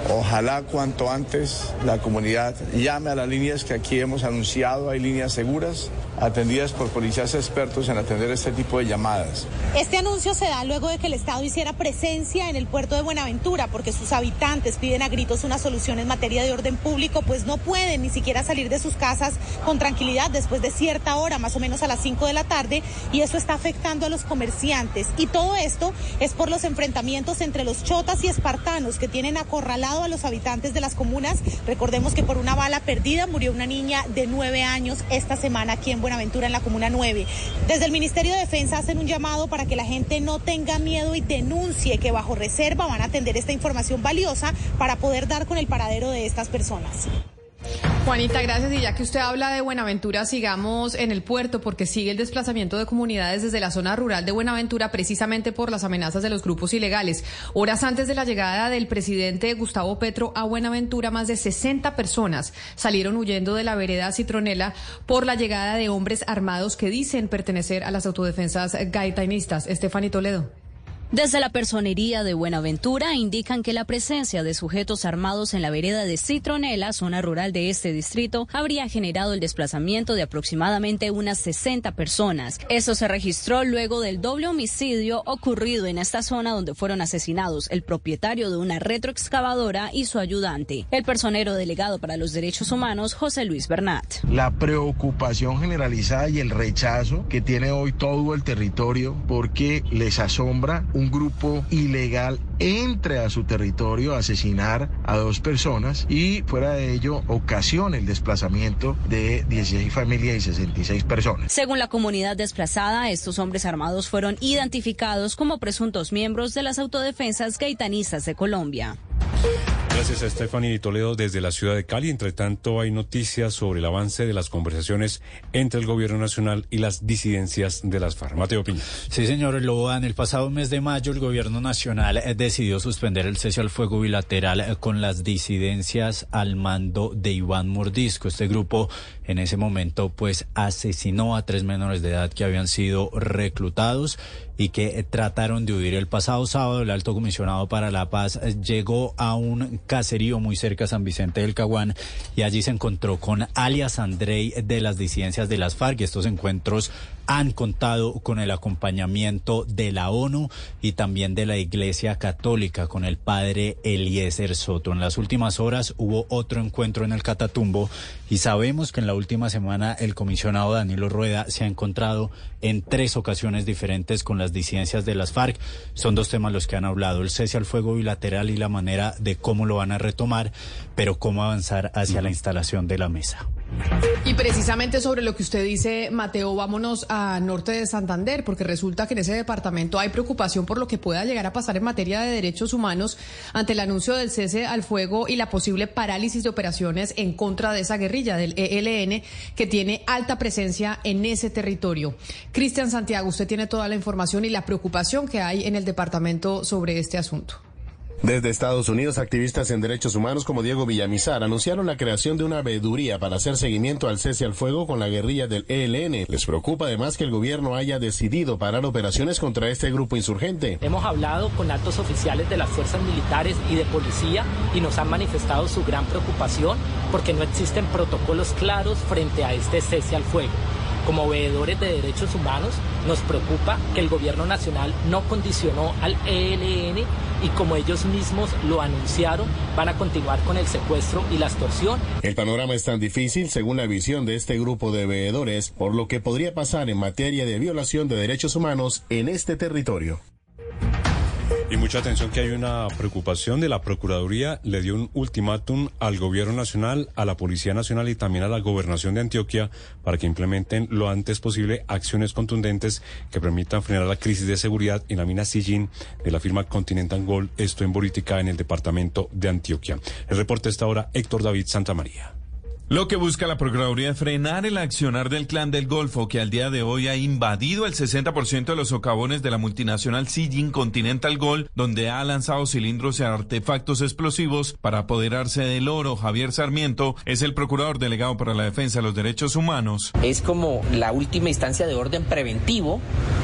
Ojalá cuanto antes la comunidad llame a las líneas que aquí hemos anunciado. Hay líneas seguras atendidas por policías expertos en atender este tipo de llamadas. Este anuncio se da luego de que el Estado hiciera presencia en el puerto de Buenaventura porque sus habitantes piden a gritos una solución en materia de orden público, pues no pueden ni siquiera salir de sus casas con tranquilidad después de cierta hora, más o menos a las 5 de la tarde, y eso está afectando a los comerciantes. Y todo esto es por los enfrentamientos entre los chotas y espartanos que tienen a los habitantes de las comunas. Recordemos que por una bala perdida murió una niña de nueve años esta semana aquí en. Buenaventura en la Comuna 9. Desde el Ministerio de Defensa hacen un llamado para que la gente no tenga miedo y denuncie que bajo reserva van a atender esta información valiosa para poder dar con el paradero de estas personas. Juanita, gracias. Y ya que usted habla de Buenaventura, sigamos en el puerto porque sigue el desplazamiento de comunidades desde la zona rural de Buenaventura precisamente por las amenazas de los grupos ilegales. Horas antes de la llegada del presidente Gustavo Petro a Buenaventura, más de 60 personas salieron huyendo de la vereda Citronela por la llegada de hombres armados que dicen pertenecer a las autodefensas gaitanistas. Estefany Toledo. Desde la personería de Buenaventura indican que la presencia de sujetos armados en la vereda de Citronela, zona rural de este distrito, habría generado el desplazamiento de aproximadamente unas 60 personas. Eso se registró luego del doble homicidio ocurrido en esta zona donde fueron asesinados el propietario de una retroexcavadora y su ayudante, el personero delegado para los derechos humanos, José Luis Bernat. La preocupación generalizada y el rechazo que tiene hoy todo el territorio porque les asombra un grupo ilegal entre a su territorio a asesinar a dos personas y fuera de ello ocasiona el desplazamiento de 16 familias y 66 personas. Según la comunidad desplazada, estos hombres armados fueron identificados como presuntos miembros de las autodefensas gaitanistas de Colombia. Gracias a Stephanie Toledo desde la ciudad de Cali. Entre tanto, hay noticias sobre el avance de las conversaciones entre el gobierno nacional y las disidencias de las FARC. Mateo Piña. Sí, señor En El pasado mes de mayo, el gobierno nacional eh, decidió suspender el cese al fuego bilateral eh, con las disidencias al mando de Iván Mordisco. Este grupo en ese momento, pues, asesinó a tres menores de edad que habían sido reclutados y que trataron de huir. El pasado sábado, el alto comisionado para la paz eh, llegó a un caserío muy cerca a San Vicente del Caguán y allí se encontró con alias Andrei de las disidencias de las FARC. Y estos encuentros han contado con el acompañamiento de la ONU y también de la Iglesia Católica con el padre Eliezer Soto. En las últimas horas hubo otro encuentro en el Catatumbo y sabemos que en la última semana el comisionado Danilo Rueda se ha encontrado en tres ocasiones diferentes con las disidencias de las FARC. Son dos temas los que han hablado, el cese al fuego bilateral y la manera de cómo lo van a retomar, pero cómo avanzar hacia la instalación de la mesa. Y precisamente sobre lo que usted dice, Mateo, vámonos a norte de Santander, porque resulta que en ese departamento hay preocupación por lo que pueda llegar a pasar en materia de derechos humanos ante el anuncio del cese al fuego y la posible parálisis de operaciones en contra de esa guerrilla del ELN que tiene alta presencia en ese territorio. Cristian Santiago, usted tiene toda la información y la preocupación que hay en el departamento sobre este asunto. Desde Estados Unidos, activistas en derechos humanos como Diego Villamizar anunciaron la creación de una veeduría para hacer seguimiento al cese al fuego con la guerrilla del ELN. Les preocupa además que el gobierno haya decidido parar operaciones contra este grupo insurgente. Hemos hablado con altos oficiales de las fuerzas militares y de policía y nos han manifestado su gran preocupación porque no existen protocolos claros frente a este cese al fuego. Como veedores de derechos humanos, nos preocupa que el gobierno nacional no condicionó al ELN y como ellos mismos lo anunciaron, van a continuar con el secuestro y la extorsión. El panorama es tan difícil según la visión de este grupo de veedores por lo que podría pasar en materia de violación de derechos humanos en este territorio. Y mucha atención que hay una preocupación de la Procuraduría, le dio un ultimátum al Gobierno Nacional, a la Policía Nacional y también a la Gobernación de Antioquia para que implementen lo antes posible acciones contundentes que permitan frenar la crisis de seguridad en la mina Sillín de la firma Continental Gold, esto en Borítica, en el departamento de Antioquia. El reporte está ahora Héctor David Santamaría. Lo que busca la Procuraduría es frenar el accionar del clan del Golfo, que al día de hoy ha invadido el 60% de los socavones de la multinacional Sijin Continental Gold, donde ha lanzado cilindros y artefactos explosivos para apoderarse del oro. Javier Sarmiento es el procurador delegado para la defensa de los derechos humanos. Es como la última instancia de orden preventivo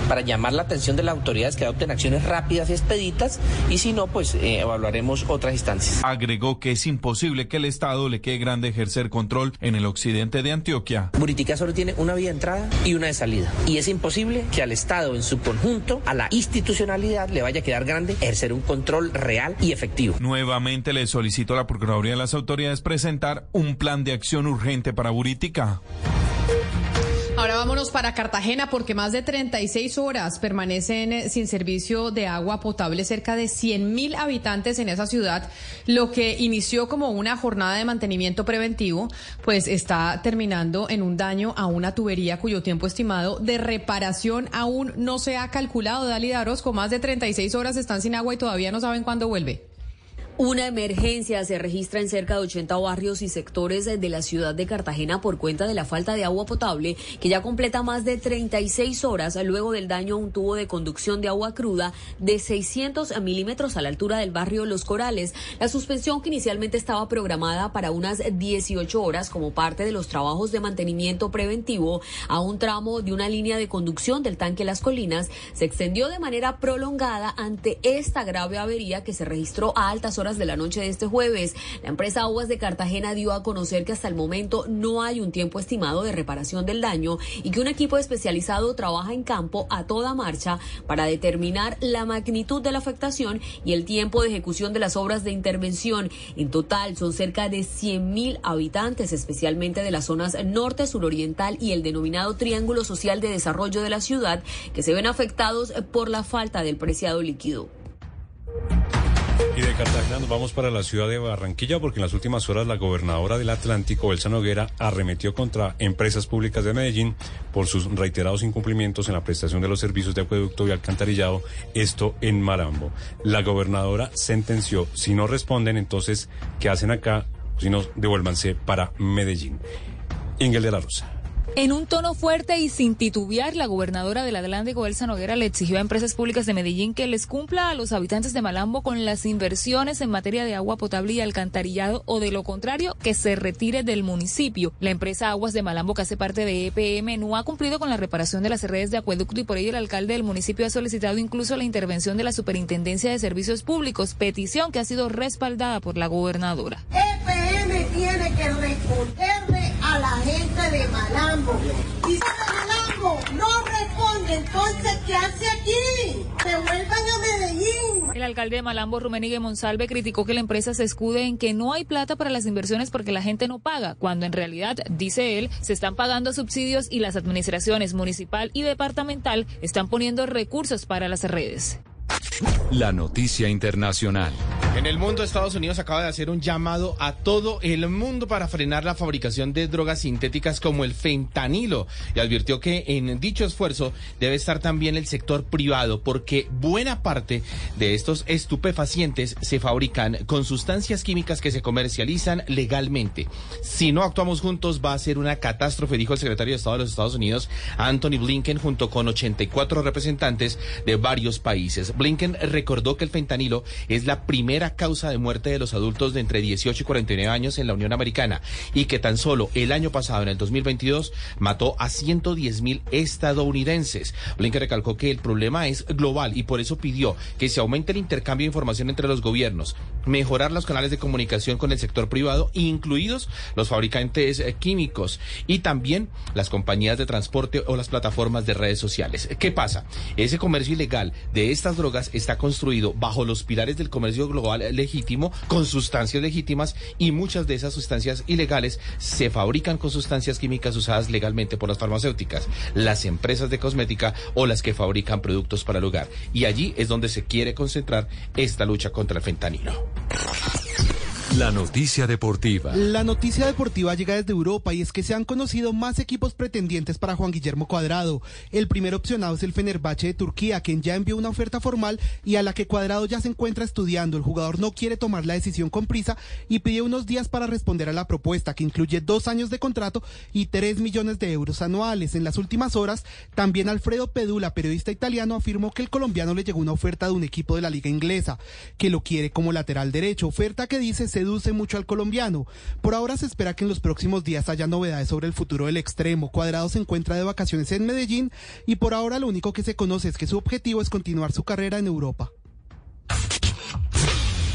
para llamar la atención de las autoridades que adopten acciones rápidas y expeditas, y si no, pues eh, evaluaremos otras instancias. Agregó que es imposible que el Estado le quede grande ejercer control en el occidente de Antioquia. Buritica solo tiene una vía de entrada y una de salida. Y es imposible que al Estado en su conjunto, a la institucionalidad, le vaya a quedar grande ejercer un control real y efectivo. Nuevamente le solicito a la Procuraduría de las autoridades presentar un plan de acción urgente para Buritica. Ahora vámonos para Cartagena porque más de 36 horas permanecen eh, sin servicio de agua potable cerca de 100 mil habitantes en esa ciudad. Lo que inició como una jornada de mantenimiento preventivo, pues está terminando en un daño a una tubería cuyo tiempo estimado de reparación aún no se ha calculado. Dali con más de 36 horas están sin agua y todavía no saben cuándo vuelve. Una emergencia se registra en cerca de 80 barrios y sectores de la ciudad de Cartagena por cuenta de la falta de agua potable, que ya completa más de 36 horas luego del daño a un tubo de conducción de agua cruda de 600 milímetros a la altura del barrio Los Corales. La suspensión que inicialmente estaba programada para unas 18 horas como parte de los trabajos de mantenimiento preventivo a un tramo de una línea de conducción del tanque Las Colinas se extendió de manera prolongada ante esta grave avería que se registró a altas horas de la noche de este jueves. La empresa Aguas de Cartagena dio a conocer que hasta el momento no hay un tiempo estimado de reparación del daño y que un equipo especializado trabaja en campo a toda marcha para determinar la magnitud de la afectación y el tiempo de ejecución de las obras de intervención. En total son cerca de 100.000 habitantes, especialmente de las zonas norte, suroriental y el denominado Triángulo Social de Desarrollo de la ciudad, que se ven afectados por la falta del preciado líquido. Y de Cartagena nos vamos para la ciudad de Barranquilla porque en las últimas horas la gobernadora del Atlántico, Elsa Noguera, arremetió contra empresas públicas de Medellín por sus reiterados incumplimientos en la prestación de los servicios de acueducto y alcantarillado, esto en Marambo. La gobernadora sentenció, si no responden, entonces, ¿qué hacen acá? Si no, devuélvanse para Medellín. Ingel de la Rosa. En un tono fuerte y sin titubear, la gobernadora del Atlántico, Elsa Noguera, le exigió a empresas públicas de Medellín que les cumpla a los habitantes de Malambo con las inversiones en materia de agua potable y alcantarillado o de lo contrario, que se retire del municipio. La empresa Aguas de Malambo, que hace parte de EPM, no ha cumplido con la reparación de las redes de acueducto y por ello el alcalde del municipio ha solicitado incluso la intervención de la Superintendencia de Servicios Públicos, petición que ha sido respaldada por la gobernadora. EPM tiene que responderle la gente de Malambo. Y Malambo no responde, entonces, ¿qué hace aquí? Se vuelvan a Medellín. El alcalde de Malambo, Rumenigue Monsalve, criticó que la empresa se escude en que no hay plata para las inversiones porque la gente no paga, cuando en realidad, dice él, se están pagando subsidios y las administraciones municipal y departamental están poniendo recursos para las redes. La noticia internacional. En el mundo, Estados Unidos acaba de hacer un llamado a todo el mundo para frenar la fabricación de drogas sintéticas como el fentanilo y advirtió que en dicho esfuerzo debe estar también el sector privado porque buena parte de estos estupefacientes se fabrican con sustancias químicas que se comercializan legalmente. Si no actuamos juntos va a ser una catástrofe, dijo el secretario de Estado de los Estados Unidos, Anthony Blinken, junto con 84 representantes de varios países. Blinken recordó que el fentanilo es la primera causa de muerte de los adultos de entre 18 y 49 años en la Unión Americana y que tan solo el año pasado, en el 2022, mató a 110 mil estadounidenses. Blinken recalcó que el problema es global y por eso pidió que se aumente el intercambio de información entre los gobiernos, mejorar los canales de comunicación con el sector privado, incluidos los fabricantes eh, químicos y también las compañías de transporte o las plataformas de redes sociales. ¿Qué pasa? Ese comercio ilegal de estas drogas está construido bajo los pilares del comercio global legítimo con sustancias legítimas y muchas de esas sustancias ilegales se fabrican con sustancias químicas usadas legalmente por las farmacéuticas, las empresas de cosmética o las que fabrican productos para el hogar. Y allí es donde se quiere concentrar esta lucha contra el fentanilo. La noticia deportiva. La noticia deportiva llega desde Europa y es que se han conocido más equipos pretendientes para Juan Guillermo Cuadrado. El primer opcionado es el Fenerbahce de Turquía, quien ya envió una oferta formal y a la que Cuadrado ya se encuentra estudiando. El jugador no quiere tomar la decisión con prisa y pide unos días para responder a la propuesta, que incluye dos años de contrato y tres millones de euros anuales. En las últimas horas, también Alfredo Pedula, periodista italiano, afirmó que el colombiano le llegó una oferta de un equipo de la liga inglesa, que lo quiere como lateral derecho, oferta que dice seduce mucho al colombiano. Por ahora se espera que en los próximos días haya novedades sobre el futuro del extremo. Cuadrado se encuentra de vacaciones en Medellín y por ahora lo único que se conoce es que su objetivo es continuar su carrera en Europa.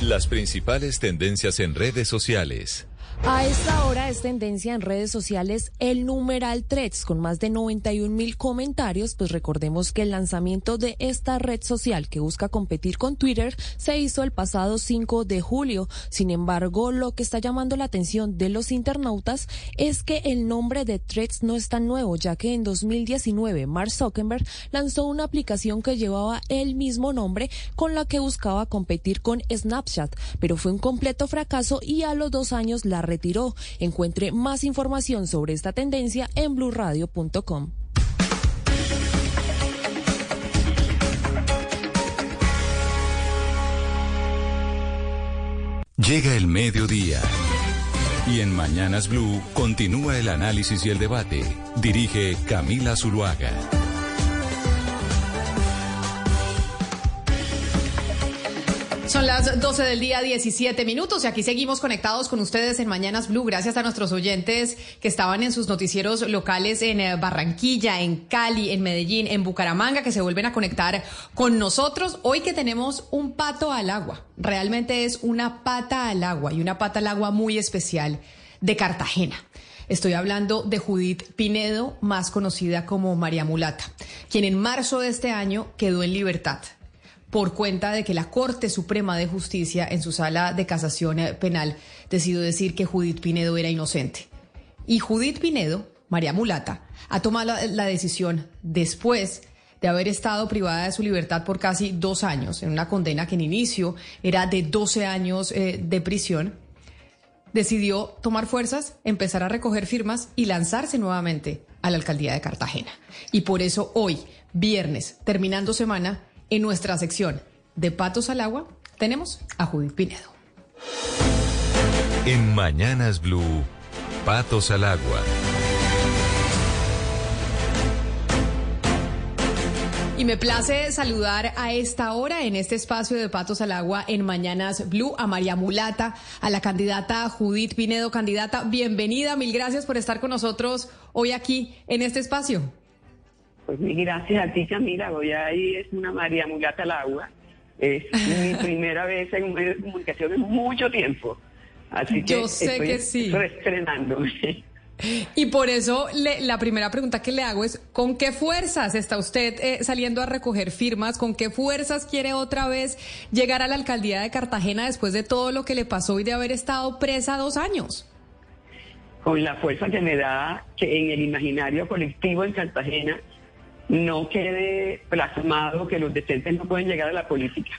Las principales tendencias en redes sociales. A esta hora es tendencia en redes sociales el numeral threads con más de 91 mil comentarios, pues recordemos que el lanzamiento de esta red social que busca competir con Twitter se hizo el pasado 5 de julio. Sin embargo, lo que está llamando la atención de los internautas es que el nombre de threads no es tan nuevo, ya que en 2019 Mark Zuckerberg lanzó una aplicación que llevaba el mismo nombre con la que buscaba competir con Snapchat, pero fue un completo fracaso y a los dos años la retiró. Encuentre más información sobre esta tendencia en blurradio.com. Llega el mediodía. Y en Mañanas Blue continúa el análisis y el debate. Dirige Camila Zuluaga. Son las 12 del día, 17 minutos, y aquí seguimos conectados con ustedes en Mañanas Blue, gracias a nuestros oyentes que estaban en sus noticieros locales en eh, Barranquilla, en Cali, en Medellín, en Bucaramanga, que se vuelven a conectar con nosotros. Hoy que tenemos un pato al agua, realmente es una pata al agua y una pata al agua muy especial de Cartagena. Estoy hablando de Judith Pinedo, más conocida como María Mulata, quien en marzo de este año quedó en libertad por cuenta de que la Corte Suprema de Justicia en su sala de casación eh, penal decidió decir que Judith Pinedo era inocente. Y Judith Pinedo, María Mulata, ha tomado la, decisión después de haber estado privada de su libertad por casi dos años, en una condena que en inicio era de 12 años eh, de prisión, decidió tomar fuerzas, empezar a recoger firmas y lanzarse nuevamente a la alcaldía de Cartagena. Y por eso hoy, viernes, terminando semana, en nuestra sección de Patos al Agua tenemos a Judith Pinedo. En Mañanas Blue, Patos al Agua. Y me place saludar a esta hora en este espacio de Patos al Agua en Mañanas Blue a María Mulata, a la candidata Judith Pinedo. Candidata, bienvenida, mil gracias por estar con nosotros hoy aquí en este espacio. Pues gracias a ti, Camila. Voy ahí, es una María Mulata al agua. Es mi primera vez en un medio de comunicación en mucho tiempo. Así que Yo sé estoy que sí. reestrenándome. Y por eso la primera pregunta que le hago es, ¿con qué fuerzas está usted eh, saliendo a recoger firmas? ¿Con qué fuerzas quiere otra vez llegar a la alcaldía de Cartagena después de todo lo que le pasó y de haber estado presa dos años? Con la fuerza que me da que en el imaginario colectivo en Cartagena no quede plasmado que los decentes no pueden llegar a la política.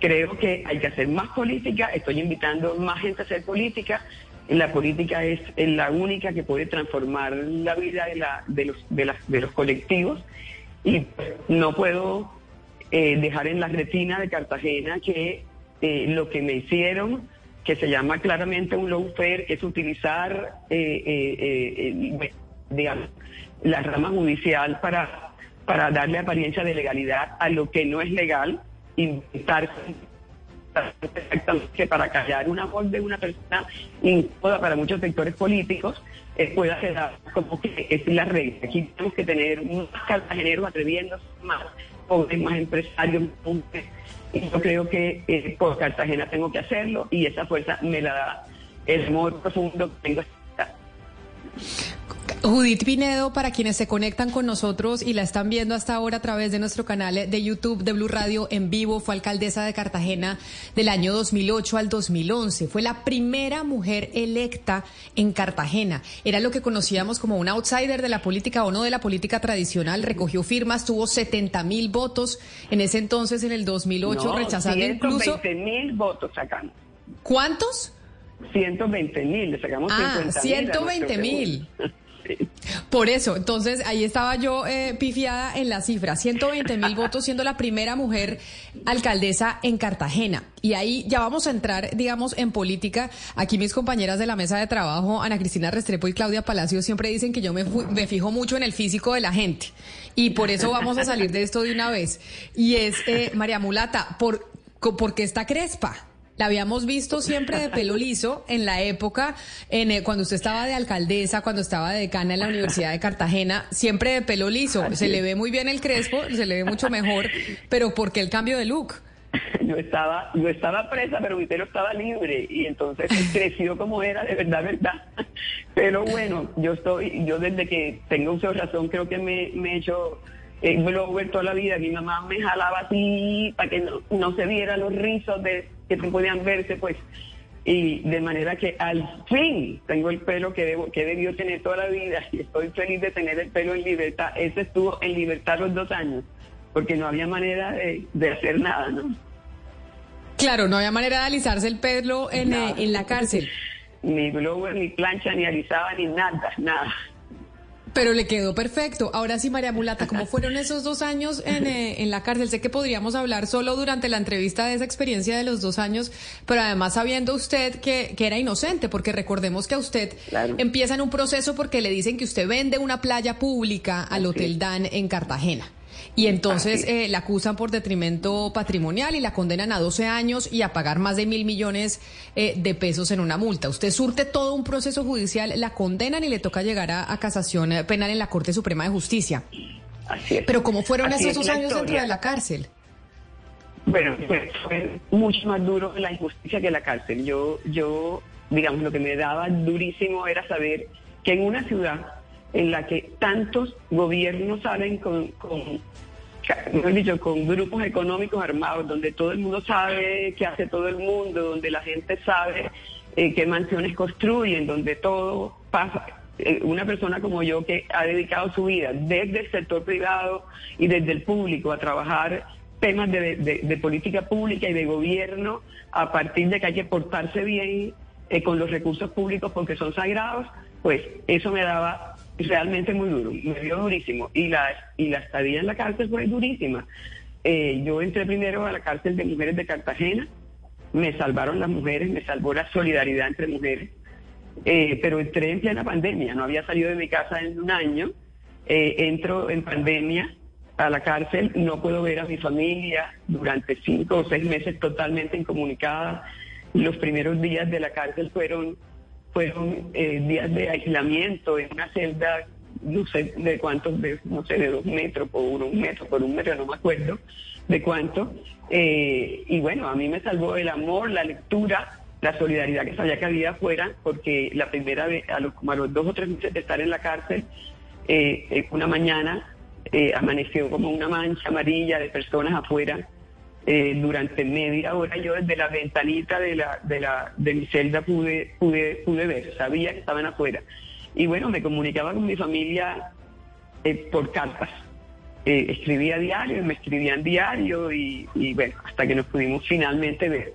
Creo que hay que hacer más política, estoy invitando más gente a hacer política. La política es la única que puede transformar la vida de, la, de, los, de, las, de los colectivos y no puedo eh, dejar en la retina de Cartagena que eh, lo que me hicieron, que se llama claramente un lawfare, es utilizar eh, digamos, la rama judicial para para darle apariencia de legalidad a lo que no es legal, inventar exactamente para callar una voz de una persona incómoda para muchos sectores políticos, eh, pueda quedar como que es la regla. Aquí tenemos que tener más cartageneros atreviéndose más, pobres, más empresarios, y yo creo que eh, por Cartagena tengo que hacerlo y esa fuerza me la da el amor profundo que tengo. Judith Pinedo, para quienes se conectan con nosotros y la están viendo hasta ahora a través de nuestro canal de YouTube de Blue Radio en vivo, fue alcaldesa de Cartagena del año 2008 al 2011. Fue la primera mujer electa en Cartagena. Era lo que conocíamos como un outsider de la política o no de la política tradicional. Recogió firmas, tuvo 70 mil votos en ese entonces, en el 2008, no, rechazando incluso. mil votos sacamos. ¿Cuántos? 120 mil, le sacamos ah, 120 mil. Por eso, entonces ahí estaba yo eh, pifiada en la cifra, 120 mil votos siendo la primera mujer alcaldesa en Cartagena. Y ahí ya vamos a entrar, digamos, en política. Aquí mis compañeras de la mesa de trabajo, Ana Cristina Restrepo y Claudia Palacio, siempre dicen que yo me, me fijo mucho en el físico de la gente. Y por eso vamos a salir de esto de una vez. Y es, eh, María Mulata, ¿por, ¿por qué está crespa? La habíamos visto siempre de pelo liso en la época, en, eh, cuando usted estaba de alcaldesa, cuando estaba de decana en la Universidad de Cartagena, siempre de pelo liso. Se le ve muy bien el crespo, se le ve mucho mejor, pero ¿por qué el cambio de look? yo estaba, yo estaba presa, pero mi pelo estaba libre y entonces creció como era, de verdad, verdad. Pero bueno, yo estoy, yo desde que tengo uso razón creo que me, me he hecho eh, blower toda la vida. Mi mamá me jalaba así para que no, no se vieran los rizos de, que podían verse, pues. Y de manera que al fin tengo el pelo que, debo, que he debido tener toda la vida y estoy feliz de tener el pelo en libertad. Ese estuvo en libertad los dos años, porque no había manera de, de hacer nada, ¿no? Claro, no había manera de alisarse el pelo en, eh, en la cárcel. Ni blower, ni plancha, ni alisaba, ni nada, nada. Pero le quedó perfecto. Ahora sí, María Mulata, ¿cómo fueron esos dos años en, eh, en, la cárcel? Sé que podríamos hablar solo durante la entrevista de esa experiencia de los dos años, pero además sabiendo usted que, que era inocente, porque recordemos que a usted empieza en un proceso porque le dicen que usted vende una playa pública al Hotel Dan en Cartagena. Y entonces eh, la acusan por detrimento patrimonial y la condenan a 12 años y a pagar más de mil millones eh, de pesos en una multa. Usted surte todo un proceso judicial, la condenan y le toca llegar a, casación penal en la Corte Suprema de Justicia. Así es. Pero ¿cómo fueron esos dos años dentro de la cárcel? Bueno, fue, fue mucho más duro la injusticia que la cárcel. Yo, yo, digamos, lo que me daba durísimo era saber que en una ciudad en la que tantos gobiernos salen con, con dicho, con grupos económicos armados, donde todo el mundo sabe qué hace todo el mundo, donde la gente sabe eh, qué mansiones construyen, donde todo pasa. Eh, una persona como yo que ha dedicado su vida desde el sector privado y desde el público a trabajar temas de, política pública y de gobierno a partir de que hay que portarse bien eh, con los recursos públicos porque son sagrados, pues eso me daba realmente muy duro, me dio durísimo. Y la, y la estadía en la cárcel fue durísima. Eh, yo entré primero a la cárcel de mujeres de Cartagena, me salvaron las mujeres, me salvó la solidaridad entre mujeres, eh, pero entré en plena pandemia, no había salido de mi casa en un año, eh, entro en pandemia a la cárcel, no puedo ver a mi familia durante cinco o seis meses totalmente incomunicada. Los primeros días de la cárcel fueron fueron eh, días de aislamiento en una celda, no sé de cuántos, de, no sé, de dos metros por un metro, por un metro, no me acuerdo de cuánto. Eh, y bueno, a mí me salvó el amor, la lectura, la solidaridad que sabía que había afuera, porque la primera vez, a los, como a los dos o tres meses de estar en la cárcel, eh, una mañana amaneció como una mancha amarilla de personas afuera eh, durante media hora yo desde la ventanita de la de la de mi celda pude pude pude ver sabía que estaban afuera. Y bueno me comunicaba con mi familia eh, por cartas. Eh, escribía diario me escribían diario y, bueno hasta que nos pudimos finalmente ver.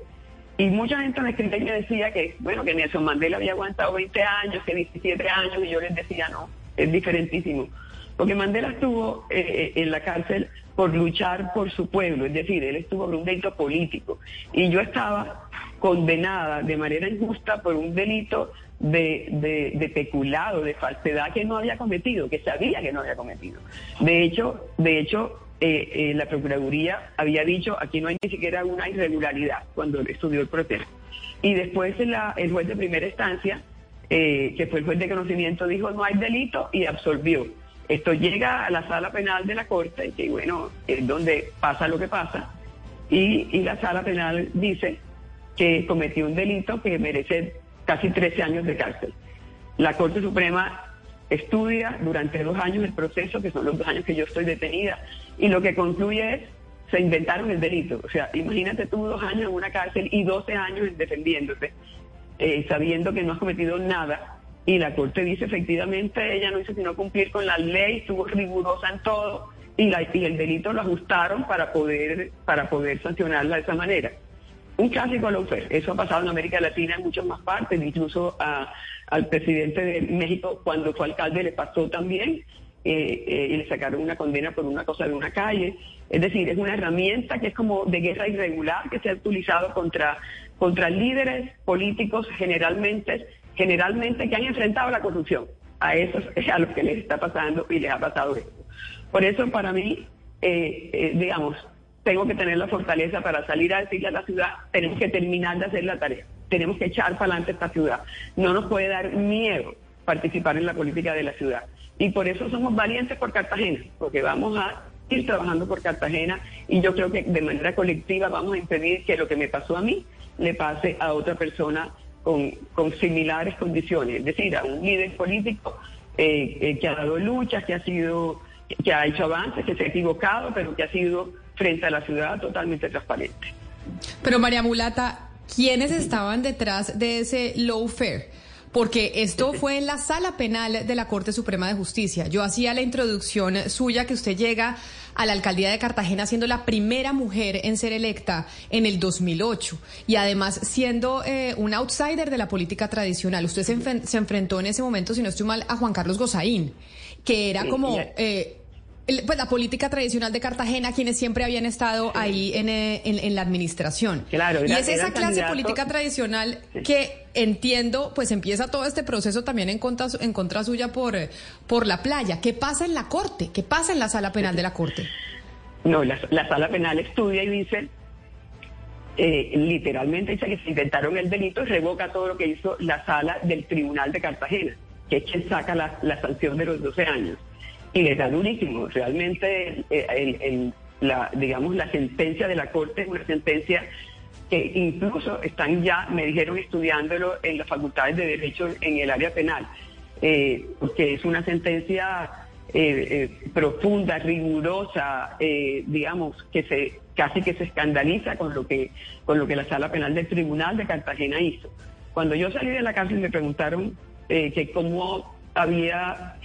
Y mucha gente me escribía y me decía que bueno que Nelson Mandela había aguantado 20 años que 17 años y yo les decía no es diferentísimo. Porque Mandela estuvo en la cárcel por luchar por su pueblo, es decir, él estuvo por un delito político y yo estaba condenada de manera injusta por un delito de, de, peculado, de falsedad que no había cometido, que sabía que no había cometido. De hecho, de hecho, eh, eh, la Procuraduría había dicho aquí no hay ni siquiera una irregularidad cuando estudió el proceso. Y después el juez de primera instancia, eh, que fue el juez de conocimiento, dijo no hay delito y absolvió. Esto llega a la sala penal de la Corte, que bueno, es donde pasa lo que pasa, y, la sala penal dice que cometió un delito que merece casi 13 años de cárcel. La Corte Suprema estudia durante dos años el proceso, que son los dos años que yo estoy detenida, y lo que concluye es, se inventaron el delito. O sea, imagínate tú dos años en una cárcel y 12 años defendiéndose, eh, sabiendo que no has cometido nada y la Corte dice efectivamente ella no hizo sino cumplir con la ley, estuvo rigurosa en todo y, la, el delito lo ajustaron para poder, para poder sancionarla de esa manera. Un clásico López, eso ha pasado en América Latina en muchas más partes, incluso al presidente de México cuando fue alcalde le pasó también eh, eh, y le sacaron una condena por una cosa de una calle. Es decir, es una herramienta que es como de guerra irregular que se ha utilizado contra, contra líderes políticos generalmente generalmente que han enfrentado la corrupción. A esos es a los que les está pasando y les ha pasado esto. Por eso para mí, eh, eh, digamos, tengo que tener la fortaleza para salir a decirle a la ciudad, tenemos que terminar de hacer la tarea, tenemos que echar para adelante esta ciudad. No nos puede dar miedo participar en la política de la ciudad. Y por eso somos valientes por Cartagena, porque vamos a seguir trabajando por Cartagena y yo creo que de manera colectiva vamos a impedir que lo que me pasó a mí le pase a otra persona con, con similares condiciones, es decir, a un líder político eh, eh, que ha dado luchas, que ha sido, que ha hecho avances, que se ha equivocado, pero que ha sido frente a la ciudad totalmente transparente. Pero María Mulata, ¿quiénes estaban detrás de ese low fare? Porque esto fue en la sala penal de la Corte Suprema de Justicia. Yo hacía la introducción suya que usted llega a la alcaldía de Cartagena siendo la primera mujer en ser electa en el 2008 y además siendo eh, un outsider de la política tradicional. Usted se, se, enfrentó en ese momento, si no estoy mal, a Juan Carlos Gozaín, que era como... Eh, pues la política tradicional de Cartagena, quienes siempre habían estado ahí eh, en, la administración. Claro, y es esa clase política tradicional que entiendo, pues empieza todo este proceso también en contra, en contra suya por, por la playa. ¿Qué pasa en la corte? ¿Qué pasa en la sala penal de la corte? No, la, sala penal estudia y dice, eh, literalmente dice que se inventaron el delito y revoca todo lo que hizo la sala del Tribunal de Cartagena, que es quien saca la, la sanción de los 12 años y les da durísimo. Realmente, eh, la, digamos, la sentencia de la Corte es una sentencia que incluso están ya, me dijeron, estudiándolo en las facultades de Derecho en el área penal, eh, que es una sentencia eh, profunda, rigurosa, digamos, que se casi que se escandaliza con lo que, con lo que la Sala Penal del Tribunal de Cartagena hizo. Cuando yo salí de la cárcel me preguntaron que cómo había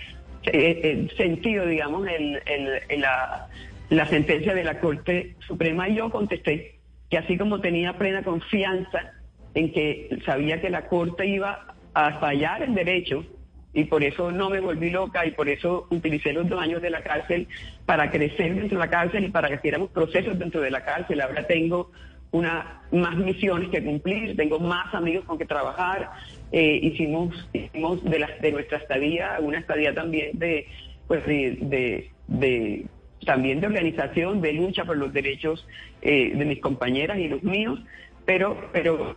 eh, eh, sentido, digamos, en, la, sentencia de la Corte Suprema y yo contesté que así como tenía plena confianza en que sabía que la Corte iba a fallar en derecho y por eso no me volví loca y por eso utilicé los dos años de la cárcel para crecer dentro de la cárcel y para que hiciéramos procesos dentro de la cárcel. Ahora tengo una, más misiones que cumplir, tengo más amigos con que trabajar, eh, hicimos, hicimos de, la, de nuestra estadía una estadía también de, pues de, de, también de organización, de lucha por los derechos eh, de mis compañeras y los míos, pero, pero,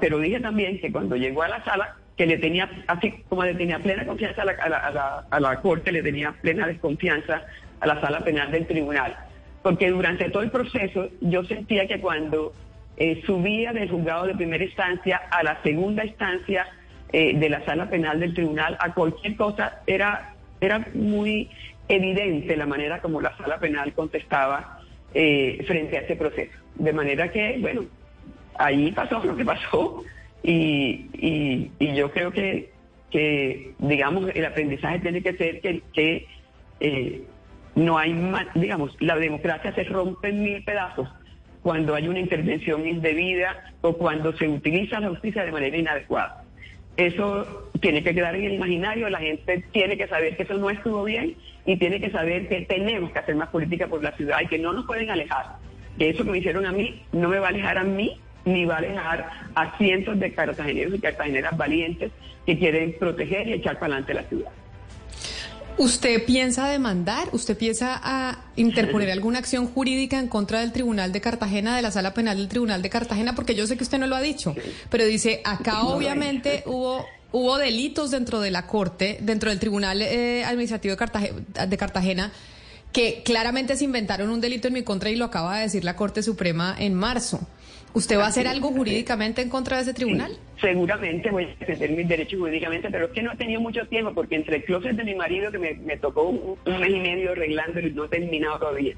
pero dije también que cuando llegó a la sala, que le tenía, así como le tenía plena confianza a la, a la, a la corte, le tenía plena desconfianza a la sala penal del tribunal. Porque durante todo el proceso yo sentía que cuando eh, subía del juzgado de primera instancia a la segunda instancia eh, de la sala penal del tribunal, a cualquier cosa, era, era muy evidente la manera como la sala penal contestaba eh, frente a ese proceso. De manera que, bueno, ahí pasó lo que pasó y, y, yo creo que, que, digamos, el aprendizaje tiene que ser que, que no hay, digamos, la democracia se rompe en mil pedazos cuando hay una intervención indebida o cuando se utiliza la justicia de manera inadecuada. Eso tiene que quedar en el imaginario, la gente tiene que saber que eso no estuvo bien y tiene que saber que tenemos que hacer más política por la ciudad y que no nos pueden alejar. Que eso que me hicieron a mí no me va a alejar a mí ni va a alejar a cientos de cartageneros y cartageneras valientes que quieren proteger y echar para adelante la ciudad. ¿Usted piensa demandar? ¿Usted piensa a interponer alguna acción jurídica en contra del Tribunal de Cartagena, de la Sala Penal del Tribunal de Cartagena? Porque yo sé que usted no lo ha dicho, pero dice, acá obviamente hubo hubo delitos dentro de la Corte, dentro del Tribunal eh, Administrativo de Cartagena, de Cartagena, que claramente se inventaron un delito en mi contra y lo acaba de decir la Corte Suprema en marzo. ¿Usted va a hacer algo jurídicamente en contra de ese tribunal? seguramente voy a defender mis derechos jurídicamente, pero es que no he tenido mucho tiempo porque entre el closet de mi marido, que me, tocó un, mes y medio arreglando y no he terminado todavía,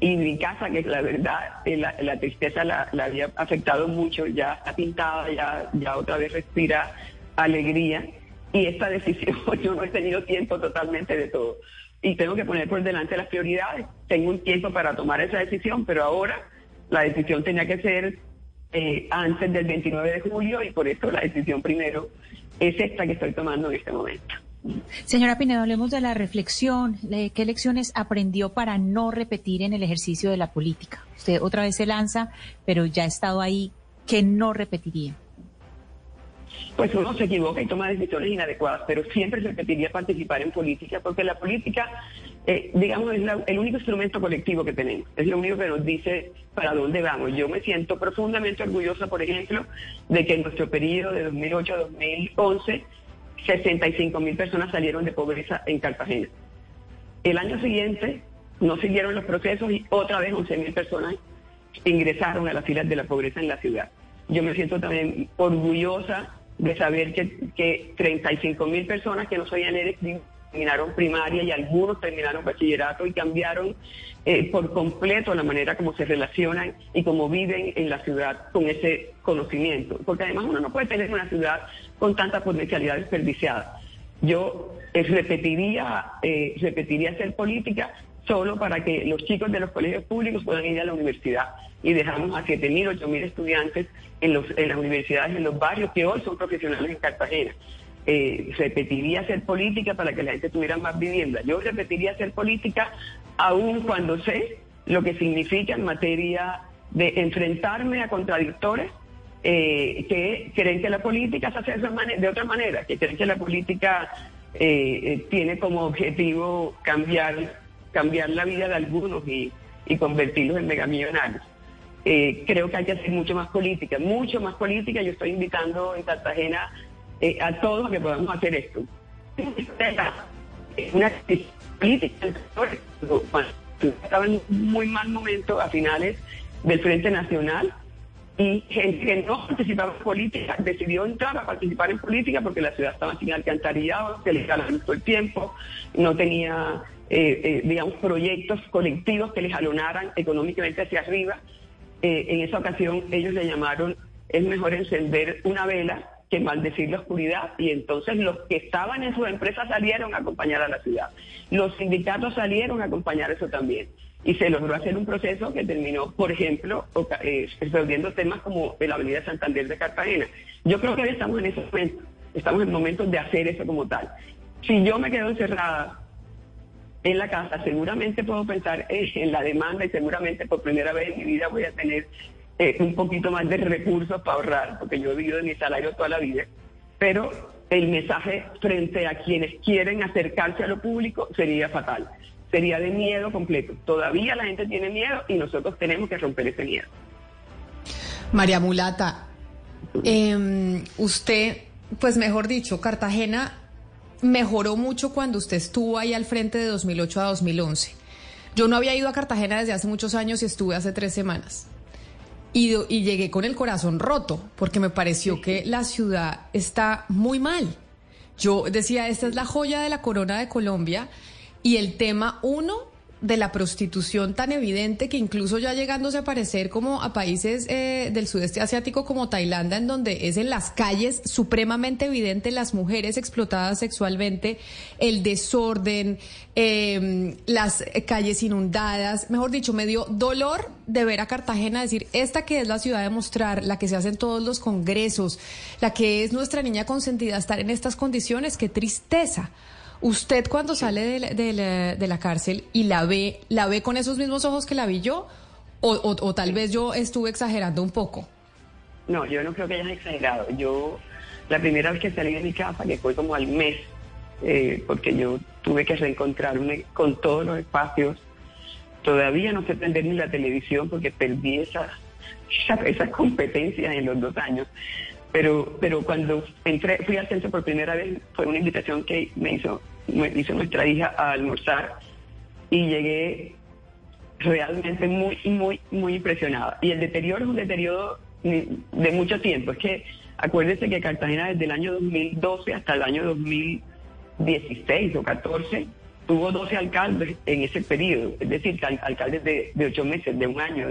y mi casa, que la verdad eh, la, tristeza la, había afectado mucho, ya está pintada, ya, ya otra vez respira alegría, y esta decisión yo no he tenido tiempo totalmente de todo. Y tengo que poner por delante las prioridades. Tengo un tiempo para tomar esa decisión, pero ahora la decisión tenía que ser eh, antes del 29 de julio y por eso la decisión primero es esta que estoy tomando en este momento. Señora Pinedo, hablemos de la reflexión. ¿Qué lecciones aprendió para no repetir en el ejercicio de la política? Usted otra vez se lanza, pero ya ha estado ahí. ¿Qué no repetiría? pues uno se equivoca y toma decisiones inadecuadas, pero siempre repetiría participar en política, porque la política, eh, digamos, es el único instrumento colectivo que tenemos, es lo único que nos dice para dónde vamos. Yo me siento profundamente orgullosa, por ejemplo, de que en nuestro periodo de 2008 a 2011, 65 mil personas salieron de pobreza en Cartagena. El año siguiente no siguieron los procesos y otra vez 11.000 personas ingresaron a las filas de la pobreza en la ciudad. Yo me siento también orgullosa de saber que, que 35 mil personas que no sabían leer terminaron primaria y algunos terminaron bachillerato y cambiaron eh, por completo la manera como se relacionan y cómo viven en la ciudad con ese conocimiento. Porque además uno no puede tener una ciudad con tanta potencialidad desperdiciada. Yo eh, repetiría, eh, repetiría hacer política solo para que los chicos de los colegios públicos puedan ir a la universidad y dejamos a 7.000, 8.000 estudiantes en las universidades, en los barrios que hoy son profesionales en Cartagena. Eh, repetiría hacer política para que la gente tuviera más vivienda. Yo repetiría hacer política aún cuando sé lo que significa en materia de enfrentarme a contradictores eh, que creen que la política se hace de otra manera, que creen que la política eh, tiene como objetivo cambiar, cambiar la vida de algunos y, y convertirlos en megamillonarios. Eh, creo que hay que hacer mucho más política, mucho más política. Yo estoy invitando en Cartagena eh, a todos que podamos hacer esto. Una política, estaba en muy mal momento a finales del Frente Nacional y gente que no participaba en política decidió entrar a participar en política porque la ciudad estaba sin alcantarillado, se les ganaba todo el tiempo, no tenía, eh, digamos, proyectos colectivos que les jalonaran económicamente hacia arriba. Eh, en esa ocasión ellos le llamaron, es mejor encender una vela que maldecir la oscuridad y entonces los que estaban en sus empresas salieron a acompañar a la ciudad. Los sindicatos salieron a acompañar eso también. Y se logró hacer un proceso que terminó, por ejemplo, eh, resolviendo temas como la Avenida Santander de Cartagena. Yo creo que hoy estamos en ese momento, estamos en momentos de hacer eso como tal. Si yo me quedo encerrada en la casa, seguramente puedo pensar en la demanda y seguramente por primera vez en mi vida voy a tener eh, un poquito más de recursos para ahorrar, porque yo he vivido de mi salario toda la vida. Pero el mensaje frente a quienes quieren acercarse a lo público sería fatal. Sería de miedo completo. Todavía la gente tiene miedo y nosotros tenemos que romper ese miedo. María Mulata, em, usted, pues mejor dicho, Cartagena mejoró mucho cuando usted estuvo ahí al frente de 2008 a 2011. Yo no había ido a Cartagena desde hace muchos años y estuve hace tres semanas. Y, y llegué con el corazón roto porque me pareció que la ciudad está muy mal. Yo decía, esta es la joya de la corona de Colombia y el tema uno de la prostitución tan evidente que incluso ya llegándose a parecer como a países eh, del sudeste asiático como Tailandia, en donde es en las calles supremamente evidente las mujeres explotadas sexualmente, el desorden, em, las calles inundadas, mejor dicho, me dio dolor de ver a Cartagena decir, esta que es la ciudad de mostrar, la que se hacen todos los congresos, la que es nuestra niña consentida, estar en estas condiciones, qué tristeza. Usted cuando sale de la, cárcel y la ve, ¿la ve con esos mismos ojos que la vi yo? O, tal vez yo estuve exagerando un poco. No, yo no creo que hayas exagerado. Yo, la primera vez que salí de mi casa, que fue como al mes, eh, porque yo tuve que reencontrarme con todos los espacios. Todavía no sé prender ni la televisión porque perdí esas esa competencias en los dos años. Pero, pero cuando entré, fui al centro por primera vez, fue una invitación que me hizo me hizo nuestra hija a almorzar y llegué realmente muy, muy, muy impresionada. Y el deterioro es un deterioro de mucho tiempo. Es que acuérdense que Cartagena desde el año 2012 hasta el año 2016 o 14 tuvo 12 alcaldes en ese periodo, es decir, alcaldes de, de ocho meses, de un año.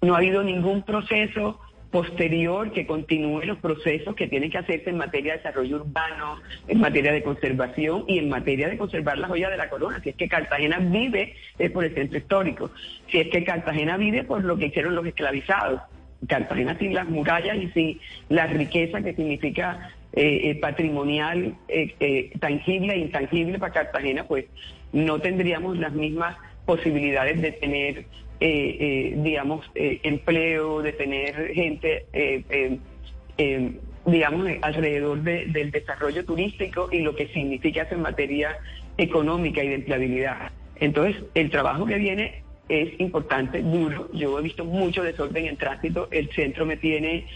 no ha habido ningún proceso posterior que continúe los procesos que tienen que hacerse en materia de desarrollo urbano, en materia de conservación y en materia de conservar la joya de la corona. Si es que Cartagena vive es por el centro histórico, si es que Cartagena vive por lo que hicieron los esclavizados. Cartagena sin las murallas y sin la riqueza que significa eh, eh, patrimonial, eh, tangible e intangible para Cartagena, pues no tendríamos las mismas posibilidades de tener eh, eh, digamos, eh, empleo, de tener gente, digamos, alrededor del desarrollo turístico y lo que significa en materia económica y de empleabilidad. Entonces, el trabajo que viene es importante, duro. Yo he visto mucho desorden en tránsito. El centro me tiene,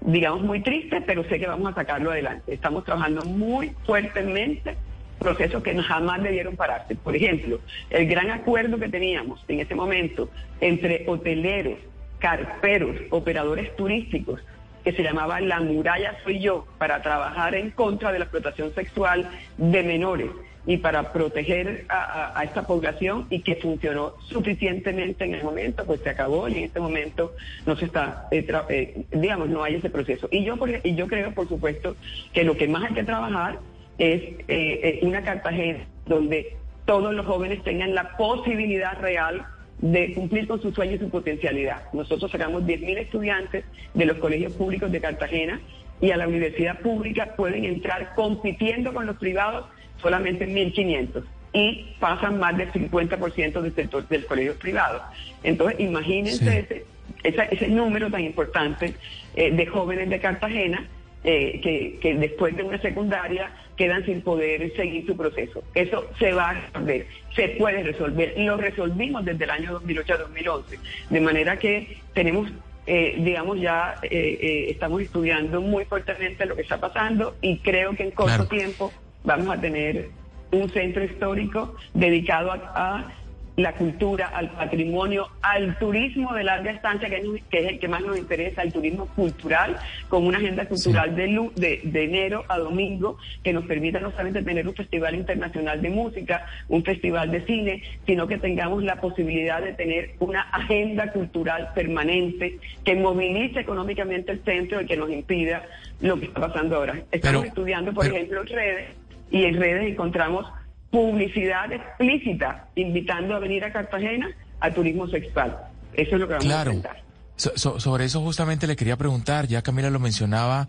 digamos, muy triste, pero sé que vamos a sacarlo adelante. Estamos trabajando muy fuertemente procesos que jamás debieron pararse. Por ejemplo, el gran acuerdo que teníamos en ese momento entre hoteleros, carperos, operadores turísticos, que se llamaba La muralla soy yo, para trabajar en contra de la explotación sexual de menores y para proteger a, esta población y que funcionó suficientemente en el momento, pues se acabó y en este momento no se está, eh, eh, digamos, no hay ese proceso. Y yo, y yo creo, por supuesto, que lo que más hay que trabajar es eh, una Cartagena donde todos los jóvenes tengan la posibilidad real de cumplir con su sueño y su potencialidad. Nosotros sacamos 10.000 estudiantes de los colegios públicos de Cartagena y a la universidad pública pueden entrar compitiendo con los privados solamente 1.500 y pasan más del 50% del sector del colegio privado. Entonces, imagínense ese, ese, número tan importante eh, de jóvenes de Cartagena eh, que, que, después de una secundaria quedan sin poder seguir su proceso. Eso se va a resolver, se puede resolver. Lo resolvimos desde el año 2008 a 2011, de manera que tenemos eh, digamos, ya estamos estudiando muy fuertemente lo que está pasando y creo que en corto tiempo vamos a tener un centro histórico dedicado a, la cultura, al patrimonio, al turismo de larga estancia, que es, el que más nos interesa, al turismo cultural, con una agenda cultural de, de, enero a domingo, que nos permita no solamente tener un festival internacional de música, un festival de cine, sino que tengamos la posibilidad de tener una agenda cultural permanente que movilice económicamente el centro y que nos impida lo que está pasando ahora. Estamos estudiando, por ejemplo, redes y en redes encontramos publicidad explícita invitando a venir a Cartagena a turismo sexual. Eso es lo que vamos a intentar. sobre eso justamente le quería preguntar, ya Camila lo mencionaba,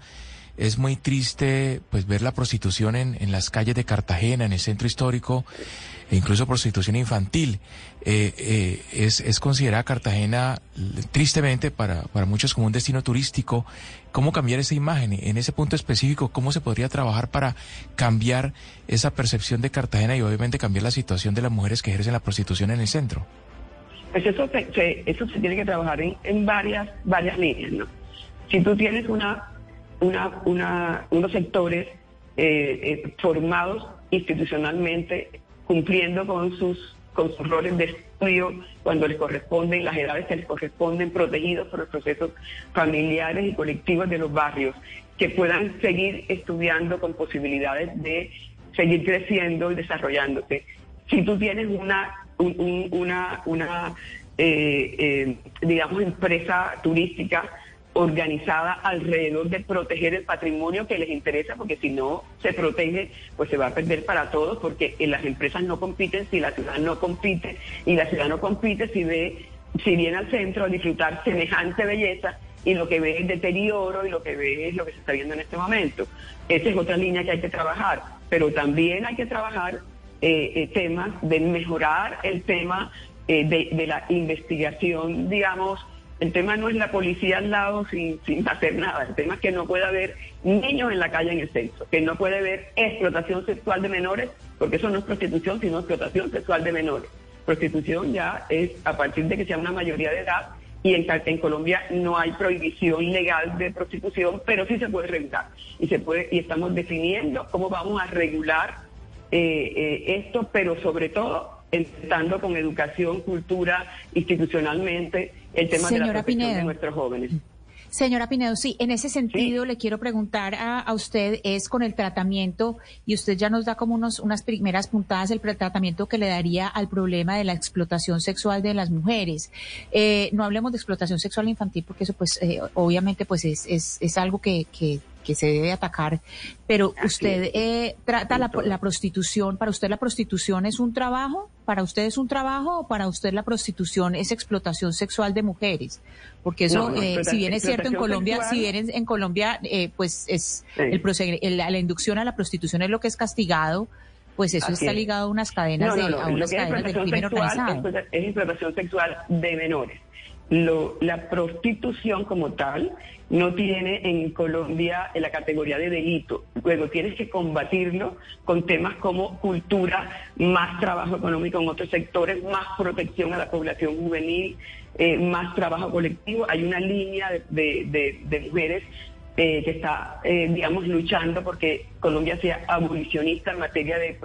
es muy triste pues ver la prostitución en, en las calles de Cartagena, en el centro histórico, e incluso prostitución infantil. Eh, eh, es, es considerada Cartagena, tristemente, para, para muchos como un destino turístico. ¿Cómo cambiar esa imagen? En ese punto específico, ¿cómo se podría trabajar para cambiar esa percepción de Cartagena y obviamente cambiar la situación de las mujeres que ejercen la prostitución en el centro? Pues eso se, eso se tiene que trabajar en, en varias, varias líneas, ¿no? Si tú tienes una, una, una unos sectores eh, formados institucionalmente cumpliendo con sus, con sus roles de estudio cuando les corresponden, las edades que les corresponden, protegidos por los procesos familiares y colectivos de los barrios, que puedan seguir estudiando con posibilidades de seguir creciendo y desarrollándose. Si tú tienes una, una, una eh, eh, digamos, empresa turística, organizada alrededor de proteger el patrimonio que les interesa, porque si no se protege, pues se va a perder para todos, porque las empresas no compiten si la ciudad no compite, y la ciudad no compite si ve, si viene al centro a disfrutar semejante belleza y lo que ve es deterioro y lo que ve es lo que se está viendo en este momento. Esa es otra línea que hay que trabajar, pero también hay que trabajar eh, eh, temas de mejorar el tema eh, de la investigación, digamos, el tema no es la policía al lado sin, sin hacer nada. El tema es que no puede haber niños en la calle en el centro, que no puede haber explotación sexual de menores, porque eso no es prostitución, sino explotación sexual de menores. Prostitución ya es a partir de que sea una mayoría de edad y en, en, Colombia no hay prohibición legal de prostitución, pero sí se puede regular y se puede y estamos definiendo cómo vamos a regular eh, eh, esto, pero sobre todo estando con educación, cultura, institucionalmente, el tema de la protección de nuestros jóvenes. Señora Pinedo, sí, en ese sentido le quiero preguntar a, usted, es con el tratamiento, y usted ya nos da como unos, unas primeras puntadas, el tratamiento que le daría al problema de la explotación sexual de las mujeres. Eh, no hablemos de explotación sexual infantil, porque eso pues eh, obviamente pues es, es, es algo que, que, que se debe atacar, pero usted eh, trata la, prostitución, ¿para usted la prostitución es un trabajo? ¿Para usted es un trabajo o para usted la prostitución es explotación sexual de mujeres? Porque eso, eh, si bien es cierto en Colombia, si bien en, Colombia, eh, pues es el, la inducción a la prostitución es lo que es castigado, pues eso está ligado a unas cadenas de, a unas cadenas del crimen organizado. Es, es explotación sexual de menores. Lo, la prostitución como tal no tiene en Colombia la categoría de delito. Luego tienes que combatirlo con temas como cultura, más trabajo económico en otros sectores, más protección a la población juvenil, eh, más trabajo colectivo. Hay una línea de, mujeres eh, que está, eh, digamos, luchando porque Colombia sea abolicionista en materia de,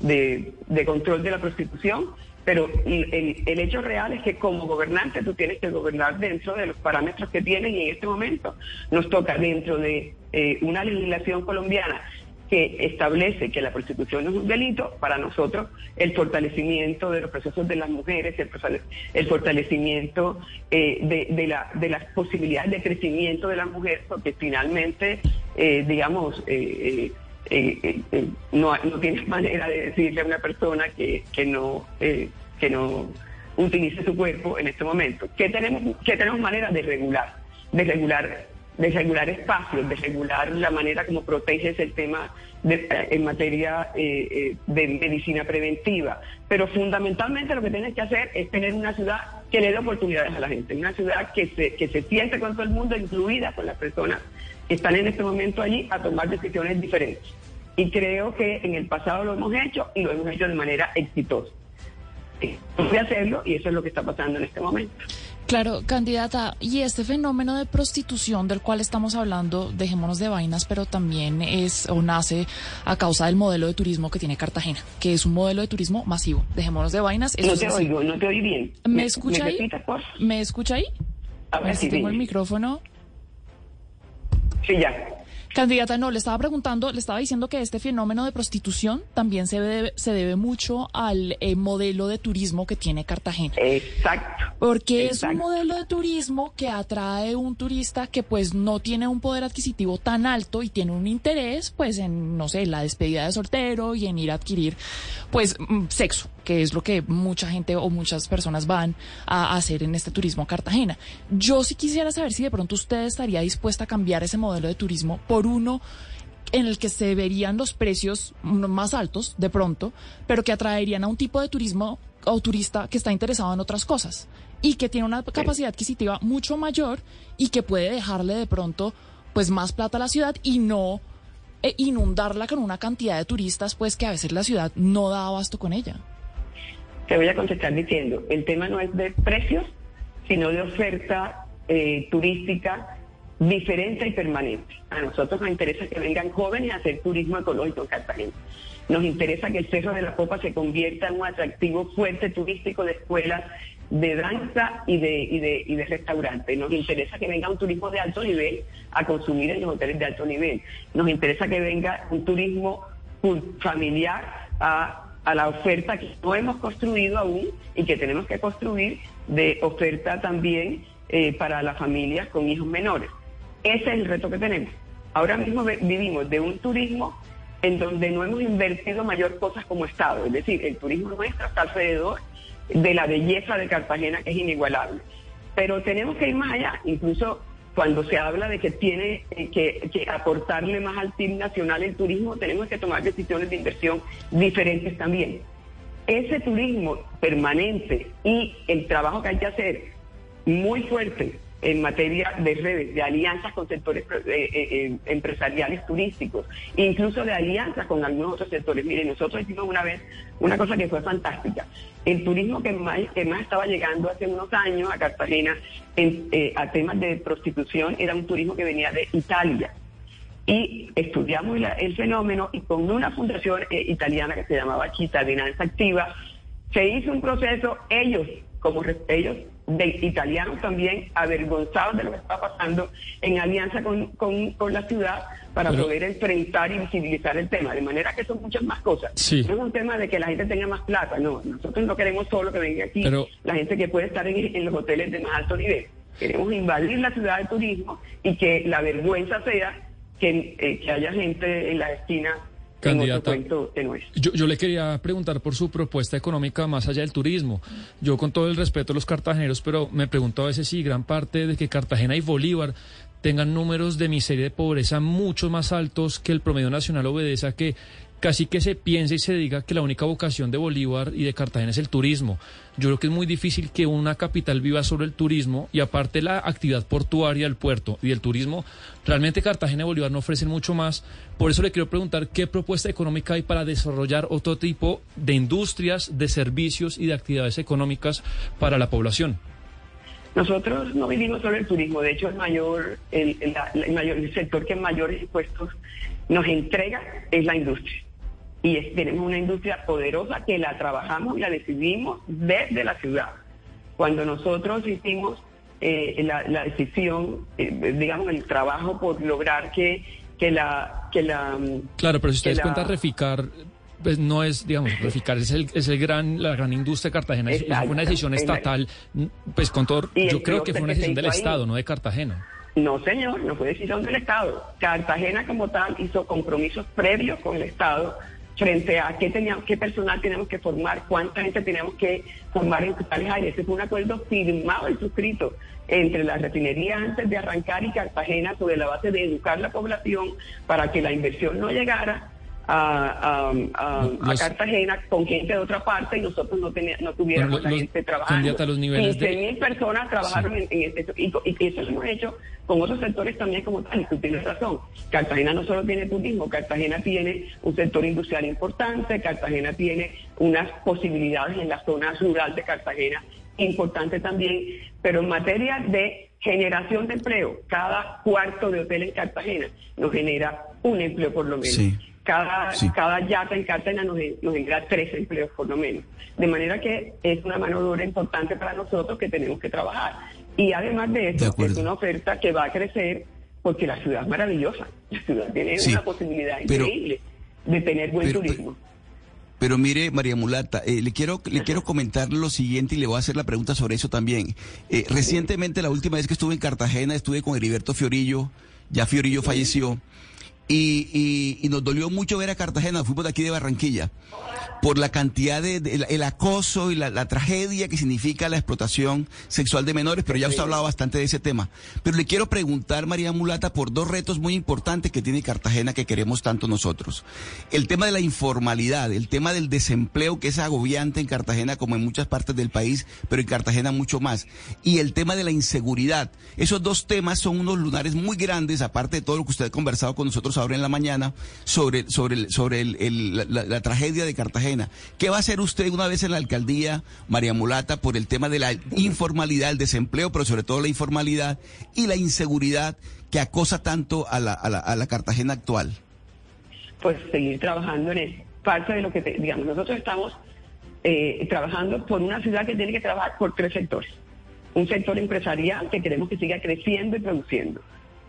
de, control de la prostitución, pero el, hecho real es que como gobernante tú tienes que gobernar dentro de los parámetros que tienes y en este momento nos toca dentro de eh, una legislación colombiana que establece que la prostitución es un delito, para nosotros el fortalecimiento de los procesos de las mujeres, el, fortalecimiento eh, de, la, de las posibilidades de crecimiento de las mujeres, porque finalmente, eh, digamos, no, no tienes manera de decirle a una persona que, que no que no utilice su cuerpo en este momento. ¿Qué tenemos, tenemos manera de regular? De regular de regular espacios, de regular la manera como proteges el tema eh, en materia eh, eh, de medicina preventiva. Pero fundamentalmente lo que tienes que hacer es tener una ciudad que le dé oportunidades a la gente, una ciudad que se, que se siente con todo el mundo, incluida con las personas están en este momento allí a tomar decisiones diferentes. Y creo que en el pasado lo hemos hecho y lo hemos hecho de manera exitosa. Voy a hacerlo y eso es lo que está pasando en este momento. Claro, candidata, y este fenómeno de prostitución del cual estamos hablando, dejémonos de vainas, pero también es o nace a causa del modelo de turismo que tiene Cartagena, que es un modelo de turismo masivo. Dejémonos de vainas. no te oigo, no te oí bien. ¿Me, escucha ahí? ¿Me escucha ahí? A ver si tengo el micrófono. Sí, ya. Candidata, no, le estaba preguntando, le estaba diciendo que este fenómeno de prostitución también se debe, se debe mucho al eh, modelo de turismo que tiene Cartagena. Exacto. Porque es un modelo de turismo que atrae un turista que pues no tiene un poder adquisitivo tan alto y tiene un interés pues en, no sé, la despedida de soltero y en ir a adquirir pues mm, sexo que es lo que mucha gente o muchas personas van a hacer en este turismo a Cartagena. Yo sí quisiera saber si de pronto usted estaría dispuesta a cambiar ese modelo de turismo por uno en el que se verían los precios más altos de pronto, pero que atraerían a un tipo de turismo o turista que está interesado en otras cosas y que tiene una capacidad adquisitiva mucho mayor y que puede dejarle de pronto pues más plata a la ciudad y no eh, inundarla con una cantidad de turistas pues que a veces la ciudad no da abasto con ella. Te voy a contestar diciendo, el tema no es de precios, sino de oferta eh, turística diferente y permanente. A nosotros nos interesa que vengan jóvenes a hacer turismo ecológico en Cartagena. Nos interesa que el Cerro de la Copa se convierta en un atractivo fuerte turístico de escuelas de danza y de, y de, y de restaurante. Nos interesa que venga un turismo de alto nivel a consumir en los hoteles de alto nivel. Nos interesa que venga un turismo familiar a a la oferta que no hemos construido aún y que tenemos que construir de oferta también eh, para las familias con hijos menores. Ese es el reto que tenemos. Ahora mismo vivimos de un turismo en donde no hemos invertido mayor cosas como Estado, es decir, el turismo nuestro está alrededor de la belleza de Cartagena que es inigualable. Pero tenemos que ir más allá, incluso cuando se habla de que tiene eh, que, aportarle más al PIB nacional el turismo, tenemos que tomar decisiones de inversión diferentes también. Ese turismo permanente y el trabajo que hay que hacer muy fuerte en materia de redes, de alianzas con sectores eh, eh, eh, empresariales turísticos, incluso de alianzas con algunos otros sectores. Miren, nosotros hicimos una vez una cosa que fue fantástica. El turismo que más, estaba llegando hace unos años a Cartagena en, a temas de prostitución era un turismo que venía de Italia. Y estudiamos el fenómeno y con una fundación italiana que se llamaba Chita Dinanza Activa, se hizo un proceso, ellos como ellos de italianos también avergonzados de lo que está pasando en alianza con, la ciudad para poder enfrentar y visibilizar el tema. De manera que son muchas más cosas. No es un tema de que la gente tenga más plata, no. Nosotros no queremos solo que venga aquí la gente que puede estar en, los hoteles de más alto nivel. Queremos invadir la ciudad de turismo y que la vergüenza sea que, eh, que haya gente en la esquina Candidata, yo, yo, le quería preguntar por su propuesta económica más allá del turismo. Yo con todo el respeto a los cartageneros, pero me pregunto a veces si gran parte de que Cartagena y Bolívar tengan números de miseria y de pobreza mucho más altos que el promedio nacional obedece a que casi que se piense y se diga que la única vocación de Bolívar y de Cartagena es el turismo. Yo creo que es muy difícil que una capital viva sobre el turismo y aparte la actividad portuaria del puerto y el turismo, realmente Cartagena y Bolívar no ofrecen mucho más. Por eso le quiero preguntar qué propuesta económica hay para desarrollar otro tipo de industrias, de servicios y de actividades económicas para la población. Nosotros no vivimos solo el turismo, de hecho el mayor, el, mayor, el sector que mayores impuestos nos entrega es la industria. Y tenemos una industria poderosa que la trabajamos y la decidimos desde la ciudad. Cuando nosotros hicimos eh, la, decisión, eh, digamos, el trabajo por lograr que, que la... Que la claro, pero si ustedes cuentan reficar, pues no es, digamos, reficar es el, es el gran, la gran industria de Cartagena. Es, fue una decisión estatal, pues con todo, yo creo que fue una decisión del Estado, no de Cartagena. No, señor, no fue decisión del Estado. Cartagena como tal hizo compromisos previos con el Estado frente a qué, teníamos, qué personal tenemos que formar, cuánta gente tenemos que formar en tales áreas. Ese fue un acuerdo firmado y suscrito entre la refinería antes de arrancar y Cartagena sobre la base de educar la población para que la inversión no llegara a, Cartagena con gente de otra parte y nosotros no, no tuviéramos la gente trabajando. Los niveles mil personas trabajaron en, este y, y, eso lo hemos hecho con otros sectores también como tal, y tú tienes razón. Cartagena no solo tiene turismo, Cartagena tiene un sector industrial importante, Cartagena tiene unas posibilidades en la zona rural de Cartagena importante también, pero en materia de generación de empleo, cada cuarto de hotel en Cartagena nos genera un empleo por lo menos. Cada, cada yata en Cartagena nos, nos genera tres empleos por lo menos. De manera que es una mano dura importante para nosotros que tenemos que trabajar. Y además de eso, es una oferta que va a crecer porque la ciudad es maravillosa. La ciudad tiene una posibilidad increíble de tener buen turismo. Pero, mire, María Mulata, eh, le quiero le quiero comentar lo siguiente y le voy a hacer la pregunta sobre eso también. Eh, recientemente, la última vez que estuve en Cartagena, estuve con Heriberto Fiorillo, ya Fiorillo falleció. Y, y, nos dolió mucho ver a Cartagena, fuimos de aquí de Barranquilla, por la cantidad de, el, acoso y la, tragedia que significa la explotación sexual de menores, pero ya usted ha hablado bastante de ese tema. Pero le quiero preguntar, María Mulata, por dos retos muy importantes que tiene Cartagena que queremos tanto nosotros. El tema de la informalidad, el tema del desempleo que es agobiante en Cartagena como en muchas partes del país, pero en Cartagena mucho más. Y el tema de la inseguridad. Esos dos temas son unos lunares muy grandes, aparte de todo lo que usted ha conversado con nosotros ahora en la mañana sobre, sobre, sobre la, tragedia de Cartagena. ¿Qué va a hacer usted una vez en la alcaldía, María Mulata, por el tema de la informalidad, el desempleo, pero sobre todo la informalidad y la inseguridad que acosa tanto a la, a la, a la Cartagena actual? Pues seguir trabajando en eso. Parte de lo que, digamos, nosotros estamos eh, trabajando por una ciudad que tiene que trabajar por tres sectores. Un sector empresarial que queremos que siga creciendo y produciendo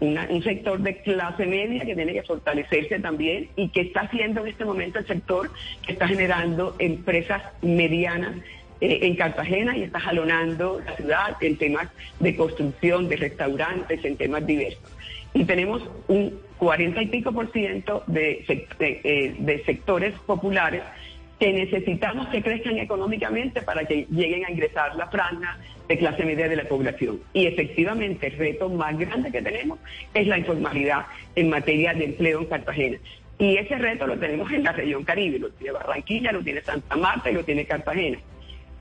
un sector de clase media que tiene que fortalecerse también y que está haciendo en este momento el sector que está generando empresas medianas eh, en Cartagena y está jalonando la ciudad en temas de construcción, de restaurantes, en temas diversos. Y tenemos un 40 y pico por ciento de, de, eh, de sectores populares que necesitamos que crezcan económicamente para que lleguen a ingresar la franja de clase media de la población. Y efectivamente el reto más grande que tenemos es la informalidad en materia de empleo en Cartagena. Y ese reto lo tenemos en la región Caribe, lo tiene Barranquilla, lo tiene Santa Marta y lo tiene Cartagena.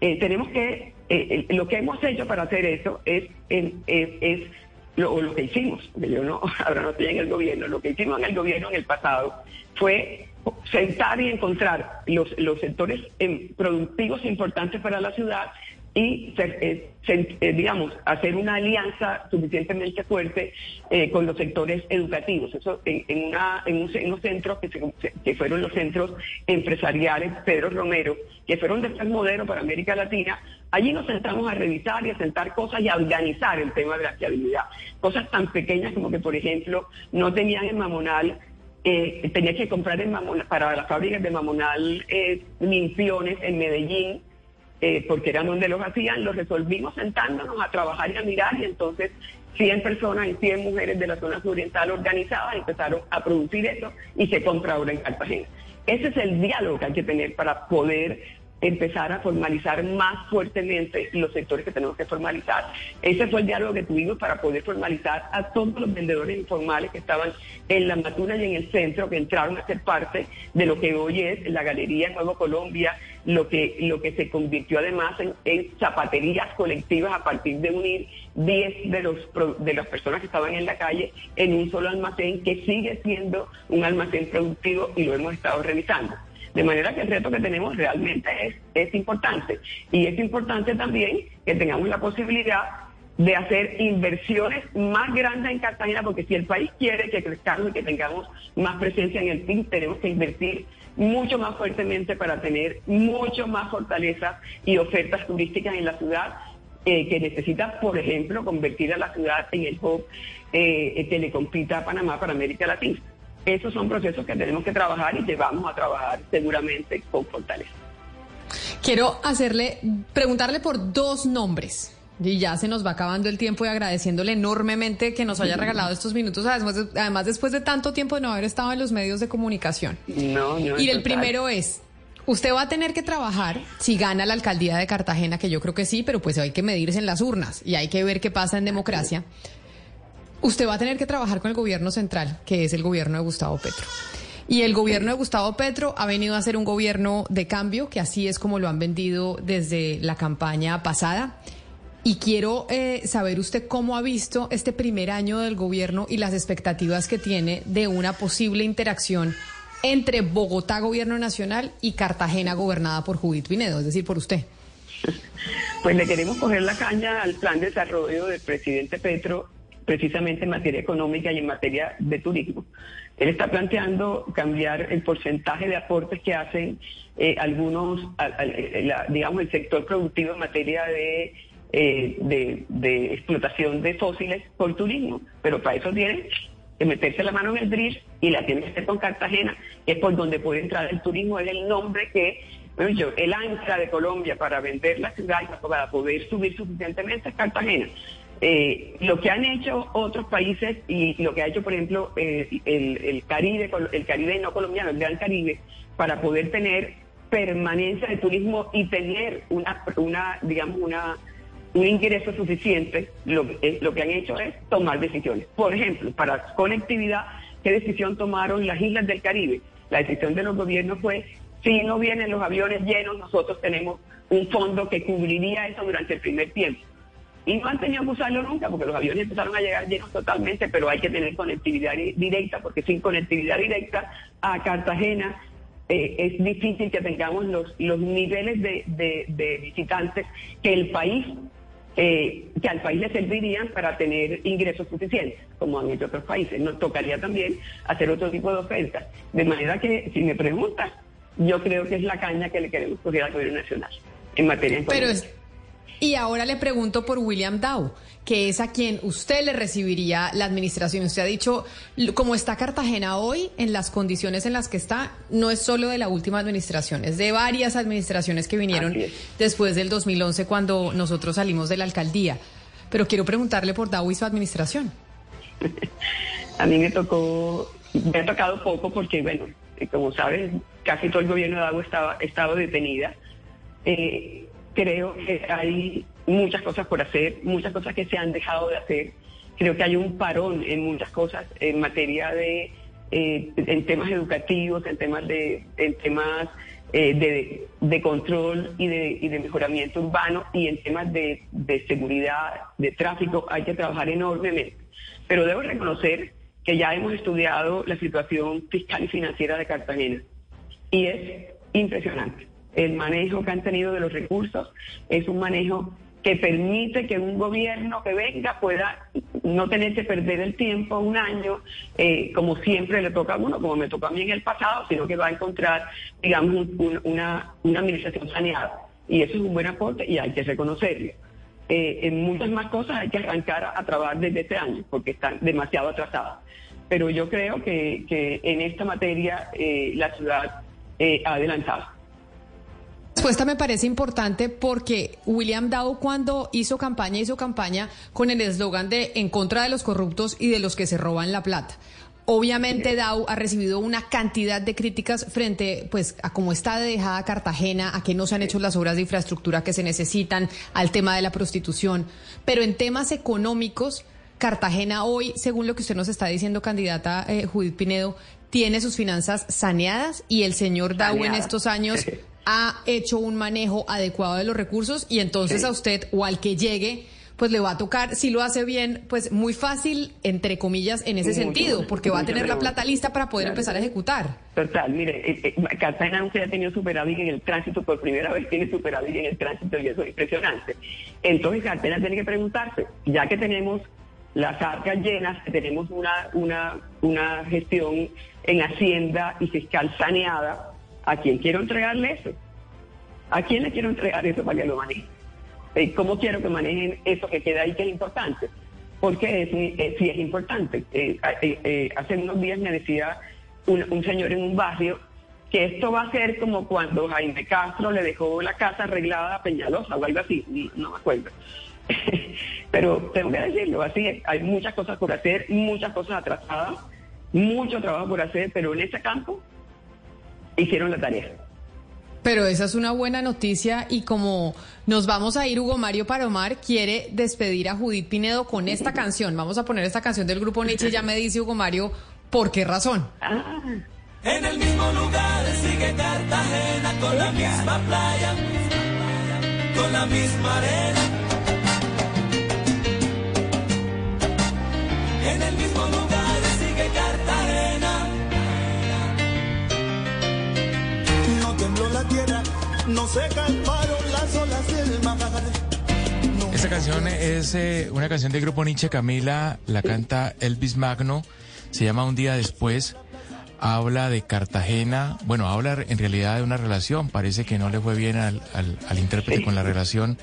Eh, tenemos que, eh, lo que hemos hecho para hacer eso es, es, lo, lo, que hicimos, yo no, ahora no estoy en el gobierno, lo que hicimos en el gobierno en el pasado fue sentar y encontrar los, los sectores em, productivos importantes para la ciudad y, eh, eh, digamos, hacer una alianza suficientemente fuerte eh, con los sectores educativos. Eso en, una, en, un, unos centros que, fueron los centros empresariales Pedro Romero, que fueron de ser modelo para América Latina. Allí nos sentamos a revisar y a sentar cosas y a organizar el tema de la fiabilidad. Cosas tan pequeñas como que, por ejemplo, no tenían en Mamonal tenía que comprar en para las fábricas de Mamonal eh, en Medellín, eh, porque eran donde los hacían, los resolvimos sentándonos a trabajar y a mirar y entonces 100 personas y 100 mujeres de la zona oriental organizadas empezaron a producir eso y se compra ahora en Cartagena. Ese es el diálogo que hay que tener para poder empezar a formalizar más fuertemente los sectores que tenemos que formalizar. Ese fue el diálogo que tuvimos para poder formalizar a todos los vendedores informales que estaban en la Matuna y en el centro, que entraron a ser parte de lo que hoy es la Galería Nuevo Colombia, lo que, lo que se convirtió además en, zapaterías colectivas a partir de unir 10 de, los, de las personas que estaban en la calle en un solo almacén que sigue siendo un almacén productivo y lo hemos estado revisando. De manera que el reto que tenemos realmente es, es importante. Y es importante también que tengamos la posibilidad de hacer inversiones más grandes en Cartagena, porque si el país quiere que crezcamos y que tengamos más presencia en el PIB, tenemos que invertir mucho más fuertemente para tener mucho más fortaleza y ofertas turísticas en la ciudad, eh, que necesita, por ejemplo, convertir a la ciudad en el hub eh, telecompita Panamá para América Latina. Esos son procesos que tenemos que trabajar y que vamos a trabajar seguramente con fortaleza. Quiero hacerle, preguntarle por dos nombres y ya se nos va acabando el tiempo y agradeciéndole enormemente que nos haya regalado estos minutos, además, después de tanto tiempo de no haber estado en los medios de comunicación. No, no, y el primero es, usted va a tener que trabajar si gana la alcaldía de Cartagena, que yo creo que sí, pero pues hay que medirse en las urnas y hay que ver qué pasa en democracia. Usted va a tener que trabajar con el gobierno central, que es el gobierno de Gustavo Petro. Y el gobierno de Gustavo Petro ha venido a ser un gobierno de cambio, que así es como lo han vendido desde la campaña pasada. Y quiero eh, saber usted cómo ha visto este primer año del gobierno y las expectativas que tiene de una posible interacción entre Bogotá, gobierno nacional, y Cartagena, gobernada por Judith Pinedo, es decir, por usted. Pues le queremos coger la caña al plan de desarrollo del presidente Petro, precisamente en materia económica y en materia de turismo. Él está planteando cambiar el porcentaje de aportes que hacen eh, algunos, digamos, el sector productivo en materia de eh, de, explotación de fósiles por turismo, pero para eso tiene que meterse la mano en el drill y la tiene que hacer con Cartagena, que es por donde puede entrar el turismo, es el nombre que, bueno, yo, el ancla de Colombia para vender la ciudad para poder subir suficientemente es Cartagena. Eh, lo que han hecho otros países y lo que ha hecho, por ejemplo, eh, el, Caribe, el Caribe no colombiano, el Gran Caribe, para poder tener permanencia de turismo y tener una, una digamos, una un ingreso suficiente, lo, eh, lo que han hecho es tomar decisiones. Por ejemplo, para conectividad, ¿qué decisión tomaron las islas del Caribe? La decisión de los gobiernos fue, si no vienen los aviones llenos, nosotros tenemos un fondo que cubriría eso durante el primer tiempo. Y no han tenido que usarlo nunca porque los aviones empezaron a llegar llenos totalmente, pero hay que tener conectividad directa porque sin conectividad directa a Cartagena eh, es difícil que tengamos los, los niveles de, de visitantes que el país eh, que al país le servirían para tener ingresos suficientes, como han hecho otros países. Nos tocaría también hacer otro tipo de ofertas. De manera que, si me preguntas, yo creo que es la caña que le queremos coger al gobierno nacional en materia de y ahora le pregunto por William Dow, que es a quien usted le recibiría la administración. Usted ha dicho, como está Cartagena hoy, en las condiciones en las que está, no es solo de la última administración, es de varias administraciones que vinieron después del 2011 cuando nosotros salimos de la alcaldía. Pero quiero preguntarle por Dow y su administración. a mí me tocó, me ha tocado poco porque, bueno, como sabes, casi todo el gobierno de Dow estaba, estado detenida. Eh, creo que hay muchas cosas por hacer, muchas cosas que se han dejado de hacer. Creo que hay un parón en muchas cosas en materia de, eh, en temas educativos, en temas de, en temas eh, de, control y de, y de mejoramiento urbano y en temas de, de seguridad, de tráfico, hay que trabajar enormemente. Pero debo reconocer que ya hemos estudiado la situación fiscal y financiera de Cartagena y es impresionante el manejo que han tenido de los recursos es un manejo que permite que un gobierno que venga pueda no tener que perder el tiempo un año, eh, como siempre le toca a uno, como me tocó a mí en el pasado, sino que va a encontrar, digamos, una, una administración saneada. Y eso es un buen aporte y hay que reconocerlo. Eh, en muchas más cosas hay que arrancar a, trabajar desde este año, porque están demasiado atrasadas. Pero yo creo que, que en esta materia eh, la ciudad ha adelantado respuesta me parece importante porque William Dow cuando hizo campaña, hizo campaña con el eslogan de en contra de los corruptos y de los que se roban la plata. Obviamente Dow ha recibido una cantidad de críticas frente pues a cómo está dejada Cartagena, a que no se han hecho las obras de infraestructura que se necesitan, al tema de la prostitución, pero en temas económicos Cartagena hoy, según lo que usted nos está diciendo, candidata eh, Judith Pinedo, tiene sus finanzas saneadas y el señor Dow en estos años ha hecho un manejo adecuado de los recursos y entonces a usted o al que llegue pues le va a tocar, si lo hace bien, pues muy fácil, entre comillas, en ese sentido, porque va a tener la plata lista para poder empezar a ejecutar. Total, mire, eh, eh, Cartagena nunca ha tenido superávit en el tránsito, por primera vez tiene superávit en el tránsito y eso es impresionante. Entonces Cartagena tiene que preguntarse, ya que tenemos las arcas llenas, tenemos una, una, una gestión en Hacienda y fiscal saneada, ¿a quién quiero entregarle eso? ¿A quién le quiero entregar eso para que lo maneje? Eh, ¿Cómo quiero que manejen eso que queda ahí que es importante? Porque es, eh, sí es importante. Eh, hace unos días me decía un, señor en un barrio que esto va a ser como cuando Jaime Castro le dejó la casa arreglada a Peñalosa o algo así, no me acuerdo. Pero tengo que decirlo, así hay muchas cosas por hacer, muchas cosas atrasadas, mucho trabajo por hacer, pero en ese campo hicieron la tarea. Pero esa es una buena noticia y como nos vamos a ir, Hugo Mario Paromar quiere despedir a Judith Pinedo con esta canción. Vamos a poner esta canción del grupo Nietzsche, ya me dice Hugo Mario, ¿por qué razón? Ah. En el mismo lugar sigue Cartagena con la misma playa, con la misma arena. En el mismo tierra, no se calmaron las olas del mar. Esta canción es eh, una canción del grupo Nietzsche Camila, la canta Elvis Magno, se llama Un día después habla de Cartagena, bueno, habla en realidad de una relación, parece que no le fue bien al, al, intérprete con la relación,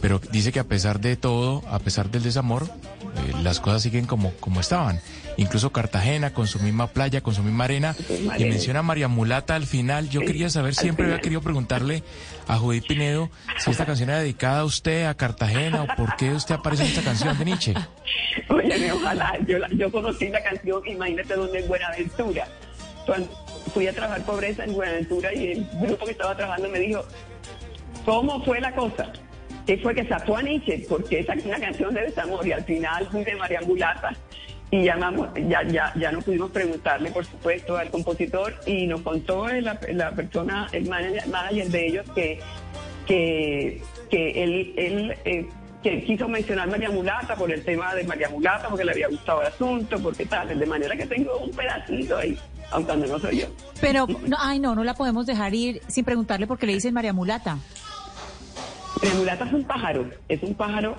pero dice que a pesar de todo, a pesar del desamor, eh, las cosas siguen como, como estaban. Incluso Cartagena con su misma playa, con su misma arena, y menciona a María Mulata al final. Yo quería saber, siempre había querido preguntarle a Judith Pinedo si esta canción era dedicada a usted, a Cartagena, o por qué usted aparece en esta canción de Nietzsche. Oye, ojalá, yo, yo conocí la canción, imagínate dónde es Buenaventura cuando fui a trabajar pobreza en Buenaventura y el grupo que estaba trabajando me dijo, ¿cómo fue la cosa? ¿Qué fue que sacó a Nietzsche? Porque esa es una canción de desamor y al final fui de María Mulata y llamamos, ya, ya, ya no pudimos preguntarle, por supuesto, al compositor y nos contó la, la persona, el manager, de ellos, que, que, que él, él eh, que quiso mencionar María Mulata por el tema de María Mulata, porque le había gustado el asunto, porque tal, de manera que tengo un pedacito ahí aunque no soy yo. Pero, no, ay, no, no la podemos dejar ir sin preguntarle por qué le dicen María Mulata. María Mulata es un pájaro, es un pájaro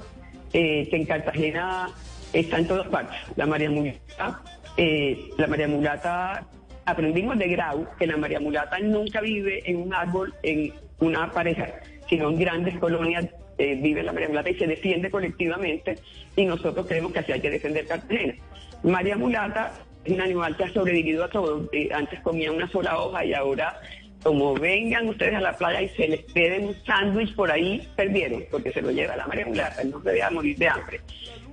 eh, que en Cartagena está en todas partes. La María Mulata, eh, la María Mulata, aprendimos de Grau que la María Mulata nunca vive en un árbol, en una pareja, sino en grandes colonias eh, vive la María Mulata y se defiende colectivamente y nosotros creemos que así hay que defender Cartagena. María Mulata es un animal que ha sobrevivido a todo. Eh, antes comía una sola hoja y ahora, como vengan ustedes a la playa y se les piden un sándwich por ahí, perdieron, porque se lo lleva la María Mulata, no se a morir de hambre.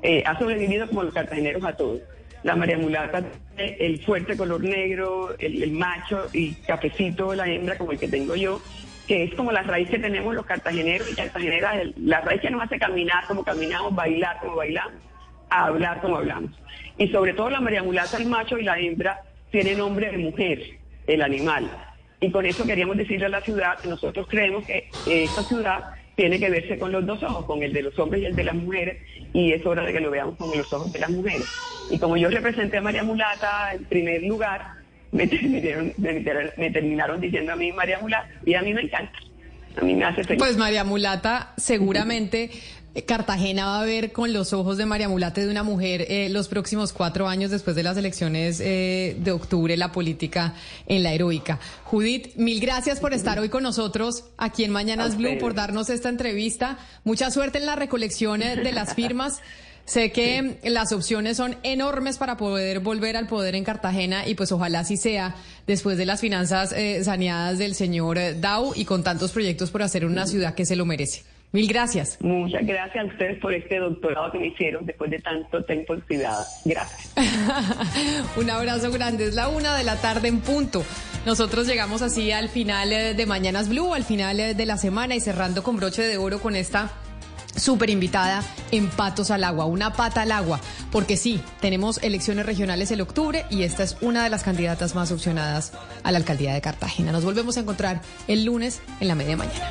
Eh, ha sobrevivido como los cartageneros a todos. La María Mulata el fuerte color negro, el, macho y cafecito la hembra como el que tengo yo, que es como la raíz que tenemos los cartageneros y cartageneras, la raíz que nos hace caminar como caminamos, bailar como bailamos, hablar como hablamos. Y sobre todo la María Mulata, el macho y la hembra, tiene nombre de mujer, el animal. Y con eso queríamos decirle a la ciudad nosotros creemos que esta ciudad tiene que verse con los dos ojos, con el de los hombres y el de las mujeres, y es hora de que lo veamos con los ojos de las mujeres. Y como yo representé a María Mulata en primer lugar, me terminaron, me terminaron diciendo a mí María Mulata, y a mí me encanta. A mí me hace feliz. Pues María Mulata seguramente Cartagena va a ver con los ojos de María Mulate de una mujer eh, los próximos cuatro años después de las elecciones eh, de octubre, la política en la heroica. Judith, mil gracias por estar hoy con nosotros aquí en Mañanas Blue, por darnos esta entrevista. Mucha suerte en la recolección de las firmas. Sé que las opciones son enormes para poder volver al poder en Cartagena y pues ojalá así sea después de las finanzas saneadas del señor Dau y con tantos proyectos por hacer una ciudad que se lo merece. Mil gracias. Muchas gracias a ustedes por este doctorado que me hicieron después de tanto tiempo privada. Gracias. Un abrazo grande. Es la una de la tarde en punto. Nosotros llegamos así al final eh, de Mañanas Blue, al final eh, de la semana y cerrando con broche de oro con esta súper invitada en Patos al Agua, una pata al agua, porque sí, tenemos elecciones regionales el octubre y esta es una de las candidatas más opcionadas a la alcaldía de Cartagena. Nos volvemos a encontrar el lunes en la media mañana.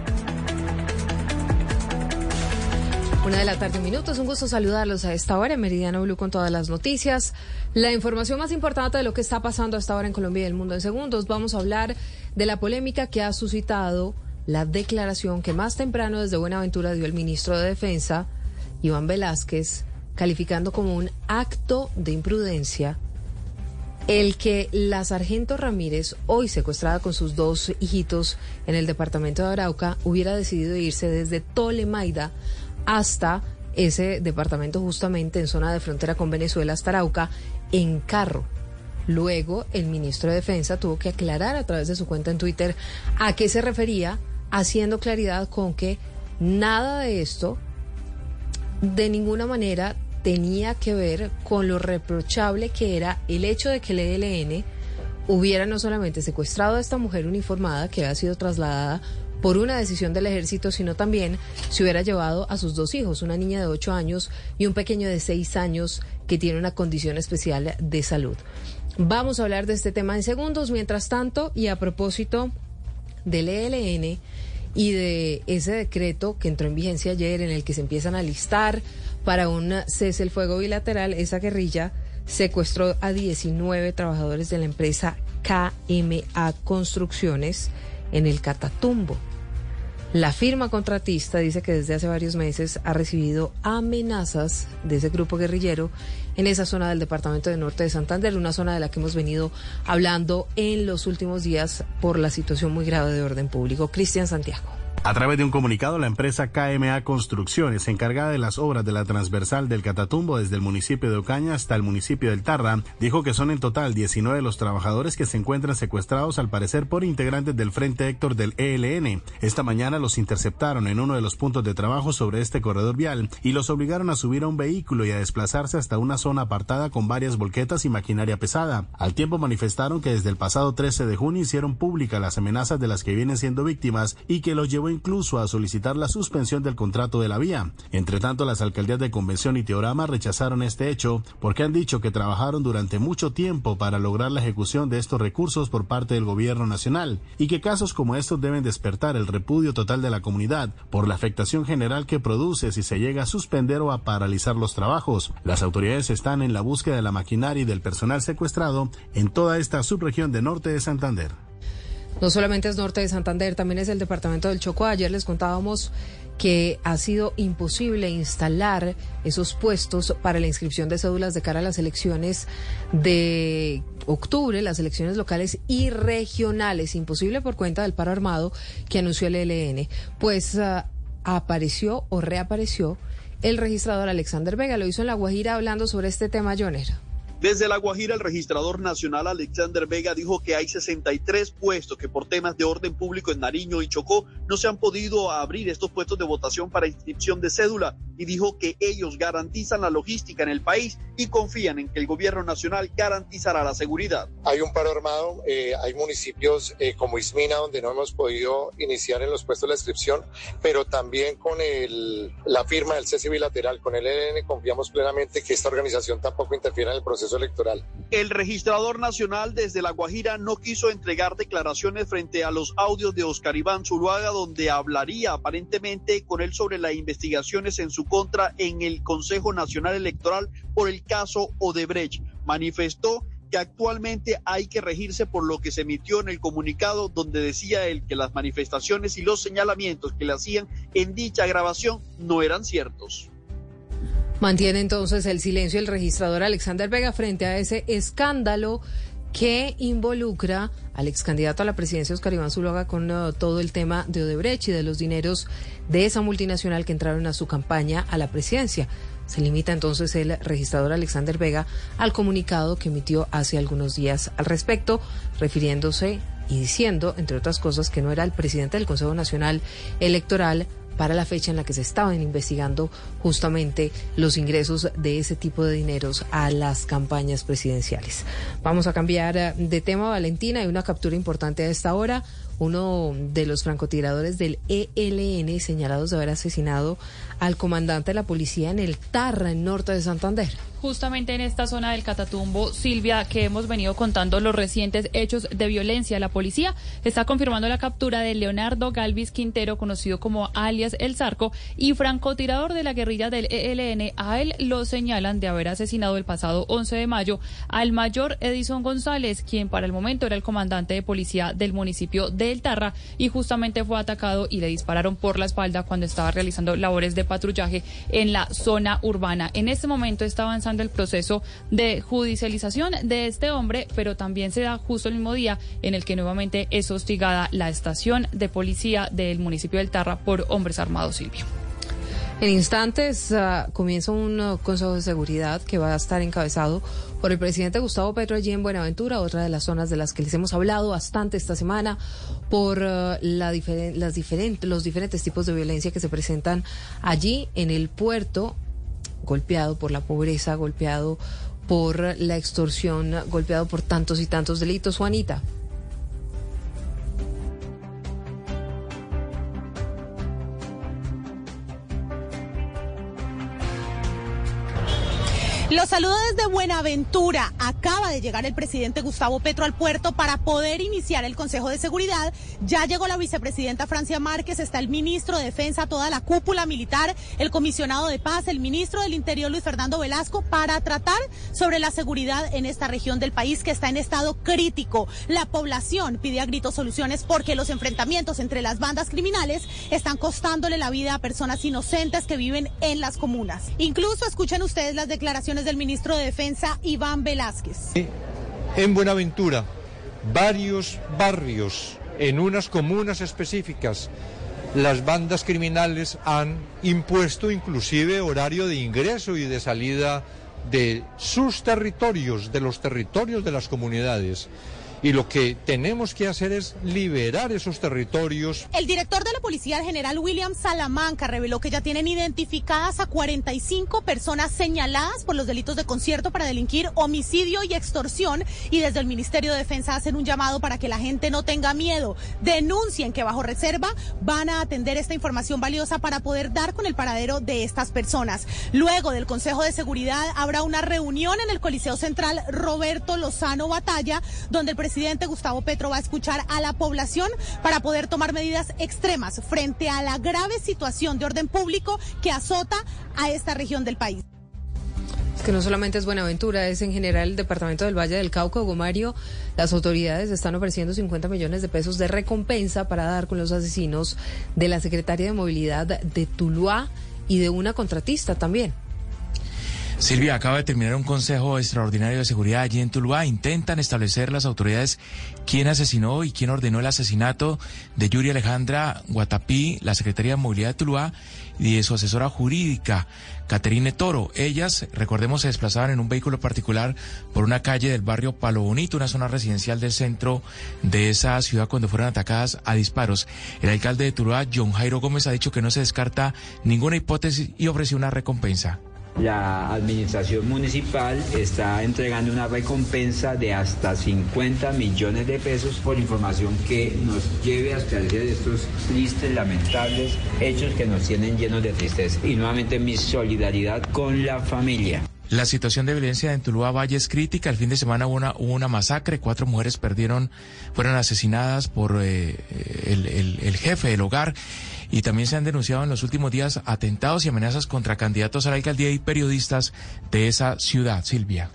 Una de la tarde, un minuto. Es un gusto saludarlos a esta hora en Meridiano Blue con todas las noticias. La información más importante de lo que está pasando hasta ahora en Colombia y el mundo en segundos. Vamos a hablar de la polémica que ha suscitado la declaración que más temprano desde Buenaventura dio el ministro de Defensa, Iván Velázquez, calificando como un acto de imprudencia el que la sargento Ramírez, hoy secuestrada con sus dos hijitos en el departamento de Arauca, hubiera decidido irse desde Tolemaida hasta ese departamento justamente en zona de frontera con Venezuela, hasta Arauca, en carro. Luego, el ministro de Defensa tuvo que aclarar a través de su cuenta en Twitter a qué se refería, haciendo claridad con que nada de esto de ninguna manera tenía que ver con lo reprochable que era el hecho de que el ELN hubiera no solamente secuestrado a esta mujer uniformada que había sido trasladada por una decisión del ejército, sino también se hubiera llevado a sus dos hijos, una niña de ocho años y un pequeño de seis años que tiene una condición especial de salud. Vamos a hablar de este tema en segundos. Mientras tanto, y a propósito del ELN y de ese decreto que entró en vigencia ayer en el que se empiezan a listar para un cese el fuego bilateral, esa guerrilla secuestró a 19 trabajadores de la empresa KMA Construcciones en el Catatumbo. La firma contratista dice que desde hace varios meses ha recibido amenazas de ese grupo guerrillero en esa zona del departamento de Norte de Santander, una zona de la que hemos venido hablando en los últimos días por la situación muy grave de orden público. Cristian Santiago. A través de un comunicado, la empresa KMA Construcciones, encargada de las obras de la transversal del Catatumbo desde el municipio de Ocaña hasta el municipio del Tarra, dijo que son en total 19 los trabajadores que se encuentran secuestrados al parecer por integrantes del Frente Héctor del ELN. Esta mañana los interceptaron en uno de los puntos de trabajo sobre este corredor vial y los obligaron a subir a un vehículo y a desplazarse hasta una zona apartada con varias volquetas y maquinaria pesada. Al tiempo manifestaron que desde el pasado 13 de junio hicieron públicas las amenazas de las que vienen siendo víctimas y que los llevó incluso a solicitar la suspensión del contrato de la vía. Entre tanto, las alcaldías de Convención y Teorama rechazaron este hecho porque han dicho que trabajaron durante mucho tiempo para lograr la ejecución de estos recursos por parte del gobierno nacional y que casos como estos deben despertar el repudio total de la comunidad por la afectación general que produce si se llega a suspender o a paralizar los trabajos. Las autoridades están en la búsqueda de la maquinaria y del personal secuestrado en toda esta subregión de norte de Santander. No solamente es norte de Santander, también es el departamento del Chocó. Ayer les contábamos que ha sido imposible instalar esos puestos para la inscripción de cédulas de cara a las elecciones de octubre, las elecciones locales y regionales. Imposible por cuenta del paro armado que anunció el ELN. Pues uh, apareció o reapareció el registrador Alexander Vega. Lo hizo en La Guajira hablando sobre este tema, Joner. Desde La Guajira, el registrador nacional Alexander Vega dijo que hay 63 puestos que por temas de orden público en Nariño y Chocó no se han podido abrir estos puestos de votación para inscripción de cédula y dijo que ellos garantizan la logística en el país y confían en que el gobierno nacional garantizará la seguridad. Hay un paro armado, eh, hay municipios eh, como Ismina donde no hemos podido iniciar en los puestos de inscripción, pero también con la firma del cese bilateral con el ELN confiamos plenamente que esta organización tampoco interfiera en el proceso electoral. El registrador nacional desde La Guajira no quiso entregar declaraciones frente a los audios de Oscar Iván Zuluaga, donde hablaría aparentemente con él sobre las investigaciones en su contra en el Consejo Nacional Electoral por el caso Odebrecht. Manifestó que actualmente hay que regirse por lo que se emitió en el comunicado donde decía él que las manifestaciones y los señalamientos que le hacían en dicha grabación no eran ciertos. Mantiene entonces el silencio el registrador Alexander Vega frente a ese escándalo que involucra al ex candidato a la presidencia Oscar Iván Zuluaga con uh, todo el tema de Odebrecht y de los dineros de esa multinacional que entraron a su campaña a la presidencia. Se limita entonces el registrador Alexander Vega al comunicado que emitió hace algunos días al respecto, refiriéndose y diciendo, entre otras cosas, que no era el presidente del Consejo Nacional Electoral, para la fecha en la que se estaban investigando justamente los ingresos de ese tipo de dineros a las campañas presidenciales. Vamos a cambiar eh, de tema, Valentina. Hay una captura importante a esta hora uno de los francotiradores del ELN señalados de haber asesinado al comandante de la policía en el Tarra, en norte de Santander justamente en esta zona del Catatumbo, Silvia, que hemos venido contando los recientes hechos de violencia. La policía está confirmando la captura de Leonardo Galvis Quintero, conocido como alias El Zarco, y francotirador de la guerrilla del ELN. A él lo señalan de haber asesinado el pasado 11 de mayo al mayor Edison González, quien para el momento era el comandante de policía del municipio de El Tarra y justamente fue atacado y le dispararon por la espalda cuando estaba realizando labores de patrullaje en la zona urbana. En este momento está avanzando el proceso de judicialización de este hombre, pero también se da justo el mismo día en el que nuevamente es hostigada la estación de policía del municipio del Tarra por hombres armados, Silvio. En instantes uh, comienza un uh, Consejo de Seguridad que va a estar encabezado por el presidente Gustavo Petro allí en Buenaventura, otra de las zonas de las que les hemos hablado bastante esta semana, por la las los diferentes tipos de violencia que se presentan allí en el puerto golpeado por la pobreza, golpeado por la extorsión, golpeado por tantos y tantos delitos. Juanita. Los saludo desde Buenaventura. Acaba de llegar el presidente Gustavo Petro al puerto para poder iniciar el Consejo de Seguridad. Ya llegó la vicepresidenta Francia Márquez, está el ministro de Defensa, toda la cúpula militar, el comisionado de paz, el ministro del Interior Luis Fernando Velasco para tratar sobre la seguridad en esta región del país que está en estado crítico. La población pide a gritos soluciones porque los enfrentamientos entre las bandas criminales están costándole la vida a personas inocentes que viven en las comunas. Incluso escuchen ustedes las declaraciones del ministro de Defensa, Iván Velázquez. En Buenaventura, varios barrios, en unas comunas específicas, las bandas criminales han impuesto inclusive horario de ingreso y de salida de sus territorios, de los territorios de las comunidades y lo que tenemos que hacer es liberar esos territorios. El director de la Policía, el general William Salamanca, reveló que ya tienen identificadas a 45 personas señaladas por los delitos de concierto para delinquir homicidio y extorsión y desde el Ministerio de Defensa hacen un llamado para que la gente no tenga miedo, denuncien que bajo reserva van a atender esta información valiosa para poder dar con el paradero de estas personas. Luego del Consejo de Seguridad habrá una reunión en el Coliseo Central Roberto Lozano Batalla, donde el presidente presidente Gustavo Petro va a escuchar a la población para poder tomar medidas extremas frente a la grave situación de orden público que azota a esta región del país. Que no solamente es Buenaventura, es en general el departamento del Valle del Cauca, Gomario. Las autoridades están ofreciendo 50 millones de pesos de recompensa para dar con los asesinos de la Secretaría de Movilidad de Tuluá y de una contratista también. Silvia, acaba de terminar un consejo extraordinario de seguridad allí en Tuluá. Intentan establecer las autoridades quién asesinó y quién ordenó el asesinato de Yuri Alejandra Guatapí, la Secretaría de Movilidad de Tuluá, y de su asesora jurídica, Caterine Toro. Ellas, recordemos, se desplazaban en un vehículo particular por una calle del barrio Palo Bonito, una zona residencial del centro de esa ciudad, cuando fueron atacadas a disparos. El alcalde de Tuluá, John Jairo Gómez, ha dicho que no se descarta ninguna hipótesis y ofreció una recompensa. La administración municipal está entregando una recompensa de hasta 50 millones de pesos por información que nos lleve a esclarecer estos tristes, lamentables hechos que nos tienen llenos de tristeza. Y nuevamente mi solidaridad con la familia. La situación de violencia en Tuluá Valle es crítica. El fin de semana hubo una, masacre. Cuatro mujeres perdieron, fueron asesinadas por eh, el, el jefe del hogar. Y también se han denunciado en los últimos días atentados y amenazas contra candidatos a la alcaldía y periodistas de esa ciudad. Silvia.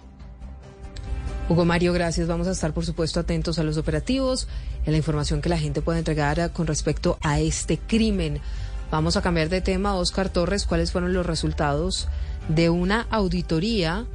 Hugo Mario, gracias. Vamos a estar, por supuesto, atentos a los operativos, a la información que la gente puede entregar con respecto a este crimen. Vamos a cambiar de tema. Oscar Torres, ¿cuáles fueron los resultados de una auditoría